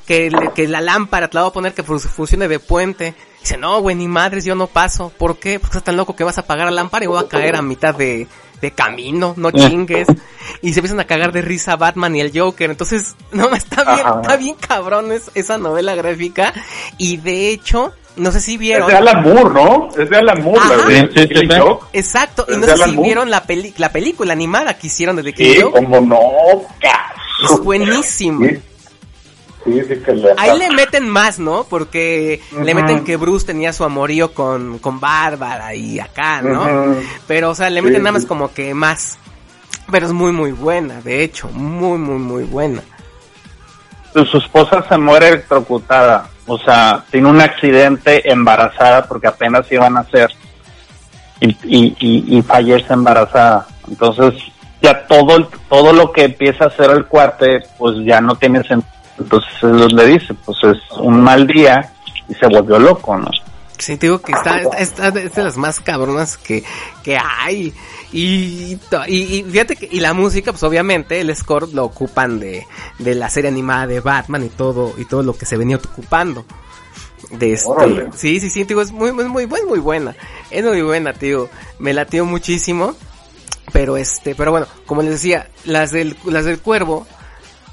que, que la lámpara te la voy a poner que fu- funcione de puente. Dice, no, güey, ni madres, yo no paso. ¿Por qué? Porque estás tan loco que vas a apagar la lámpara y voy a caer a mitad de, de camino, no chingues. Y se empiezan a cagar de risa Batman y el Joker. Entonces, no, está bien, Ajá. está bien cabrón es- esa novela gráfica. Y de hecho, no sé si Es vieron. de Alan Moore, ¿no? Es de Alan Moore, Ajá. la de Sí, sí, sí, Killing. Joke. Exacto, y Es no sé Alan si Moore. vieron la, peli la película animada que hicieron de The Killing Sí, Joke. como no, caso. Es buenísimo. Sí, sí, sí que le... Ahí le meten más, ¿no? Porque le meten que Bruce tenía su amorío con, con Bárbara y acá, ¿no? Pero, o sea, le Sí, meten nada más sí. como que más. Pero es muy, muy buena, de hecho, muy, muy, muy buena. Su esposa se muere electrocutada, o sea, tiene un accidente embarazada porque apenas iban a hacer y, y, y, y fallece embarazada. Entonces, ya todo, todo lo que empieza a hacer el cuate, pues ya no tiene sentido. Entonces, él le dice, pues es un mal día y se volvió loco, ¿no? Sí, te digo que está, está, es de las más cabronas que, que hay. Y, y, y fíjate que, y la música, pues obviamente, el score lo ocupan de, de la serie animada de Batman y todo, y todo lo que se venía ocupando. De este, Órale. sí, sí, sí, digo, es muy, muy, muy, muy, muy buena. Es muy buena, tío. Me latió muchísimo. Pero este, pero bueno, como les decía, las del, las del cuervo,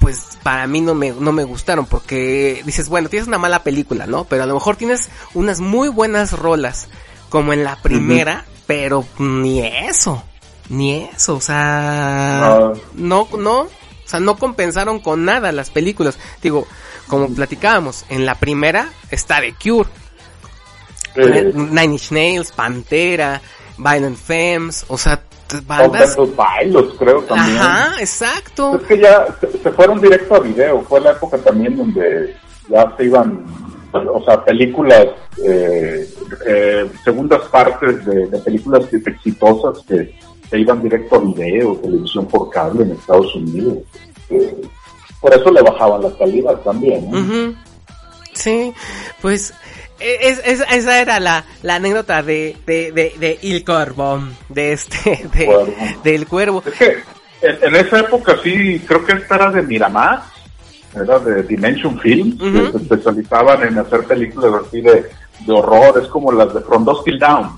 pues para mí no me, no me gustaron porque dices, bueno, tienes una mala película, ¿no? Pero a lo mejor tienes unas muy buenas rolas, como en la primera, pero ni eso, ni eso, o sea, No. no, no, o sea, no compensaron con nada las películas. Digo, como platicábamos, en la primera está The Cure, Eh, Nine Inch Nails, Pantera, Violent Femmes, o sea, bandas... Bailos, creo también. Ajá, exacto. Es que ya se, se fueron directo a video. Fue la época también donde ya se iban, o sea, películas, eh, eh, segundas partes de, de películas exitosas que se iban directo a video, televisión por cable en Estados Unidos. Eh, por eso le bajaban la calidad también. Sí, pues e- es, es- esa era la, la anécdota de, de, de, de Il Corvo, de este, de, Cuervo. del cuervo. Es que en, en esa época sí, creo que esta era de Miramar, era de Dimension Film, que se especializaban en hacer películas así de, de horror, es como las de From Dusk Till Down,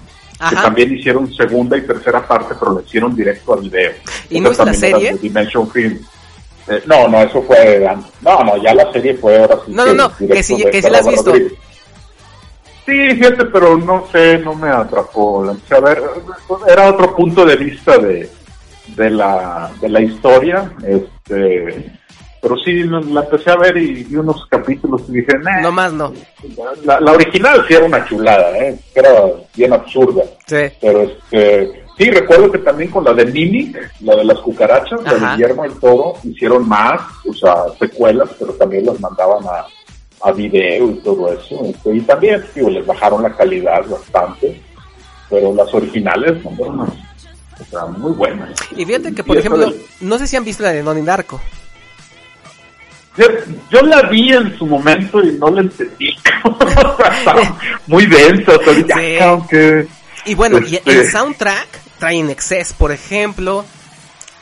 que también hicieron segunda y tercera parte, pero le hicieron directo al video. ¿Y no es la serie? de Dimension Film. Eh, no, no, eso fue antes. No, no, ya la serie fue ahora sí. No, no, no, directo que sí- que sí la has visto. Rodríguez. Sí, fíjate, pero no sé, no me atrapó. Empecé a ver, era otro punto de vista de, de la, de la historia, este, pero sí la empecé a ver y vi unos capítulos y dije, nah, No más no. la, la original sí era una chulada, eh, era bien absurda, Sí. pero este, sí recuerdo que también con la de Mimic, la de las cucarachas, la de Guillermo del Toro, hicieron más, o sea, secuelas, pero también las mandaban a, a video y todo eso, este, y también, digo, les bajaron la calidad bastante, pero las originales son buenas, o sea, muy buenas. Y fíjate que, por Y ejemplo, del- no sé si han visto la de Donnie Darko. Yo, yo la vi en su momento y no la entendí. Muy densa, Sí. "Ah, cabrón, que- Y bueno, y Este- el soundtrack trae In Excess, por ejemplo,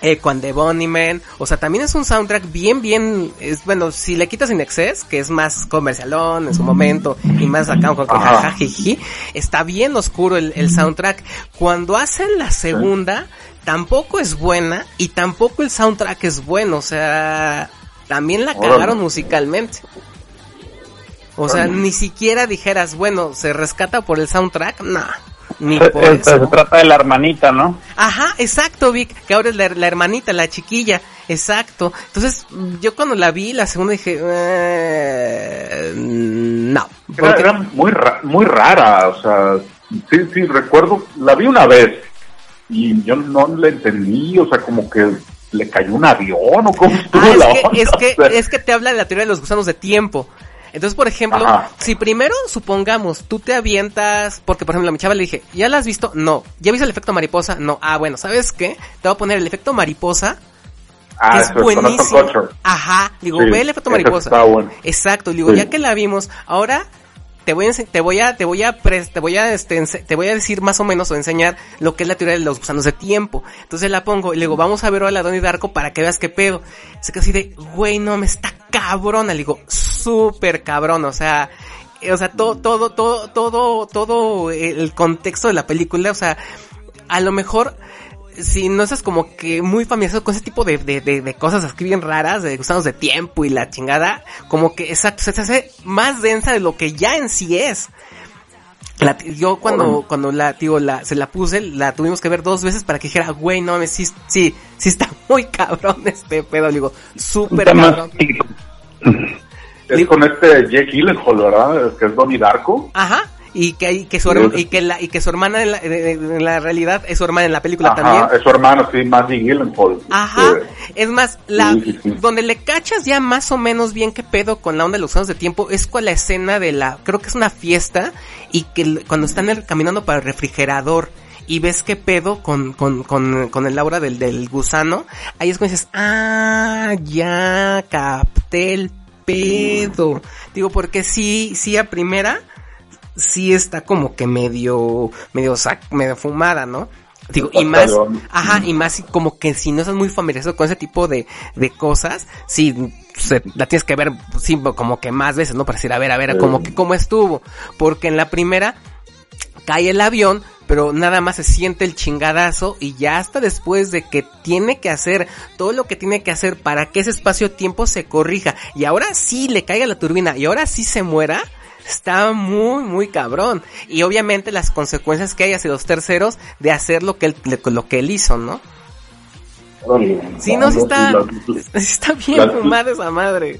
eh, con The Bunnymen, o sea, también es un soundtrack bien, bien, es bueno, si le quitas In Excess, que es más comercialón en su momento, y más acá con jajajiji, está bien oscuro el, el soundtrack. Cuando hacen la segunda, tampoco es buena, y tampoco el soundtrack es bueno, o sea, también la Órale. cagaron musicalmente. O sea, ni siquiera dijeras, bueno, se rescata por el soundtrack, no, ni Se, por se- eso. se trata de la hermanita, ¿no? Ajá, exacto, Vic, que ahora es la, la hermanita, la chiquilla, exacto. Entonces, yo cuando la vi, la segunda dije, eh, no. Era, Porque- era muy, ra- muy rara, o sea, sí, sí, recuerdo, la vi una vez y yo no la entendí, o sea, como que le cayó un avión o cómo estuvo Ah, la es, que, onda, es, que, o sea. es que te habla de la teoría de los gusanos de tiempo. Entonces, por ejemplo, Ajá. si primero, supongamos, tú te avientas, porque por ejemplo a mi chava le dije, ¿ya la has visto? No. ¿Ya viste el efecto mariposa? No. Ah, bueno, ¿sabes qué? Te voy a poner el efecto mariposa, Ah, es eso buenísimo. Ajá, digo, Sí, ve el efecto mariposa. está bueno. Exacto, digo, Sí. ya que la vimos, ahora te voy a te voy a te voy a te voy a te voy a decir más o menos o enseñar lo que es la teoría de los gusanos de tiempo. Entonces la pongo y le digo, "Vamos a ver ahora la Donnie Darko para que veas qué pedo." Se queda así de, "Güey, no me está cabrona." Le digo, "Súper cabrón", o sea, eh, o sea, todo, todo, todo, todo, todo el contexto de la película, o sea, a lo mejor si no estás como que muy familiarizado con ese tipo de, de, de, de cosas así bien raras, de gusanos de tiempo y la chingada, como que exacto, se te hace más densa de lo que ya en sí es. La, yo cuando, cuando la, digo, la, se la puse, la tuvimos que ver dos veces para que dijera, güey, no me sí, sí, sí está muy cabrón este pedo, digo, súper cabrón. Es con este Jake Gyllenhaal, ¿verdad? Que es Donnie Darko. Ajá, y que, y que su, y que la, y que su hermana en la, en la realidad es su hermana en la película Ajá, también. es su hermano, sí, Maggie Gyllenhaal. Ajá, es más, la, Sí, sí, sí. donde le cachas ya más o menos bien qué pedo con la onda de los años de tiempo es con la escena de la, creo que es una fiesta y que cuando están el- caminando para el refrigerador y ves qué pedo con, con, con, con el aura del, del gusano, ahí es cuando dices, ah, ya capté el pedo. Digo, porque sí, sí a primera, sí está como que medio, medio, sac- medio fumada, ¿no? Digo, y más, ajá, y más como que si no estás muy familiarizado con ese tipo de, de cosas, sí, se- la tienes que ver, sí, como que más veces, ¿no? Para decir, a ver, a ver, como que cómo estuvo. Porque en la primera cae el avión, pero nada más se siente el chingadazo y ya hasta después de que tiene que hacer todo lo que tiene que hacer para que ese espacio-tiempo se corrija y ahora sí le caiga la turbina y ahora sí se muera, está muy, muy cabrón. Y obviamente las consecuencias que hay hacia los terceros de hacer lo que él, lo que él hizo, ¿no? órale, Sí, no, sí está, está bien fumada esa madre.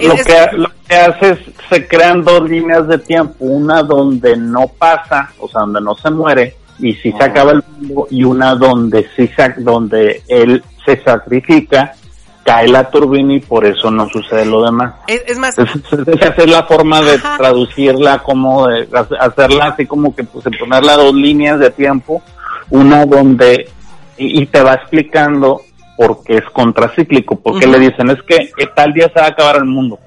Lo Es- que, lo que hace es, se crean dos líneas de tiempo, una donde no pasa, o sea, donde no se muere, y sí se acaba el mundo, y una donde sí donde él se sacrifica, cae la turbina y por eso no sucede lo demás. es, es más, esa es la forma de Ajá. traducirla, como de hace- hacerla así como que pues, de ponerla dos líneas de tiempo, una donde, y, y te va explicando por qué es contracíclico, porque Ujú. le dicen es que eh, tal día se va a acabar el mundo.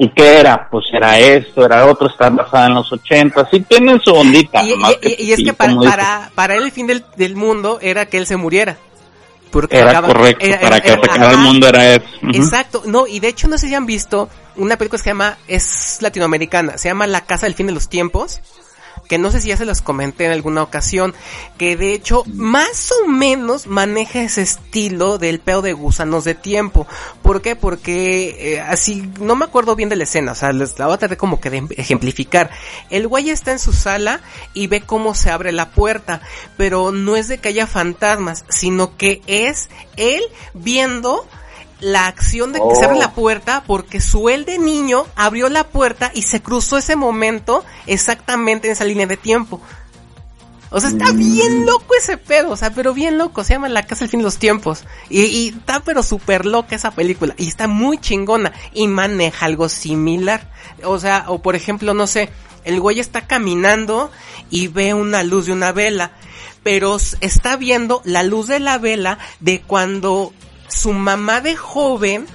¿Y qué era? Pues era esto, era otro, está basada en los 80, sí tienen su ondita. y, es que para, para, para él el fin del, del mundo era que él se muriera. Porque era acaba- correcto, era- para que el mundo era eso. Exacto, no, y de hecho no sé si han visto una película que se llama, es latinoamericana, se llama La Casa del Fin de los Tiempos, que no sé si ya se los comenté en alguna ocasión, que de hecho más o menos maneja ese estilo del peo de gusanos de tiempo. ¿Por qué? Porque eh, así, no me acuerdo bien de la escena, o sea, les la voy a tratar como que de ejemplificar. El güey está en su sala y ve cómo se abre la puerta, pero no es de que haya fantasmas, sino que es él viendo la acción de que se abre Oh. la puerta porque su él de niño abrió la puerta y se cruzó ese momento exactamente en esa línea de tiempo. O sea, está bien loco ese pedo, o sea, pero bien loco, se llama La Casa del Fin de los Tiempos. Y, y está pero súper loca esa película, y está muy chingona, y maneja algo similar. O sea, o por ejemplo, no sé, el güey está caminando y ve una luz de una vela, pero está viendo la luz de la vela de cuando su mamá de joven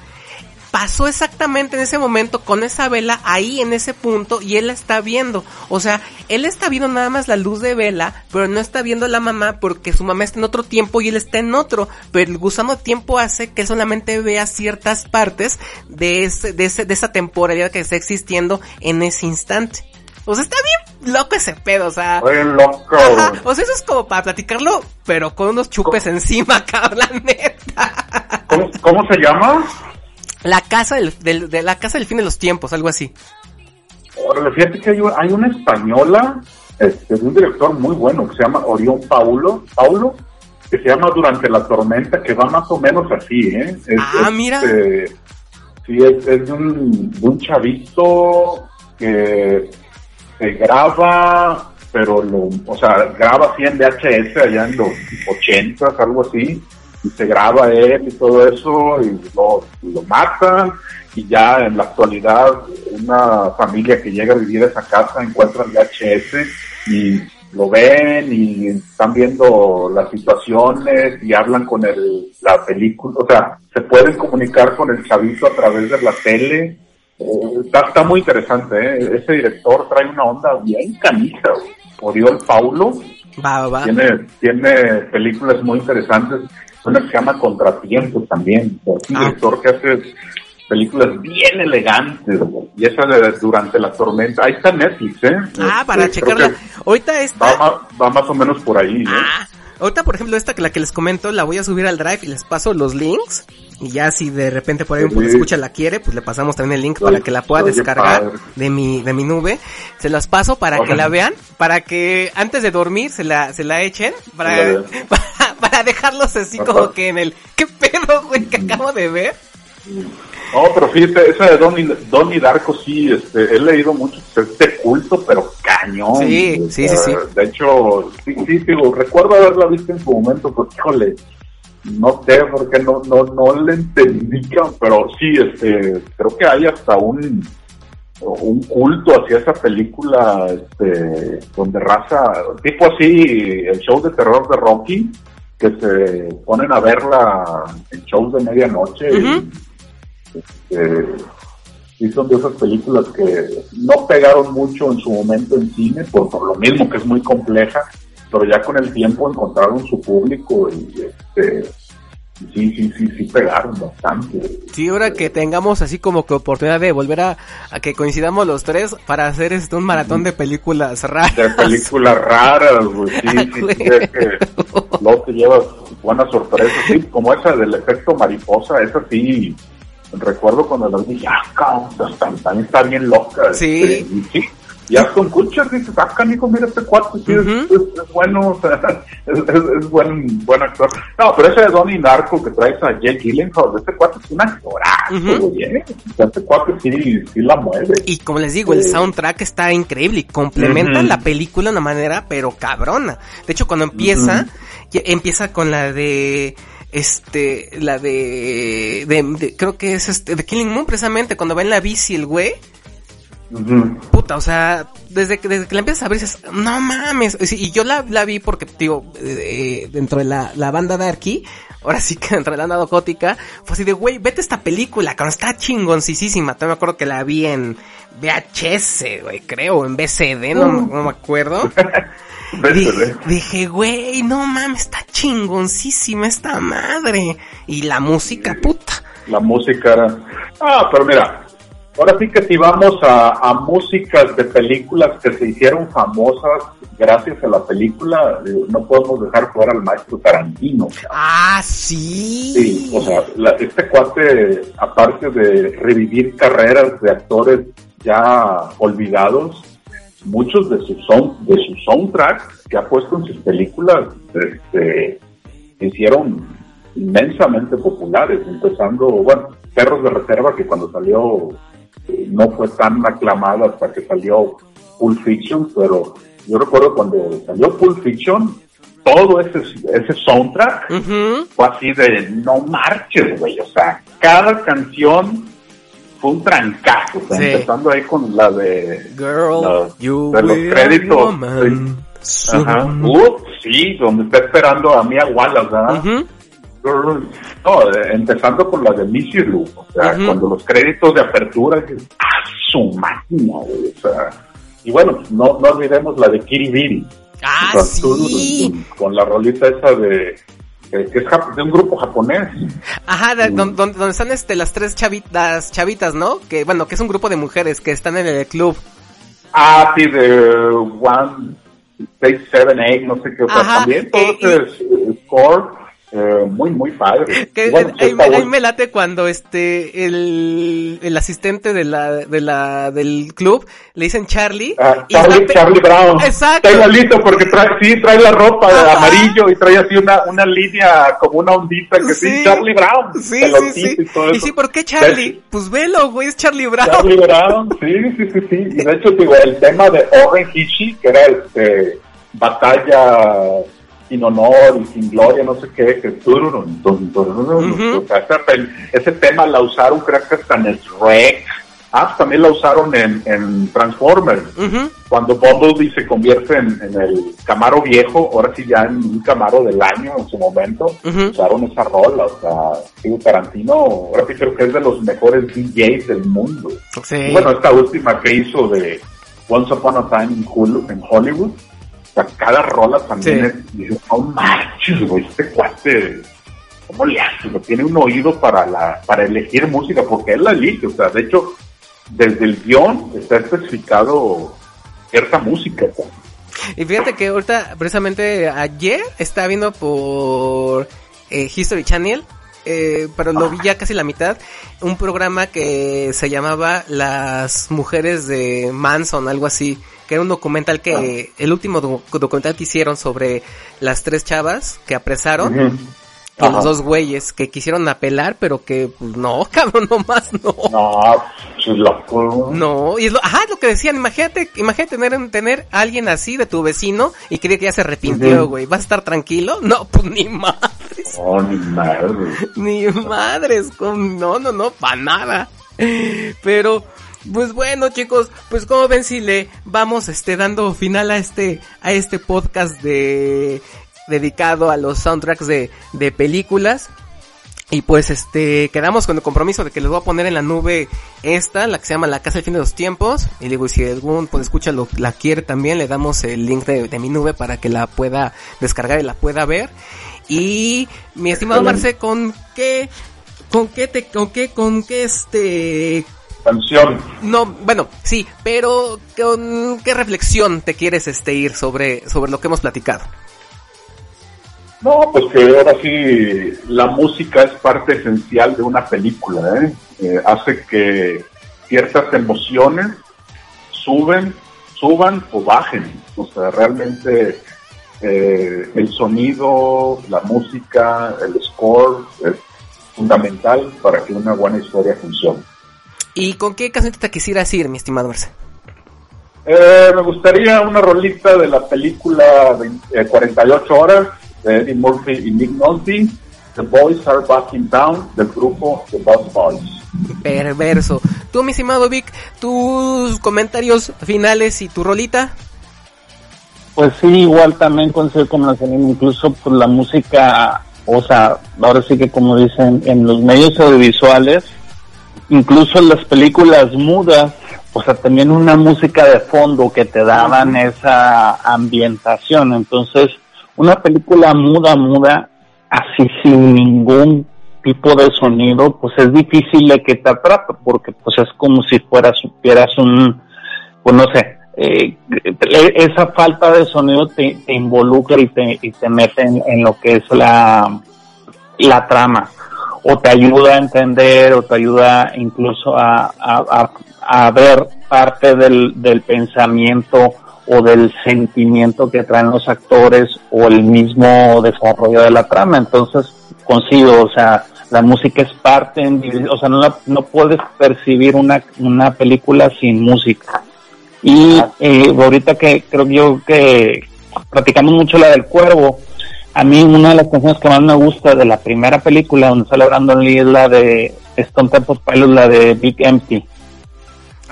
pasó exactamente en ese momento con esa vela ahí en ese punto y él la está viendo. O sea, él está viendo nada más la luz de vela, pero no está viendo a la mamá porque su mamá está en otro tiempo y él está en otro. Pero el gusano tiempo hace que solamente vea ciertas partes de ese, de de esa temporalidad que está existiendo en ese instante. O sea, está bien loco ese pedo, o sea. Oye, loco. Ajá, o sea, eso es como para platicarlo, pero con unos chupes encima, cabrón, neta. ¿Cómo, cómo se llama? La casa del, del- de la casa del fin de los tiempos, algo así. Órale, Fíjate que hay, hay una española, este, de un director muy bueno que se llama Orión Paulo, Paulo, que se llama Durante la tormenta, que va más o menos así, ¿eh? Es- Ah, es, mira. este, sí, es, es de un, de un chavito que se graba, pero lo, o sea, graba así en VHS allá en los 80, algo así, y se graba él y todo eso, y lo, lo matan, y ya en la actualidad una familia que llega a vivir a esa casa encuentra el VHS y lo ven y están viendo las situaciones y hablan con el, la película, o sea, se pueden comunicar con el chavito a través de la tele. Está, está muy interesante, ¿eh? Ese director trae una onda bien güey. Oriol Paulo Va, va, va. tiene, tiene películas muy interesantes. Una que se llama Contratiempos también. Es un Ah. director que hace películas bien elegantes, y esa de Durante la Tormenta, ahí está Netflix, ¿eh? Ah, para checarla. Ahorita Va, ma- va más o menos por ahí, ¿eh? Ah, ahorita por ejemplo esta que la que les comento la voy a subir al drive y les paso los links. Y ya si de repente por ahí un escucha la quiere, pues le pasamos también el link para que la pueda descargar de mi, de mi nube. Se las paso para que la vean, para que antes de dormir se la, se la echen, para, para, para dejarlos así como que en el, ¿qué pedo, güey, que acabo de ver? No, pero fíjate, esa de Donnie, Donnie Darko sí, este, he leído mucho este culto, pero cañón. Sí, sí, sí, sí. De hecho, sí, sí, digo, recuerdo haberla visto en su momento, pero híjole, no sé, porque no, no, no le entendí, pero sí, este, creo que hay hasta un, un culto hacia esa película, este, donde raza, tipo así, el show de terror de Rocky, que se ponen a verla en shows de medianoche. y, Ujú. este, sí son de esas películas que no pegaron mucho en su momento en cine, por, por lo mismo que es muy compleja, pero ya con el tiempo encontraron su público y este, sí, sí, sí, sí pegaron bastante. Sí, ahora que tengamos así como que oportunidad de volver a, a que coincidamos los tres para hacer este un maratón de películas raras. De películas raras, güey, sí, sí, sí, es que luego te llevas buenas sorpresas, sí, como esa del efecto mariposa, esa sí, recuerdo cuando la dije, ah, cabrón, está- también está bien loca. Sí. este, y sí. Ya con Kutcher dices, ah, canijo, mira este cuarto, sí, es- Ujú. es, es bueno, o sea, es, buen, buen actor. No, pero ese de Donnie Narco que traes a Jake Gyllenhaal, este cuarto es un actorazo, Ujú. güey, ¿eh? Este cuarto sí, sí la mueve. Y como les digo, el soundtrack está increíble y complementa la película de una manera, pero cabrona. De hecho, cuando empieza, empieza con la de, este, la de, de, de- creo que es este, de Killing Moon precisamente, cuando va en la bici el güey, Puta, o sea, desde que, desde que la empiezas a ver dices, no mames, y yo la, la vi porque, digo, eh, dentro de la, la banda Darky, ahora sí que dentro de la banda gótica, fue así de, güey, vete esta película, cabrón, está chingoncísima, todavía me acuerdo que la vi en VHS, güey, creo, en BCD, no, no me acuerdo. Di- Vete, dije, güey, no mames, está chingoncísima esta madre. Y la música, puta. la música era... Ah, pero mira, ahora sí que si vamos a, a músicas de películas que se hicieron famosas gracias a la película, digo, no podemos dejar fuera al maestro Tarantino. Ah, sí. Sí, o sea, la- este cuate, aparte de revivir carreras de actores ya olvidados, muchos de sus sound, de sus soundtracks que ha puesto en sus películas, este, hicieron inmensamente populares, empezando, bueno, Perros de Reserva, que cuando salió eh, no fue tan aclamada hasta que salió Pulp Fiction, pero yo recuerdo cuando salió Pulp Fiction, todo ese, ese soundtrack Ujú. fue así de no marches, güey. O sea, cada canción fue un trancazo. o sea, Sí. Empezando ahí con la de. Girl, la- you de los créditos. soon. Ajá. Uh, sí, donde está esperando a Mia Wallace, ¿verdad? Ujú. Girl. No, eh, empezando por la de Miss Lou, O sea, cuando los créditos de apertura, ¡ah, su máquina! O sea. Y bueno, no, no olvidemos la de Kiri Biri. Ah, O sea, tú, sí. Con, con la rolita esa de. que es de un grupo japonés. Ajá, de- don- don- donde están este las tres chavitas, chavitas, ¿no? Que bueno, que es un grupo de mujeres que están en el club. Ah, sí, de One, Six, Seven, Eight, no sé qué, o sea, Ajá, también todo eh, ese eh, score, eh, muy, muy padre. Que Y bueno, ahí, voz- me late cuando este el, el asistente de la de la del club le dicen Charlie. Ah, Charlie, Brown. Exacto. Está igualito porque trae, sí, trae la ropa de amarillo y trae así una, una línea como una ondita que sí, Sí. Charlie Brown. Sí, sí, sí. Y, todo Y eso. sí, ¿por qué Charlie? Pues velo, güey, es Charlie Brown. Charlie Brown, sí, sí, sí, sí. Y de hecho, digo, el tema de Oren Hishi, que era este, batalla sin honor y sin gloria, no sé qué, que turun, turun, turun, Ujú. o sea, esa pel- ese tema la usaron, creo que hasta en Shrek. Ah, también la usaron en, en Transformers. Ujú. Cuando Bumblebee se convierte en, en el Camaro viejo, ahora sí ya en un Camaro del año en su momento, Ujú. usaron esa rola, o sea, digo, Tarantino, ahora sí creo que es de los mejores DJs del mundo. Sí. Bueno, esta última que hizo de Once Upon a Time in, Hollywood, sea, cada rola también Sí. es, dices, no manches, güey, este cuate, ¿cómo le hace? Tiene un oído para la, para elegir música, porque él la elige, o sea, de hecho, desde el guion está especificado cierta música. Y fíjate que ahorita, precisamente ayer, estaba viendo por eh, History Channel, eh, pero lo vi ya casi la mitad, un programa que se llamaba Las Mujeres de Manson, algo así, que era un documental que, el último doc- documental que hicieron sobre las tres chavas que apresaron. Ajá. los dos güeyes que quisieron apelar, pero que, pues, no, cabrón, nomás no. No, pues. No, y es lo, ajá, es lo que decían, imagínate, imagínate tener, tener a alguien así de tu vecino y que ya se arrepintió, güey. ¿Vas a estar tranquilo? No, pues ni madres, No, ni madre. ni madres, con, no, no, no, para nada. Pero, pues bueno, chicos, pues como ven si le vamos, este, dando final a este, a este podcast de, dedicado a los soundtracks de, de películas. Y pues este, quedamos con el compromiso de que les voy a poner en la nube esta, la que se llama La Casa del Fin de los Tiempos. Y digo, y si algún pues escucha lo, la quiere también, le damos el link de, de mi nube para que la pueda descargar y la pueda ver. Y mi estimado. Marce, ¿con qué, con qué te, con qué, con qué este, Canción. no, bueno, sí, pero con qué reflexión te quieres este ir sobre, sobre lo que hemos platicado? No, pues que ahora sí la música es parte esencial de una película, ¿eh? Eh, hace que ciertas emociones suben, suban o bajen. O sea, realmente eh, el sonido, la música, el score es fundamental para que una buena historia funcione. ¿Y con qué canción te quisieras ir, mi estimado Marce? Eh, me gustaría una rolita de la película 20, eh, 48 horas de Eddie Murphy y Nick Nolte, The Boys Are Back in Town, del grupo The Buzz Boys. Perverso. Tú, mi estimado Vic, tus comentarios finales y tu rolita. Pues sí, igual también coincido con la Selena, incluso pues la música, o sea, ahora sí que como dicen, en los medios audiovisuales, incluso en las películas mudas, o sea, también una música de fondo que te daban esa ambientación. Entonces, una película muda, muda, así sin ningún tipo de sonido, pues es difícil de que te atrape, porque pues es como si fueras, supieras un, pues no sé, eh, esa falta de sonido te, te involucra y te, y te mete en, en lo que es la, la trama. O te ayuda a entender o te ayuda incluso a, a, a, a ver parte del, del pensamiento o del sentimiento que traen los actores o el mismo desarrollo de la trama. Entonces, consigo, o sea, la música es parte, o sea, no, la, no puedes percibir una, una película sin música. Y eh, ahorita que creo yo que platicamos mucho la del cuervo, a mí una de las canciones que más me gusta de la primera película donde sale Brandon Lee es la de Stone Temple Pilots, la de Big Empty.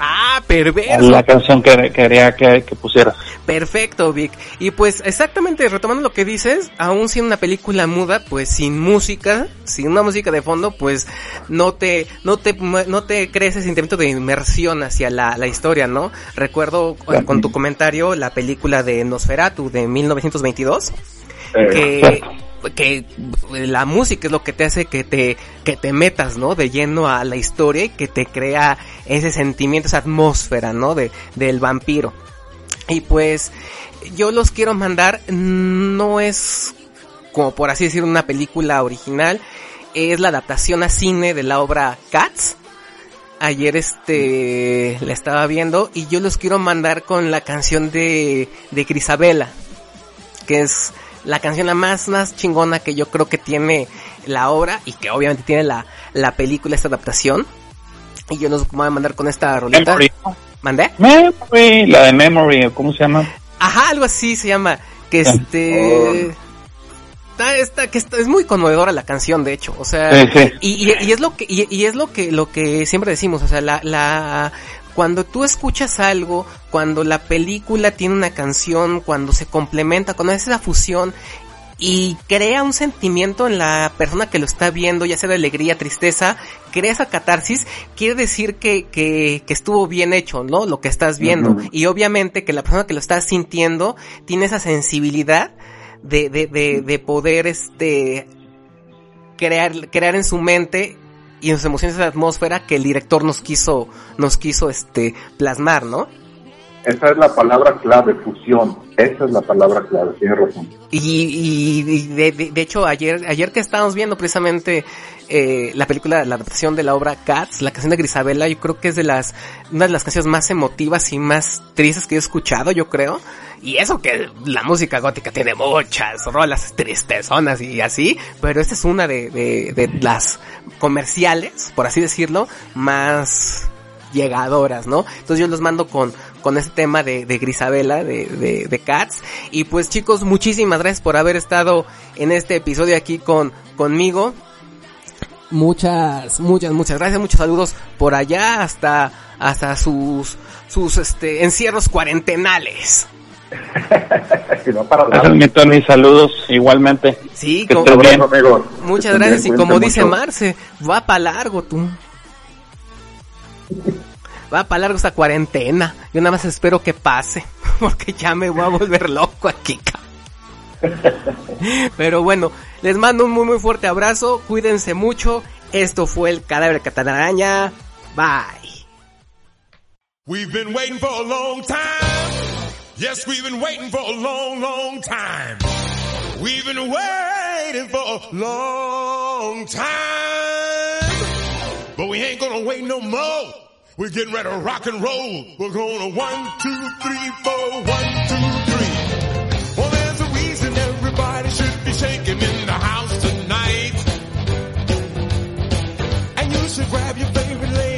Ah, perverso. La canción que quería que, que pusieras. Perfecto, Vic. Y pues exactamente retomando lo que dices, aún siendo una película muda, pues sin música, sin una música de fondo, pues no te, no te, no te crees ese sentimiento de inmersión hacia la, la historia, ¿no? Recuerdo con tu comentario la película de Nosferatu de 1922, Eh, que, que la música es lo que te hace que te, que te metas, ¿no? De lleno a la historia y que te crea ese sentimiento, esa atmósfera, ¿no? De, del vampiro. Y pues yo los quiero mandar, no es como por así decir una película original, es la adaptación a cine de la obra Cats. Ayer este la estaba viendo y yo los quiero mandar con la canción de, de Crisabela, que es la canción la más, más chingona que yo creo que tiene la obra y que obviamente tiene la, la película, esta adaptación. Y yo los voy a mandar con esta rolita. Memory. ¿Mandé? Memory, la de Memory, ¿cómo se llama? Ajá, algo así se llama. Que este. Está, está, que está, es muy conmovedora la canción, de hecho. O sea, Sí, sí. Y, y, y es lo que, y, y es lo que, lo que siempre decimos. O sea, la, la, cuando tú escuchas algo, cuando la película tiene una canción, cuando se complementa, cuando hace esa fusión y crea un sentimiento en la persona que lo está viendo, ya sea de alegría, tristeza, crea esa catarsis, quiere decir que, que, que estuvo bien hecho, ¿no? Lo que estás viendo. Y obviamente que la persona que lo está sintiendo tiene esa sensibilidad de, de, de, de poder, este, crear, crear en su mente y en sus emociones esa atmósfera que el director nos quiso, nos quiso este plasmar, ¿no? Esa es la palabra clave, fusión. Esa es la palabra clave, tienes razón. Y, y- y de, de- de hecho ayer, ayer que estábamos viendo precisamente eh, la película, la adaptación de la obra Cats, la canción de Grisabela, yo creo que es de las, una de las canciones más emotivas y más tristes que he escuchado, yo creo. Y eso que la música gótica tiene muchas rolas tristezonas y así, pero esta es una de, de, las comerciales, por así decirlo, más llegadoras, ¿no? Entonces yo los mando con, con este tema de, de Grisabela, de, de, de Cats. Y pues chicos, muchísimas gracias por haber estado en este episodio aquí con, conmigo. Muchas, muchas, muchas gracias, muchos saludos por allá hasta, hasta sus, sus, este, encierros cuarentenales. Y no para. Transmito mis saludos igualmente. Sí, Que como- bien. Amigos. muchas Que gracias. Y como dice mucho. Marce, va para largo tú. Va para largo esta cuarentena. Yo nada más espero que pase. Porque ya me voy a volver loco aquí. Pero bueno, les mando un muy muy fuerte abrazo. Cuídense mucho. Esto fue el cadáver Cataraña. Bye. We've been waiting for a long time. Yes, we've been waiting for a long, long time. We've been waiting for a long time. But we ain't gonna wait no more. We're getting ready to rock and roll. We're gonna one, two, three, four, one, two, three. Well, there's a reason everybody should be shaking in the house tonight. And you should grab your favorite lady